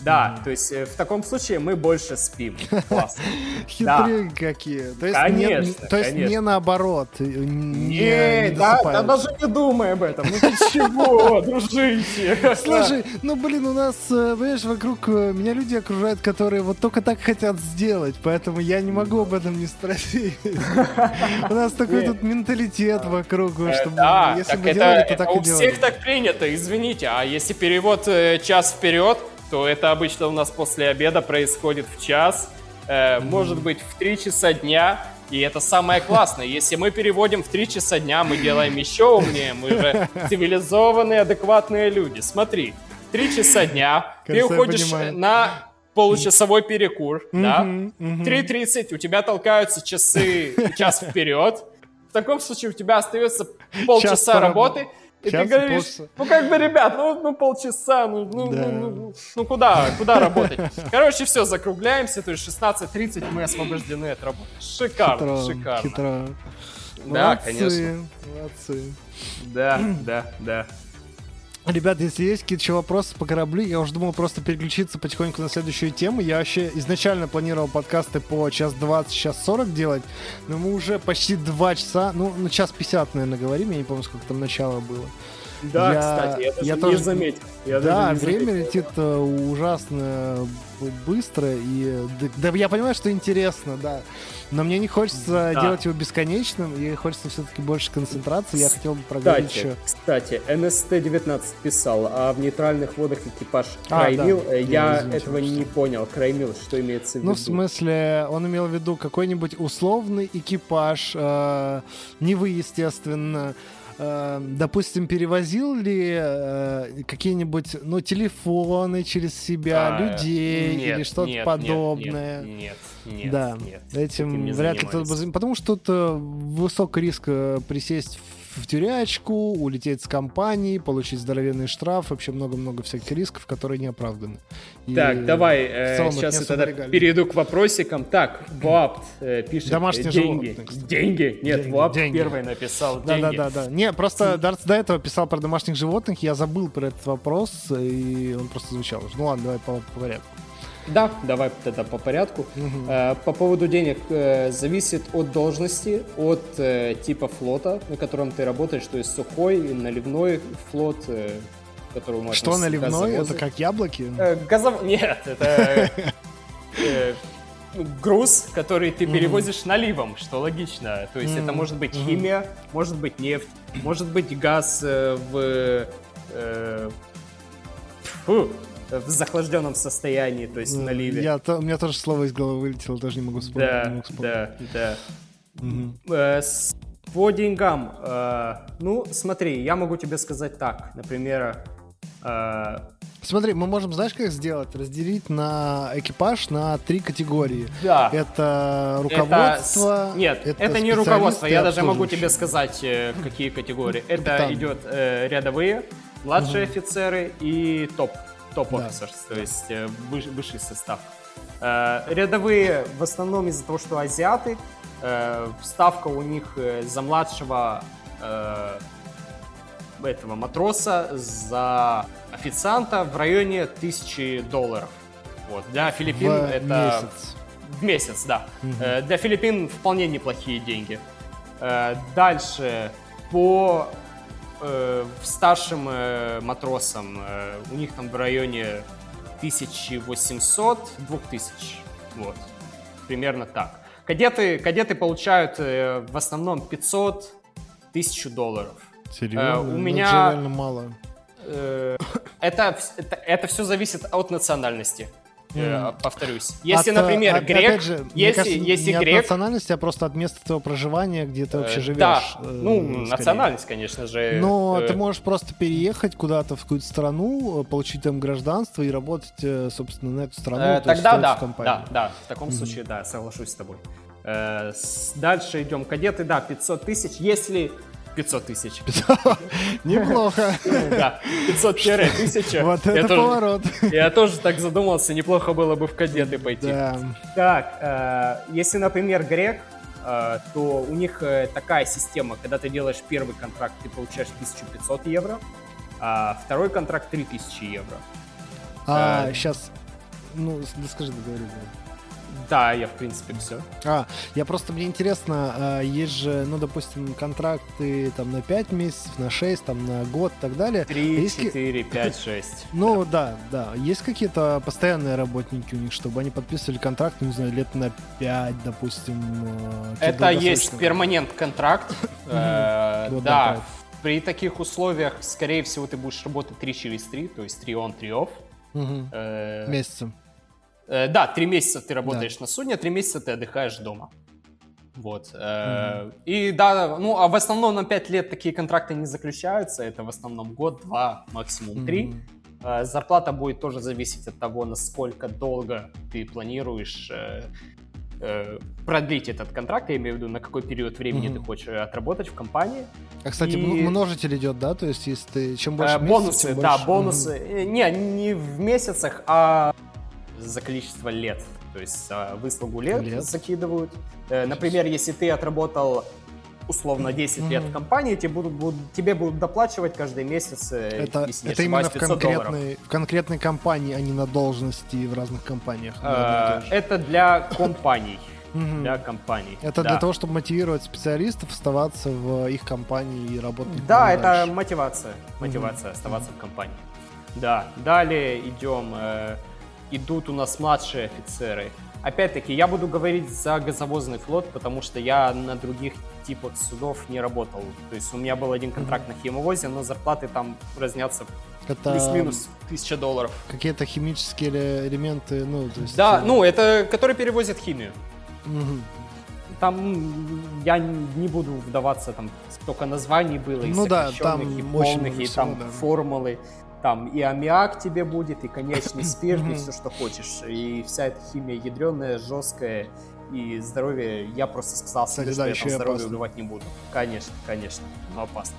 Да, то есть э, в таком случае мы больше спим. Классно. Хитрые какие. То есть, конечно, не, то есть не наоборот. Не, да, да, даже не думай об этом. Ну ты чего, дружище? Слушай, ну блин, у нас, э, понимаешь, вокруг э, меня люди окружают, которые вот только так хотят сделать, поэтому я не могу об этом не спросить. У нас такой тут менталитет вокруг, чтобы если бы делали, то так и делали. У всех так принято, извините, а если перевод час вперед, то это обычно у нас после обеда происходит в час, э, может быть в 3 часа дня, и это самое классное. Если мы переводим в 3 часа дня, мы делаем еще умнее, мы же цивилизованные, адекватные люди. Смотри, 3 часа дня, ты уходишь на получасовой перекур, да, 3.30 у тебя толкаются часы час вперед, в таком случае у тебя остается полчаса работы, и ты говоришь, ну как бы, ребят, ну, ну полчаса, ну, ну, да. ну, ну, ну куда, куда работать? Короче, все, закругляемся, то есть 16.30 мы освобождены от работы. Шикарно, хитро, шикарно. Хитро. Да, молодцы, конечно. Молодцы. Да, да, да. Ребят, если есть какие-то вопросы по кораблю, я уже думал просто переключиться потихоньку на следующую тему. Я вообще изначально планировал подкасты по час 20, час 40 делать, но мы уже почти 2 часа, ну, на час 50, наверное, говорим, я не помню, сколько там начало было. Да, я, кстати, я даже я не тоже... заметил. Я да, не время заметил. летит э, ужасно быстро, и да, да я понимаю, что интересно, да. Но мне не хочется да. делать его бесконечным, и хочется все-таки больше концентрации. Я хотел бы проговорить кстати, еще. Кстати, НСТ-19 писал, а в нейтральных водах экипаж а, Краймил, да. Э, я, я этого не понял. Краймил, что имеется в виду? Ну, в смысле, он имел в виду какой-нибудь условный экипаж, э, не вы, естественно, допустим, перевозил ли э, какие-нибудь, ну, телефоны через себя, а, людей нет, или что-то подобное? Нет, нет, нет. Да, нет, этим вряд ли кто-то... Потому что тут э, высок риск э, присесть в тюрячку, улететь с компании, получить здоровенный штраф, вообще много-много всяких рисков, которые не оправданы. И так, давай, э, сейчас я тогда легально. перейду к вопросикам. Так, Вапт э, пишет Домашние деньги. Животные, деньги? Нет, деньги, деньги. первый написал да, деньги. Да, да, да. Не, просто Дартс до этого писал про домашних животных, я забыл про этот вопрос, и он просто звучал. Ну ладно, давай по, по порядку. Да, давай тогда по порядку. Угу. По поводу денег э, зависит от должности, от э, типа флота, на котором ты работаешь, то есть сухой, наливной флот, который можно Что наливной? Это как яблоки? Газов... Нет, это груз, который ты перевозишь наливом, что логично. То есть это может быть химия, может быть нефть, может быть газ в... Фу, в захлажденном состоянии, то есть на ливе. Я, то, у меня тоже слово из головы вылетело, даже не могу вспомнить. Да, могу вспомнить. да, да. Угу. Э, с, по деньгам, э, ну, смотри, я могу тебе сказать так, например... Э, Смотри, мы можем, знаешь, как сделать? Разделить на экипаж на три категории. Да. Это руководство. Это... Нет, это, это не руководство. Я даже могу тебе сказать, э, какие категории. Это идет э, рядовые, младшие угу. офицеры и топ топ-офисерс, да. то есть э, высший состав. Э, рядовые в основном из-за того, что азиаты, э, ставка у них за младшего этого матроса, за официанта в районе тысячи долларов. Вот. Для Филиппин в это... месяц. В месяц, да. Угу. Для Филиппин вполне неплохие деньги. Дальше по э, старшим э, матросам э, у них там в районе 1800-2000. Вот. Примерно так. Кадеты, кадеты получают э, в основном 500 тысяч долларов. Серьезно? Э, у ну, меня... реально мало. Э, это, это, это все зависит от национальности. Mm. повторюсь. Если, от, например, от, грек, же, если, кажется, если не грек... от национальности, а просто от места твоего проживания, где ты вообще живешь. Да, э, ну, скорее. национальность, конечно же. Но э... ты можешь просто переехать куда-то в какую-то страну, получить там гражданство и работать, э, собственно, на эту страну. Э, тогда да, да, да, в таком mm-hmm. случае, да, соглашусь с тобой. Э, дальше идем. Кадеты, да, 500 тысяч. Если 500 тысяч. Неплохо. Да, 500 тысяча. Вот это поворот. Я тоже так задумался, неплохо было бы в кадеты пойти. Так, э, если, например, грек, э, то у них э, такая система, когда ты делаешь первый контракт, ты получаешь 1500 евро, а второй контракт 3000 евро. А, сейчас Ну, скажи, договори. Да, я в принципе все. А, я просто, мне интересно, а, есть же, ну, допустим, контракты там на 5 месяцев, на 6, там на год и так далее. 3, Есть ки- 4, 5, 6. Ну, да, да. Есть какие-то постоянные работники у них, чтобы они подписывали контракт, ну, не знаю, лет на 5, допустим. э, Это есть перманент контракт. Э, Да, при таких условиях, скорее всего, ты будешь работать 3 через 3, то есть 3 on, 3 off. Мгм. Э, Да, три месяца ты работаешь на судне, три месяца ты отдыхаешь дома. Вот. э, И да, ну, а в основном на 5 лет такие контракты не заключаются. Это в основном год, два, максимум три. Э, Зарплата будет тоже зависеть от того, насколько долго ты планируешь продлить этот контракт. Я имею в виду, на какой период времени Мгм. ты хочешь отработать в компании. А, кстати, И- множитель идет, да? То есть, если ты чем больше Э, месяцев, бонусы, тем да, больше. бонусы. Э, Не, не в месяцах, а за количество лет. То есть а, выслугу лет, Лет. закидывают. Э, Например, если ты отработал условно 10 лет в компании, тебе будут, будут- тебе будут доплачивать каждый месяц, э, Это, если это именно в 500 долларов. конкретной, в конкретной компании, а не на должности в разных компаниях. Э. Это для компаний. Для компаний. Это да. для того, чтобы мотивировать специалистов оставаться в их компании и работать. Да, это дальше. мотивация. Мотивация оставаться в компании. Да, далее идем. э, идут у нас младшие офицеры. Опять-таки, я буду говорить за газовозный флот, потому что я на других типах судов не работал. То есть у меня был один контракт на химовозе, но зарплаты там разнятся Это плюс-минус тысяча долларов. какие-то химические эле- элементы, ну, то есть... Да, э, ну это который перевозит химию. мгм. Там я не буду вдаваться, там столько названий было, и Ну да, там и очень полных, много и всего, там да. формулы. Там и аммиак тебе будет, и конечный спирт, и все, что хочешь. И вся эта химия ядреная, жесткая, и здоровье, я просто сказал Кстати, себе, да, что я еще там здоровье опасно. убивать не буду. Конечно, конечно, но опасно.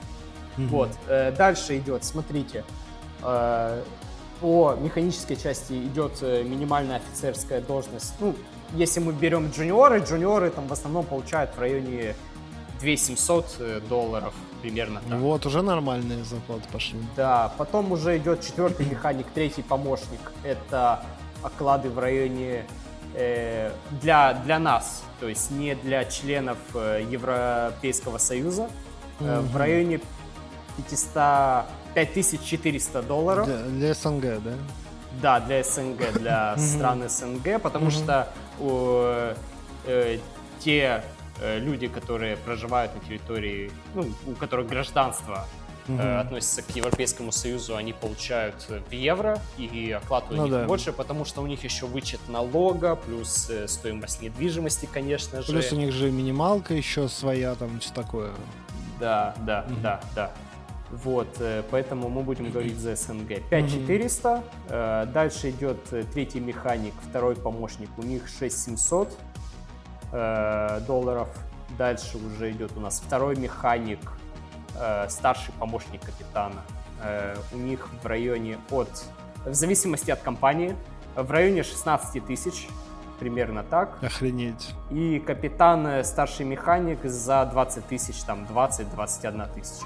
Вот, э, дальше идет, смотрите, э, по механической части идет э, минимальная офицерская должность. Ну, если мы берем джуниоры, джуниоры там в основном получают в районе 2700 э, долларов, примерно так. Вот, уже нормальные зарплаты пошли. Да, потом уже идет четвертый механик, третий помощник. Это оклады в районе э, для, для нас, то есть не для членов э, Европейского Союза, э, в Мгм. районе 500, 5400 долларов. Для, для СНГ, да? Да, для СНГ, для стран СНГ, потому что э, те люди, которые проживают на территории, ну, у которых гражданство э, Мгм. относится к Европейскому Союзу, они получают э, в евро, и оклад у Ну них да. больше, потому что у них еще вычет налога, плюс э, стоимость недвижимости, конечно же. Плюс у них же минималка еще своя, там все такое. Да, да, Мгм. да, да. Вот, э, поэтому мы будем говорить за СНГ. 5400. э, Дальше идет э, третий механик, второй помощник. У них 6700 э, долларов. Дальше уже идет у нас второй механик, э, старший помощник капитана. Э, У них в районе от, в зависимости от компании, в районе 16 тысяч, примерно так. Охренеть. И капитан, старший механик за 20 тысяч, там 20-21 тысяча.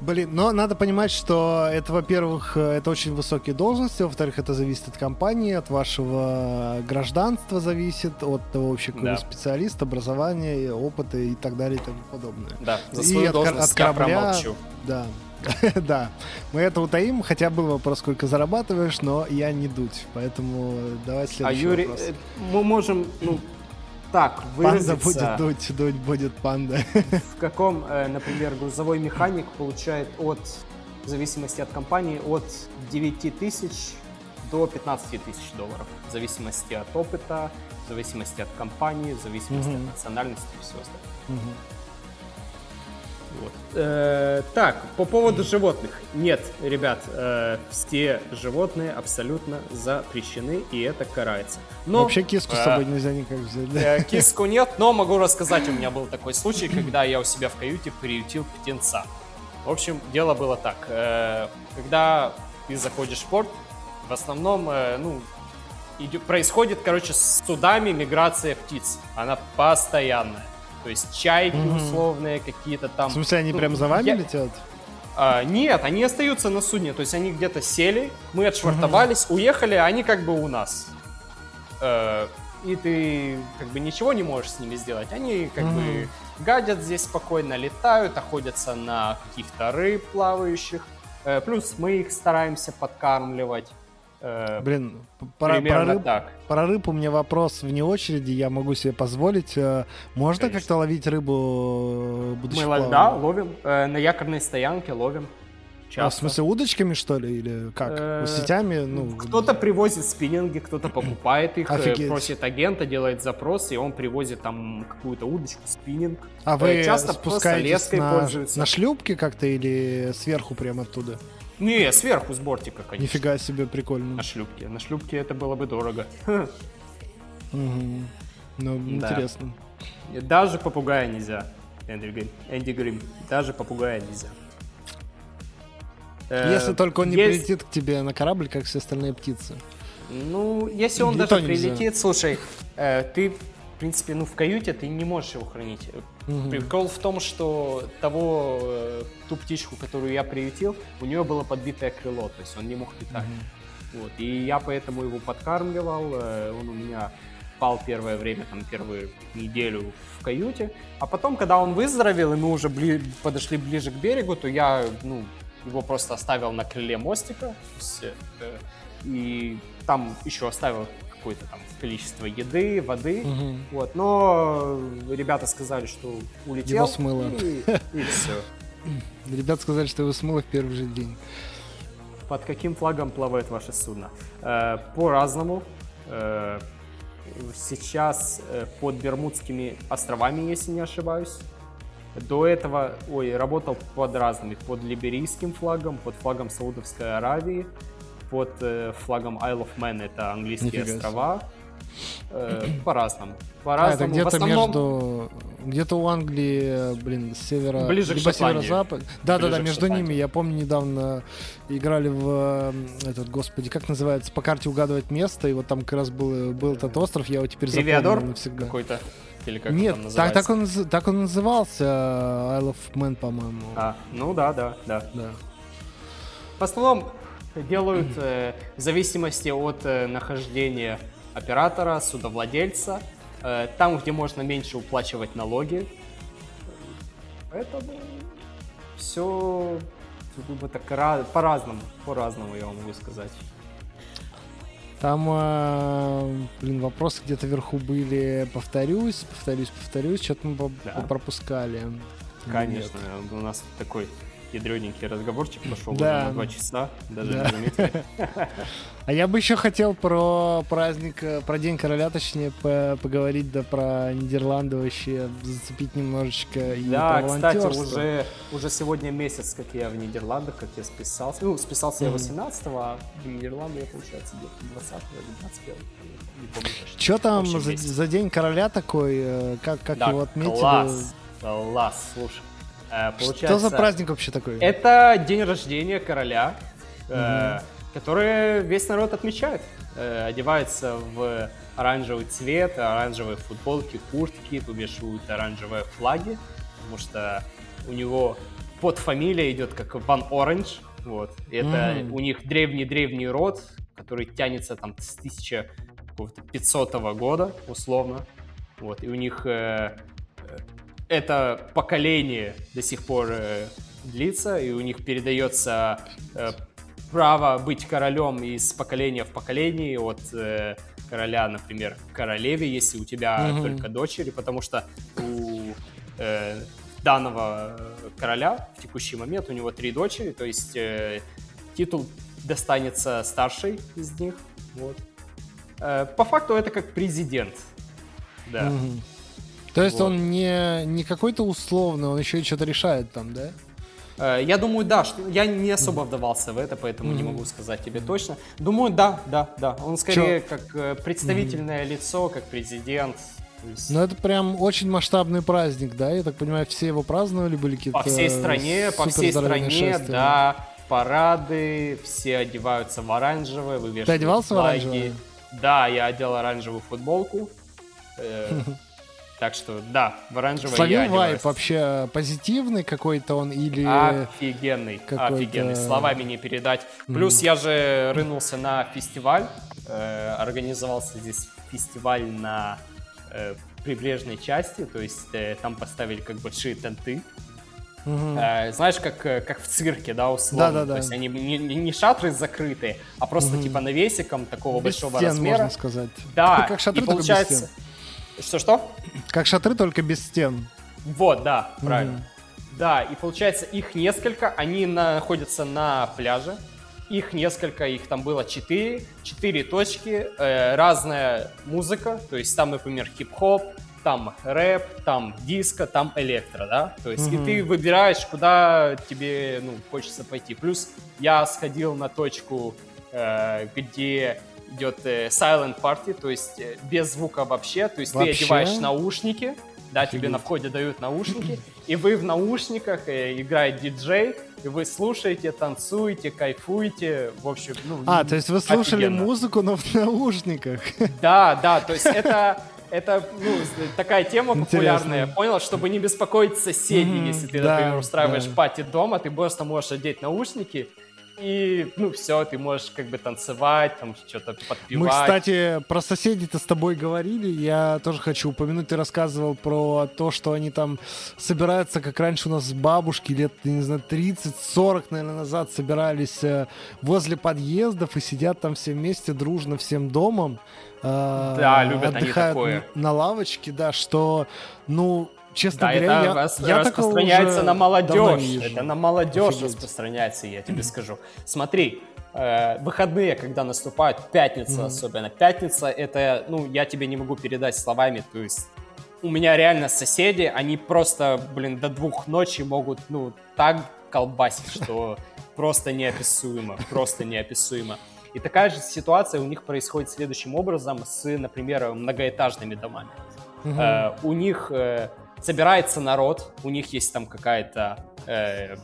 Блин, но надо понимать, что это, во-первых, э, это очень высокие должности, во-вторых, это зависит от компании, от вашего гражданства зависит, от того вообще, какой Да. вы специалист, образования, опыта и так далее и тому подобное. Да, за И свою от кор- должность от я корабля- промолчу. Да, да. Мы это утаим, хотя был вопрос, сколько зарабатываешь, но я не дуть, поэтому давай А следующий Юрий, вопрос. э, мы можем, ну, так Панда выразиться, будет дуть, дуть будет панда. в каком, э, например, грузовой механик получает от, в зависимости от компании, от 9 тысяч до 15 тысяч долларов. В зависимости от опыта, в зависимости от компании, в зависимости Мгм. от национальности и всего остального. Мгм. Вот. Э, так, по поводу животных. Нет, ребят, э, все животные абсолютно запрещены, и это карается. Но, Вообще киску с э, собой нельзя никак взять. да? э, киску нет, но могу рассказать, у меня был такой случай, когда я у себя в каюте приютил птенца. В общем, дело было так. э, когда ты заходишь в порт, в основном, э, ну, идё- происходит, короче, с судами миграция птиц. Она постоянная. То есть чайки Мгм. условные какие-то там. В смысле, они Ну, прям за вами я- летят? А, нет, они остаются на судне, то есть они где-то сели, мы отшвартовались, уехали, а они как бы у нас. Э, и ты как бы ничего не можешь с ними сделать. Они как бы гадят здесь спокойно, летают, охотятся на каких-то рыб плавающих. Э, плюс мы их стараемся подкармливать. Э, Блин, про, про, примерно рыб, так. про рыб у меня вопрос вне очереди, я могу себе позволить. Э, Можно как-то ловить рыбу, э, Мы в ло- да, плавании? ловим. Э, на якорной стоянке ловим. А, в Часто. смысле, удочками, что ли, или как? Э, Сетями? Ну, Кто-то привозит спиннинги, кто-то покупает их, э, Офигеть. просит агента, делает запрос, и он привозит там какую-то удочку, спиннинг. А вы часто спускаетесь леской на, на шлюпке как-то или сверху прямо оттуда? Не, сверху с бортика, конечно. Нифига себе, прикольно. На шлюпке. На шлюпке это было бы дорого. Мгм. Ну, Да. интересно. Даже попугая нельзя. Энди Грим. Энди Грим. Даже попугая нельзя. Э, Если только он не есть- прилетит к тебе на корабль, как все остальные птицы. Ну, если он И даже то нельзя. прилетит, слушай, э, ты, в принципе, ну, в каюте ты не можешь его хранить. Мгм. Прикол в том, что того, э, ту птичку, которую я приютил, у нее было подбитое крыло, то есть он не мог летать. Вот, и я поэтому его подкармливал, э, он у меня спал первое время, там, первую неделю в каюте, а потом, когда он выздоровел, и мы уже бли- подошли ближе к берегу, то я, ну, его просто оставил на крыле мостика, есть, э, и там еще оставил какое-то там количество еды, воды, Мгм. вот, но ребята сказали, что улетел. Его смыло. И, все. Ребят сказали, что его смыло в первый же день. Под каким флагом плавает ваше судно? Э, По-разному. Э, Сейчас э, под Бермудскими островами, если не ошибаюсь. До этого, ой, работал под разными, под либерийским флагом, под флагом Саудовской Аравии, под э, флагом Isle of Man, это английские Нифига острова. Э, По-разному. А, это По-разному. В где-то основном- между... Где-то у Англии, блин, с севера... Ближе к либо Шотландии. северо-запад. Да-да-да, к между ними. Я помню, недавно играли в... э, Этот, господи, как называется? По карте угадывать место. И вот там как раз был, был этот остров. Я его теперь Тривиадор запомнил навсегда. какой-то? Или как он Нет, там так, так, он, так он назывался, э, Isle of Man, по-моему. А, ну да, да, да. Да. В основном делают э, в зависимости от э, нахождения оператора, судовладельца, э, там, где можно меньше уплачивать налоги. Поэтому все так ра- по-разному, по-разному я вам могу сказать. Там, э, блин, вопросы где-то вверху были. Повторюсь, повторюсь, повторюсь. Что-то мы Да. пропускали. Конечно, у нас такой ядрененький разговорчик пошел Да. на два часа, даже Да. не заметили. А я бы еще хотел про праздник, э, про День короля, точнее, по- поговорить, да про Нидерланды вообще, зацепить немножечко. И Да, кстати, уже, уже сегодня месяц, как я в Нидерландах, как я списался. Ну, списался я Мгм. 18-го, а в Нидерланды я, получается, где-то 20 или 21 не помню точно. Что там за, за День короля такой? э, Как, как Да, его отметили? класс, класс, слушай. Э, получается, Что за праздник вообще такой? Это день рождения короля, э, который весь народ отмечает. Э, одевается в оранжевый цвет, оранжевые футболки, куртки, вывешивают оранжевые флаги, потому что у него под фамилия идет как Ван Оранж. Вот. Это Мгм. у них древний-древний род, который тянется там с 1500 года, условно. Вот. И у них э, э, это поколение до сих пор э, длится, и у них передается э, право быть королем из поколения в поколение от э, короля, например, королеве, если у тебя Мгм. только дочери, потому что у э, данного короля в текущий момент у него три дочери, то есть э, титул достанется старшей из них. Вот. Э, по факту это как президент. Да. Мгм. То есть Вот. он не, не какой-то условный, он еще и что-то решает там, да? Э, Я думаю, да, что я не особо вдавался в это, поэтому не Мгм. могу сказать тебе точно. Думаю, да, да, да. Он скорее как э, представительное лицо, как президент. Есть Ну, это прям очень масштабный праздник, да? Я так понимаю, все его праздновали, были какие-то по всей стране, по всей стране, шествия. да, парады, все одеваются в оранжевое, вывешивают Ты одевался в флаги. оранжевое? Да, я одел оранжевую футболку. Э, Так что, да, в оранжевой Словил я вайп вообще позитивный какой-то он или... Офигенный, какой-то- офигенный, словами не передать. Плюс я же рынулся на фестиваль, э, организовался здесь фестиваль на э, прибрежной части, то есть э, там поставили как большие тенты. Мгм. Э, знаешь, как, э, как в цирке, да, условно. Да-да-да. То есть они не, не- шатры закрытые, а просто типа навесиком такого Без большого стен, размера. можно сказать. Да, как шатры, и только без получается... Что-что? Как шатры, только без стен. Вот, да, правильно. Да, и получается их несколько, они находятся на пляже. Их несколько, их там было четыре, четыре точки, э, разная музыка, то есть там, например, хип-хоп, там рэп, там диско, там электро, да, то есть и Мгм. ты выбираешь, куда тебе, ну, хочется пойти. Плюс я сходил на точку, э, где идет э, silent party, то есть э, без звука вообще, то есть Вообще? ты одеваешь наушники, да, тебе Офигеть. на входе дают наушники, и вы в наушниках, э, играет диджей, и вы слушаете, танцуете, кайфуете, в общем, ну... А, то есть вы слушали офигенно. музыку, но в наушниках. Да, да, то есть это... Это, ну, такая тема Интересно. популярная, понял? Чтобы не беспокоить соседей, если ты, да, например, устраиваешь да. пати дома, ты просто можешь одеть наушники, и, ну, все, ты можешь как бы танцевать, там что-то подпевать. Мы, кстати, про соседей-то с тобой говорили. Я тоже хочу упомянуть. Ты рассказывал про то, что они там собираются, как раньше у нас бабушки лет, не знаю, 30-40, наверное, назад собирались э, возле подъездов и сидят там все вместе, дружно, всем домом. э, Да, любят они отдыхают такое. на лавочке, да, что, ну, честно Да, говоря, это я, рас- я распространяется на молодежь. Это на молодежь Офигеть. распространяется, я тебе скажу. Смотри, э, выходные, когда наступают, пятница особенно. Пятница это, ну, я тебе не могу передать словами, то есть у меня реально соседи, они просто, блин, до двух ночи могут, ну, так колбасить, что просто неописуемо, просто неописуемо. И такая же ситуация у них происходит следующим образом с, например, многоэтажными домами. Мгм. Э, у них э, собирается народ, у них есть там какая-то э,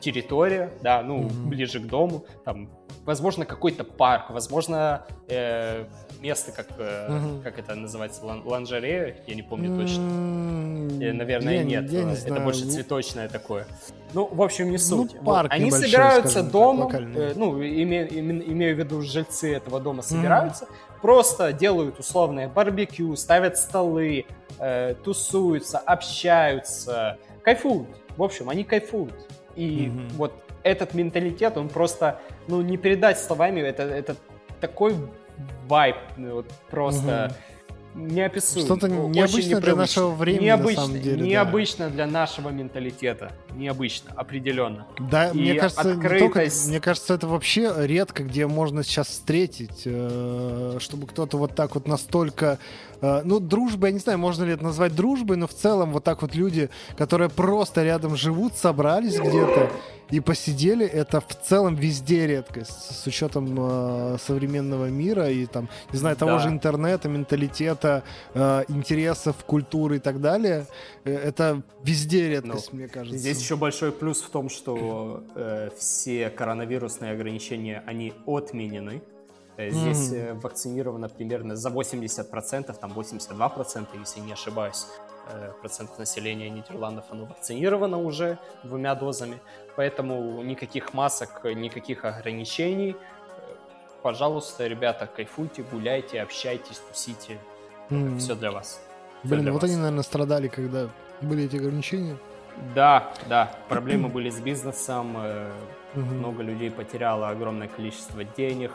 территория, да, ну, Мгм. ближе к дому, там, возможно, какой-то парк, возможно, э, место, как, э, Мгм. как это называется, лан- ланжерея, я не помню точно. М, Э, Наверное, я не- нет. я не это знаю. больше цветочное такое. Ну, в общем, не суть. Вот. парк Они небольшой, собираются дома, э, ну, име- име- имею в виду жильцы этого дома собираются, просто делают условное барбекю, ставят столы, э, тусуются, общаются, кайфуют. В общем, они кайфуют. И Мгм. вот этот менталитет, он просто, ну, не передать словами, это, это такой вайб, ну, вот просто неописуемый. Что-то Очень необычное для нашего времени, на Необычно, самом деле, да. необычно для нашего менталитета. Необычно, определенно. Да, И мне кажется, не только, открытость. мне кажется, это вообще редко, где можно сейчас встретить, э, чтобы кто-то вот так вот настолько, ну, дружбой, я не знаю, можно ли это назвать дружбой, но в целом вот так вот люди, которые просто рядом живут, собрались где-то и посидели, это в целом везде редкость, с учетом э, современного мира и там, не знаю, того Да. же интернета, менталитета, э, интересов, культуры и так далее. Э, Это везде редкость, мне кажется. Ну, Здесь еще большой плюс в том, что э, все коронавирусные ограничения, они отменены. Э, Здесь э, вакцинировано примерно за 80%, там 82%, если не ошибаюсь, э, процентов населения Нидерландов, оно вакцинировано уже двумя дозами. Поэтому никаких масок, никаких ограничений. Пожалуйста, ребята, кайфуйте, гуляйте, общайтесь, тусите. Мгм. Все для вас. Всё Блин, для вот вас. они, наверное, страдали, когда были эти ограничения. Да, да, проблемы были с бизнесом, много людей потеряло огромное количество денег.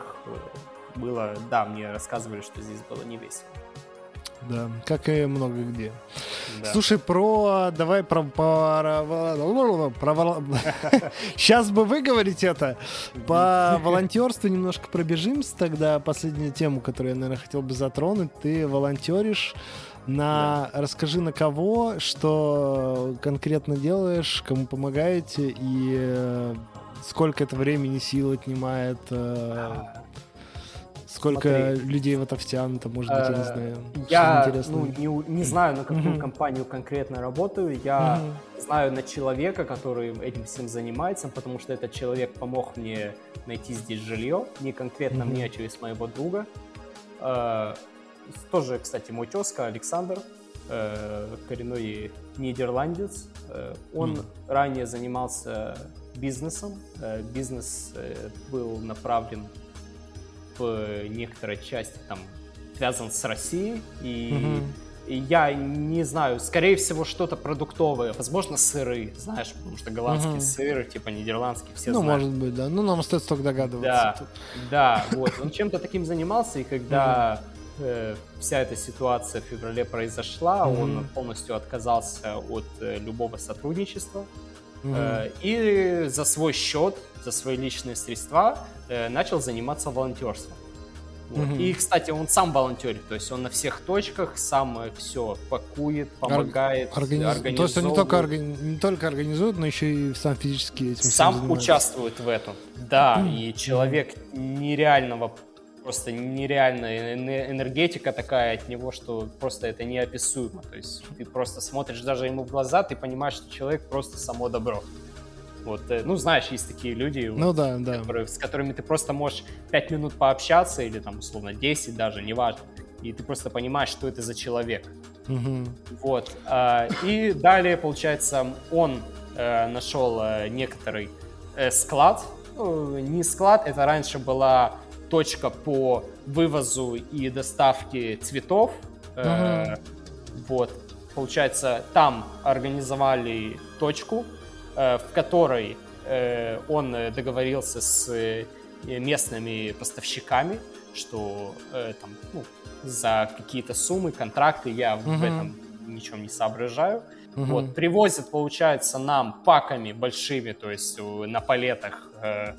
Было, да, мне рассказывали, что здесь было не весело. Да, как и много где. Да. Слушай, про... Давай про... про... про... Сейчас бы выговорить это. По волонтерству немножко пробежимся тогда. Последнюю тему, которую я, наверное, хотел бы затронуть. Ты волонтеришь на... Расскажи, на кого, что конкретно делаешь, кому помогаете и э, сколько это времени, сил отнимает, э, сколько Смотри. людей в это втянуто, может быть, я не Э, знаю. Я ну, не, не знаю, на какую компанию конкретно работаю. Я знаю на человека, который этим всем занимается, потому что этот человек помог мне найти здесь жилье. Не конкретно мне, а через моего друга. Э, Тоже, кстати, мой тезка Александр. коренной нидерландец. Он ранее занимался бизнесом. Бизнес был направлен в некоторой части там связан с Россией и mm-hmm я не знаю, скорее всего, что-то продуктовое, возможно, сыры, знаешь, потому что голландские угу. сыры, типа нидерландские, все ну, знают. Ну, может быть, да. Ну, нам остается только догадываться. Да, да, вот. Он чем-то таким занимался, и когда э, вся эта ситуация в феврале произошла, угу. он полностью отказался от э, любого сотрудничества. Угу. Э, и за свой счет, за свои личные средства э, начал заниматься волонтерством. Вот. Угу. И, кстати, он сам волонтерит, то есть он на всех точках сам все пакует, помогает, Организ... организовывает. То есть он не только, органи... не только организует, но еще и сам физически этим Сам участвует в этом, да, и человек нереального просто нереальная энергетика такая от него, что просто это неописуемо. То есть ты просто смотришь даже ему в глаза, ты понимаешь, что человек просто само добро. Вот, э, ну, знаешь, есть такие люди, ну, вот, да, да. Которые, с которыми ты просто можешь 5 минут пообщаться, или там, условно, 10 даже, неважно. И ты просто понимаешь, что это за человек. Угу. Вот. Э, и далее, получается, он э, нашел э, некоторый э, склад. Ну, не склад, это раньше была точка по вывозу и доставке цветов. Э, Вот. Получается, там организовали точку, Э, в которой э, он договорился с э, местными поставщиками, что там, ну, за какие-то суммы, контракты, я uh-huh. в этом ничем не соображаю. Uh-huh. Вот, привозят, получается, нам паками большими, то есть на палетах э, э,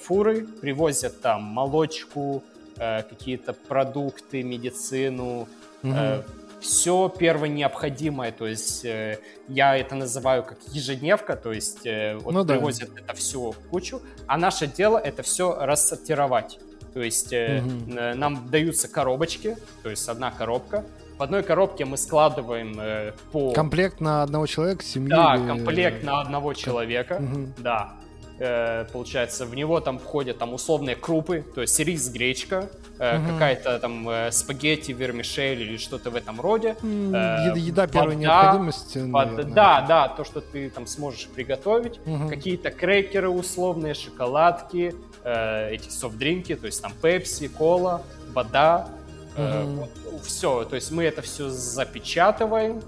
фуры, привозят там молочку, э, какие-то продукты, медицину, uh-huh все первое необходимое, то есть э, я это называю как ежедневка, то есть э, вот ну, привозят да. это все кучу, а наше дело это все рассортировать. То есть э, угу. нам даются коробочки, то есть одна коробка. В одной коробке мы складываем э, по... Комплект на одного человека, семью? Да, или... комплект на одного человека, угу. да. Э, получается, в него там входят там условные крупы, то есть рис, гречка, угу. какая-то там э, спагетти, вермишель или что-то в этом роде. Еда, еда первой вода, необходимости. Вода, да, да, то, что ты там сможешь приготовить. Угу. Какие-то крекеры условные, шоколадки, эти софт-дринки, то есть там пепси, кола, вода. Угу. Вот, все, то есть мы это все запечатываем,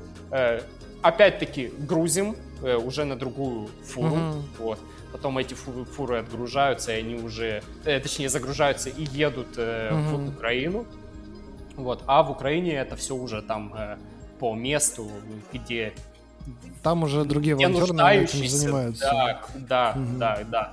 опять-таки грузим уже на другую фуру. Угу. Вот потом эти фуры отгружаются, и они уже, э, точнее, загружаются и едут э, mm-hmm. в Украину. Вот, а в Украине это все уже там э, по месту, где там уже другие волонтеры этим занимаются. Да, да, угу. да, да.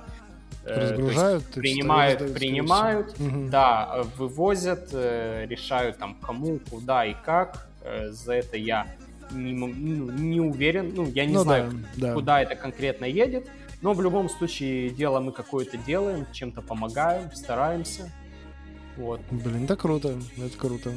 Разгружают, есть, принимают, принимают, угу. да, вывозят, решают там кому, куда и как. За это я не, ну, не уверен, ну я не ну, знаю, да, куда да. это конкретно едет. Но в любом случае дело мы какое-то делаем, чем-то помогаем, стараемся. Вот. Блин, это круто, это круто.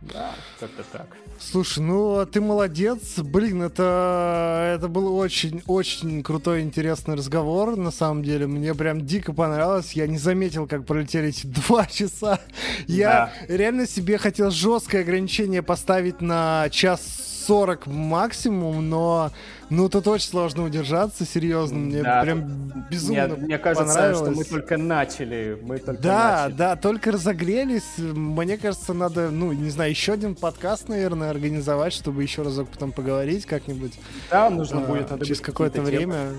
Да, как-то так. Слушай, ну а ты молодец. Блин, это, это был очень-очень крутой, интересный разговор. На самом деле, мне прям дико понравилось. Я не заметил, как пролетели эти два часа. Я да. реально себе хотел жесткое ограничение поставить на час сорок максимум, но ну, тут очень сложно удержаться, серьезно. Мне да. прям безумно Мне, мне кажется, что мы только начали. Мы только да, начали. да, только разогрелись. Мне кажется, надо, ну, не знаю, еще один подкаст, наверное, организовать, чтобы еще разок потом поговорить как-нибудь. Да, нужно а, будет. Надо через какое-то время.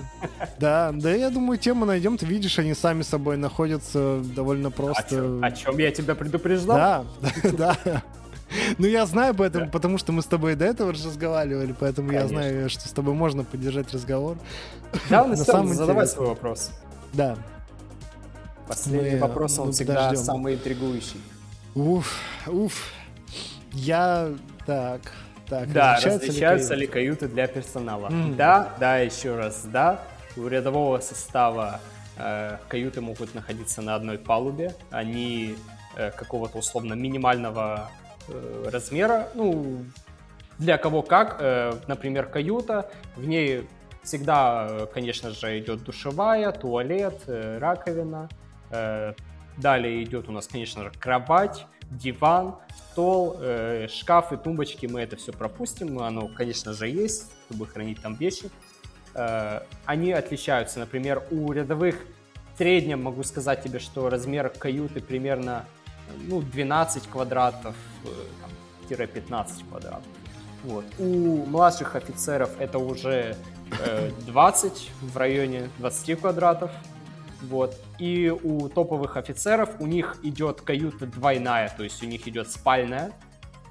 Да, да, я думаю, тему найдем. Ты видишь, они сами собой находятся довольно просто. О чем я тебя предупреждал? Да, да. Ну, я знаю об этом, потому что мы с тобой до этого разговаривали, поэтому я знаю, что с тобой можно поддержать разговор. Да, на самом задавай свой вопрос. Да. Последний вопрос, он всегда самый интригующий. Уф, уф. Я... Так, так. Да, различаются, ли, каюты? для персонала? Да, да, еще раз, да. У рядового состава э, каюты могут находиться на одной палубе. Они э, какого-то условно минимального Э, размера, ну, для кого как, э, например, каюта, в ней всегда, э, конечно же, идет душевая, туалет, раковина, далее идет у нас, конечно же, кровать, диван, стол, э, шкафы, тумбочки, мы это все пропустим. Оно, конечно же, есть, чтобы хранить там вещи. Они отличаются. Например, у рядовых в среднем могу сказать тебе, что размер каюты примерно ну, 12 квадратов, э, там, 15 квадратов. Вот. У младших офицеров это уже э, 20, в районе 20 квадратов. Вот. И у топовых офицеров у них идет каюта двойная, то есть у них идет спальная.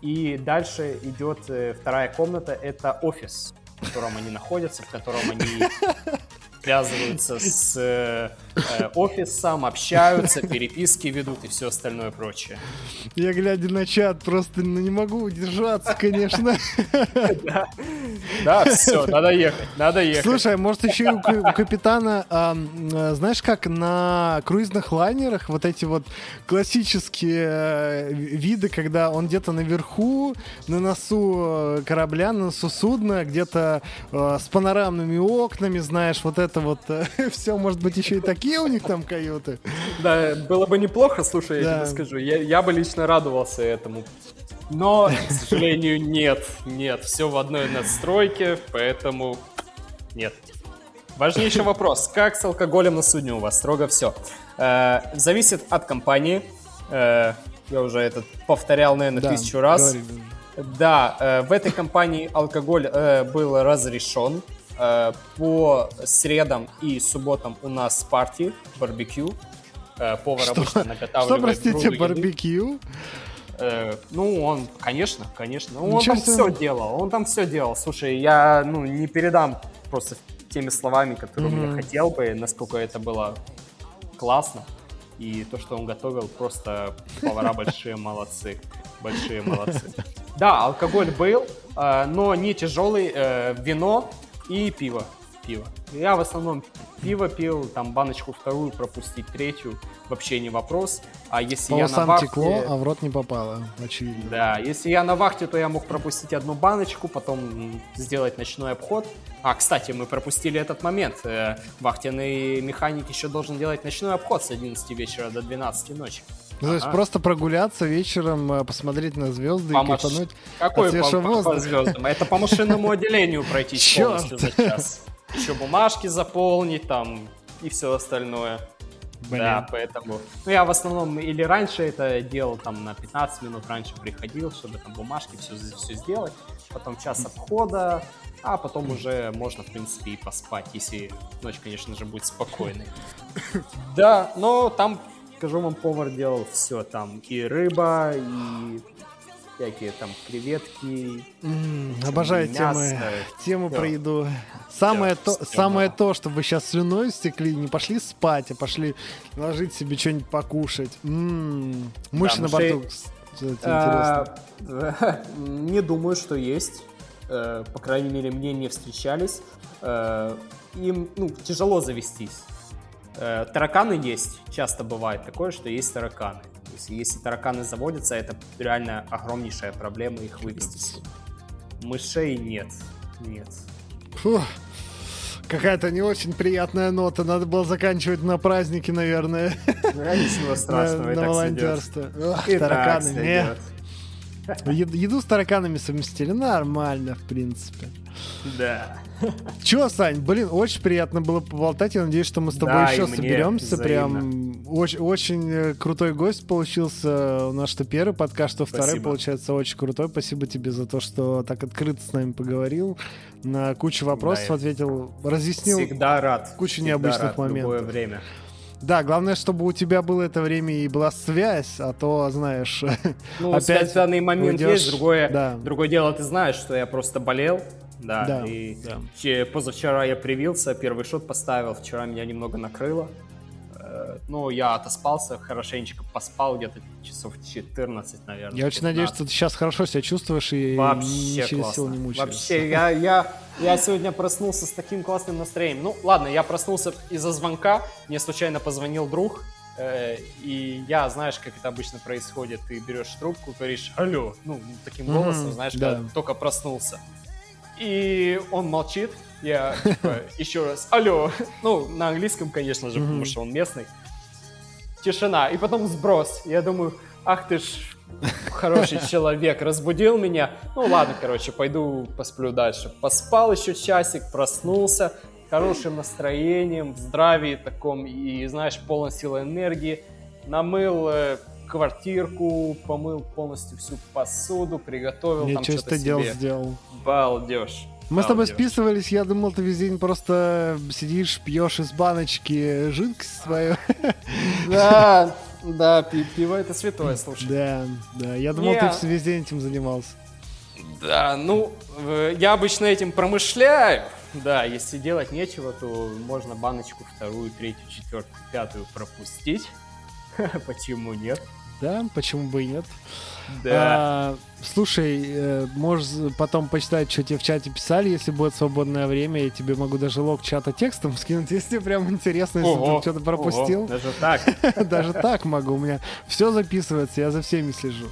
И дальше идет э, вторая комната, это офис, в котором они находятся, в котором они связываются с э, э, офисом, общаются, переписки ведут и все остальное прочее. Я, глядя на чат, просто ну, не могу удержаться, конечно. Да, все, надо ехать, надо ехать. Слушай, а может еще и у капитана, э, знаешь, как на круизных лайнерах вот эти вот классические виды, когда он где-то наверху, на носу корабля, на носу судна, где-то с панорамными окнами, знаешь, вот это вот все, может быть, еще и такие у них там каюты. Да, было бы неплохо, слушай, я тебе скажу, я, бы лично радовался этому. Но, к сожалению, нет, нет, все в одной надстройке, поэтому нет. Важнейший вопрос, как с алкоголем на судне у вас? Строго все. Э, зависит от компании. Э, я уже это повторял, наверное, да, тысячу раз. Говори. Да, э, в этой компании алкоголь э, был разрешен. Э, по средам и субботам у нас партии, барбекю. Э, повар что? обычно наготавливает Что, простите, барбекю? Э, ну, он, конечно, конечно. Он Ничего там все он... делал, он там все делал. Слушай, я, ну, не передам просто теми словами, которыми mm-hmm. я хотел бы, насколько это было классно. И то, что он готовил, просто повара большие молодцы. Большие молодцы. Да, алкоголь был, но не тяжелый. Вино и пиво. Пиво. Я в основном пиво пил, там баночку вторую пропустить, третью, вообще не вопрос. А если По я на вахте... текло, а в рот не попало, очевидно. Да, если я на вахте, то я мог пропустить одну баночку, потом сделать ночной обход. А, кстати, мы пропустили этот момент. Э, вахтенный механик еще должен делать ночной обход с 11 вечера до 12 ночи. Ну, то есть просто прогуляться вечером, э, посмотреть на звезды по и маш... кайфануть Какой от по, по, по звездам? Это по машинному отделению пройти полностью за час. Еще бумажки заполнить там и все остальное. Блин. Да, поэтому... Ну, я в основном или раньше это делал, там, на 15 минут раньше приходил, чтобы там бумажки все, все сделать. Потом час обхода, а потом уже можно, в принципе, и поспать, если ночь, конечно же, будет спокойной. Да, но там скажу вам, повар делал все там. И рыба, и всякие там креветки. Mm, обожаю мясо, темы, тему про еду. Самое, все, то, самое то, чтобы вы сейчас слюной стекли, не пошли спать, а пошли ложить себе что-нибудь покушать. М-м, мыши да, на борту. А, не думаю, что есть. Э, по крайней мере, мне не встречались. Э, им ну, тяжело завестись. Э, тараканы есть. Часто бывает такое, что есть тараканы. То есть, если тараканы заводятся, это реально огромнейшая проблема их вывести. Мышей нет. Нет. Фух. Какая-то не очень приятная нота. Надо было заканчивать на празднике, наверное. Ну, ничего страшного, на, на волонтерство. Ох, тараканы, нет. Еду с тараканами совместили. Нормально, в принципе. Да. Чё, Сань, блин, очень приятно было поболтать. Я надеюсь, что мы с тобой да, еще соберемся. Прям очень, очень э, крутой гость получился. У нас что первый подкаст, что второй Спасибо. получается очень крутой. Спасибо тебе за то, что так открыто с нами поговорил. На кучу вопросов да, ответил, разъяснил. Всегда рад. Кучу Всегда необычных рад, моментов. Любое время. Да, главное, чтобы у тебя было это время и была связь, а то, знаешь, ну, опять связь в данный момент уйдешь. есть. Другое, да. другое дело, ты знаешь, что я просто болел, да, да, и да. позавчера я привился, первый шот поставил, вчера меня немного накрыло. Ну, я отоспался, хорошенечко поспал, где-то часов 14, наверное. Я очень 15. надеюсь, что ты сейчас хорошо себя чувствуешь и Вообще классно. силу не мучаешься. Вообще, я, я, я сегодня проснулся с таким классным настроением. Ну, ладно, я проснулся из-за звонка, мне случайно позвонил друг, э, и я, знаешь, как это обычно происходит, ты берешь трубку, говоришь «Алло», ну, таким голосом, mm-hmm, знаешь, да. когда только проснулся. И он молчит. Я типа, еще раз, алло. Ну, на английском, конечно же, потому что он местный. Тишина. И потом сброс. Я думаю, ах ты ж хороший человек, разбудил меня. Ну ладно, короче, пойду посплю дальше. Поспал еще часик, проснулся, хорошим настроением, в здравии таком и, знаешь, полон силы энергии. Намыл э, квартирку, помыл полностью всю посуду, приготовил Ничего там что-то себе. дел сделал. Балдеж. Мы с тобой списывались, я думал, ты весь день просто сидишь, пьешь из баночки жидкость свою. Да, да, пи- пиво это святое, слушай. Да, да, я думал, ты весь день этим занимался. Да, ну, э, я обычно этим промышляю. Да, если делать нечего, то можно баночку вторую, третью, четвертую, пятую пропустить. Почему нет? Да, почему бы и нет? Да. А, слушай, э, можешь потом почитать, что тебе в чате писали, если будет свободное время, я тебе могу даже лог чата текстом скинуть, если прям интересно, если Ого, ты что-то пропустил. ого, даже так. Даже так могу, у меня все записывается, я за всеми слежу.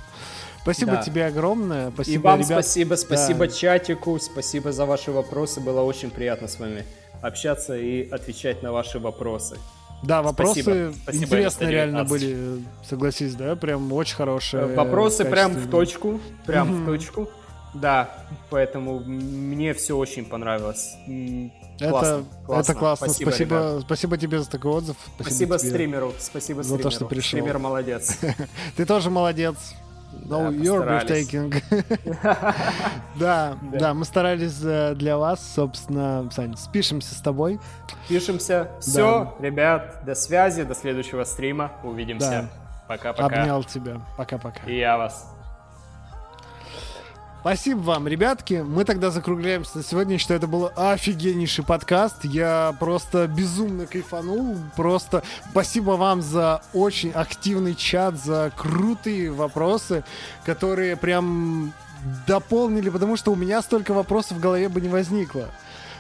Спасибо Да. тебе огромное. Спасибо, И вам ребят. спасибо, спасибо Да. чатику, спасибо за ваши вопросы. Было очень приятно с вами общаться и отвечать на ваши вопросы. Да, вопросы Спасибо. Спасибо, интересные М119. реально были, согласись, да, прям очень хорошие. Э, Вопросы прям в точку, прям Мгм. в точку. Да, поэтому мне все очень понравилось. Это классно, это классно. Спасибо, ребят. спасибо, тебе за такой отзыв. Спасибо, тебе. стримеру, спасибо за то, стримеру. что пришел. Стример молодец. Ты тоже молодец. No, Да, you're breathtaking. Да, Да. да, мы старались э, для вас, собственно, Сань, спишемся с тобой. Пишемся. Все, ребят, до связи, до следующего стрима. Увидимся. Пока-пока. Обнял тебя. Пока-пока. И я вас. Спасибо вам, ребятки. Мы тогда закругляемся на сегодня. Считаю, это был офигеннейший подкаст. Я просто безумно кайфанул. Просто спасибо вам за очень активный чат, за крутые вопросы, которые прям дополнили, потому что у меня столько вопросов в голове бы не возникло.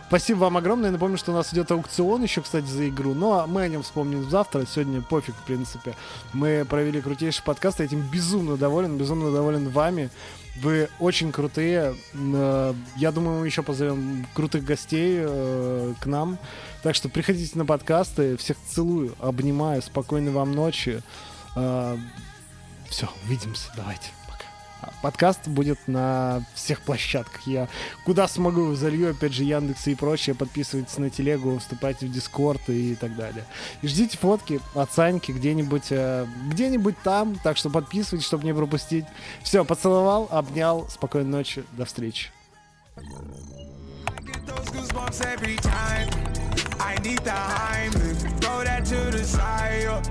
Спасибо вам огромное. Напомню, что у нас идет аукцион еще, кстати, за игру. Но мы о нем вспомним завтра. Сегодня пофиг, в принципе. Мы провели крутейший подкаст. Я этим безумно доволен. Безумно доволен вами. Вы очень крутые. Э, Я думаю, мы еще позовем крутых гостей э, к нам. Так что приходите на подкасты. Всех целую, обнимаю. Спокойной вам ночи. Все, увидимся. Давайте. Подкаст будет на всех площадках. Я куда смогу залью, опять же, Яндекс и прочее. Подписывайтесь на телегу, вступайте в Дискорд и так далее. И ждите фотки от Саньки где-нибудь, э, где-нибудь там. Так что подписывайтесь, чтобы не пропустить. Все, поцеловал, обнял. Спокойной ночи. До встречи. I need the Heimlich, throw that to the side.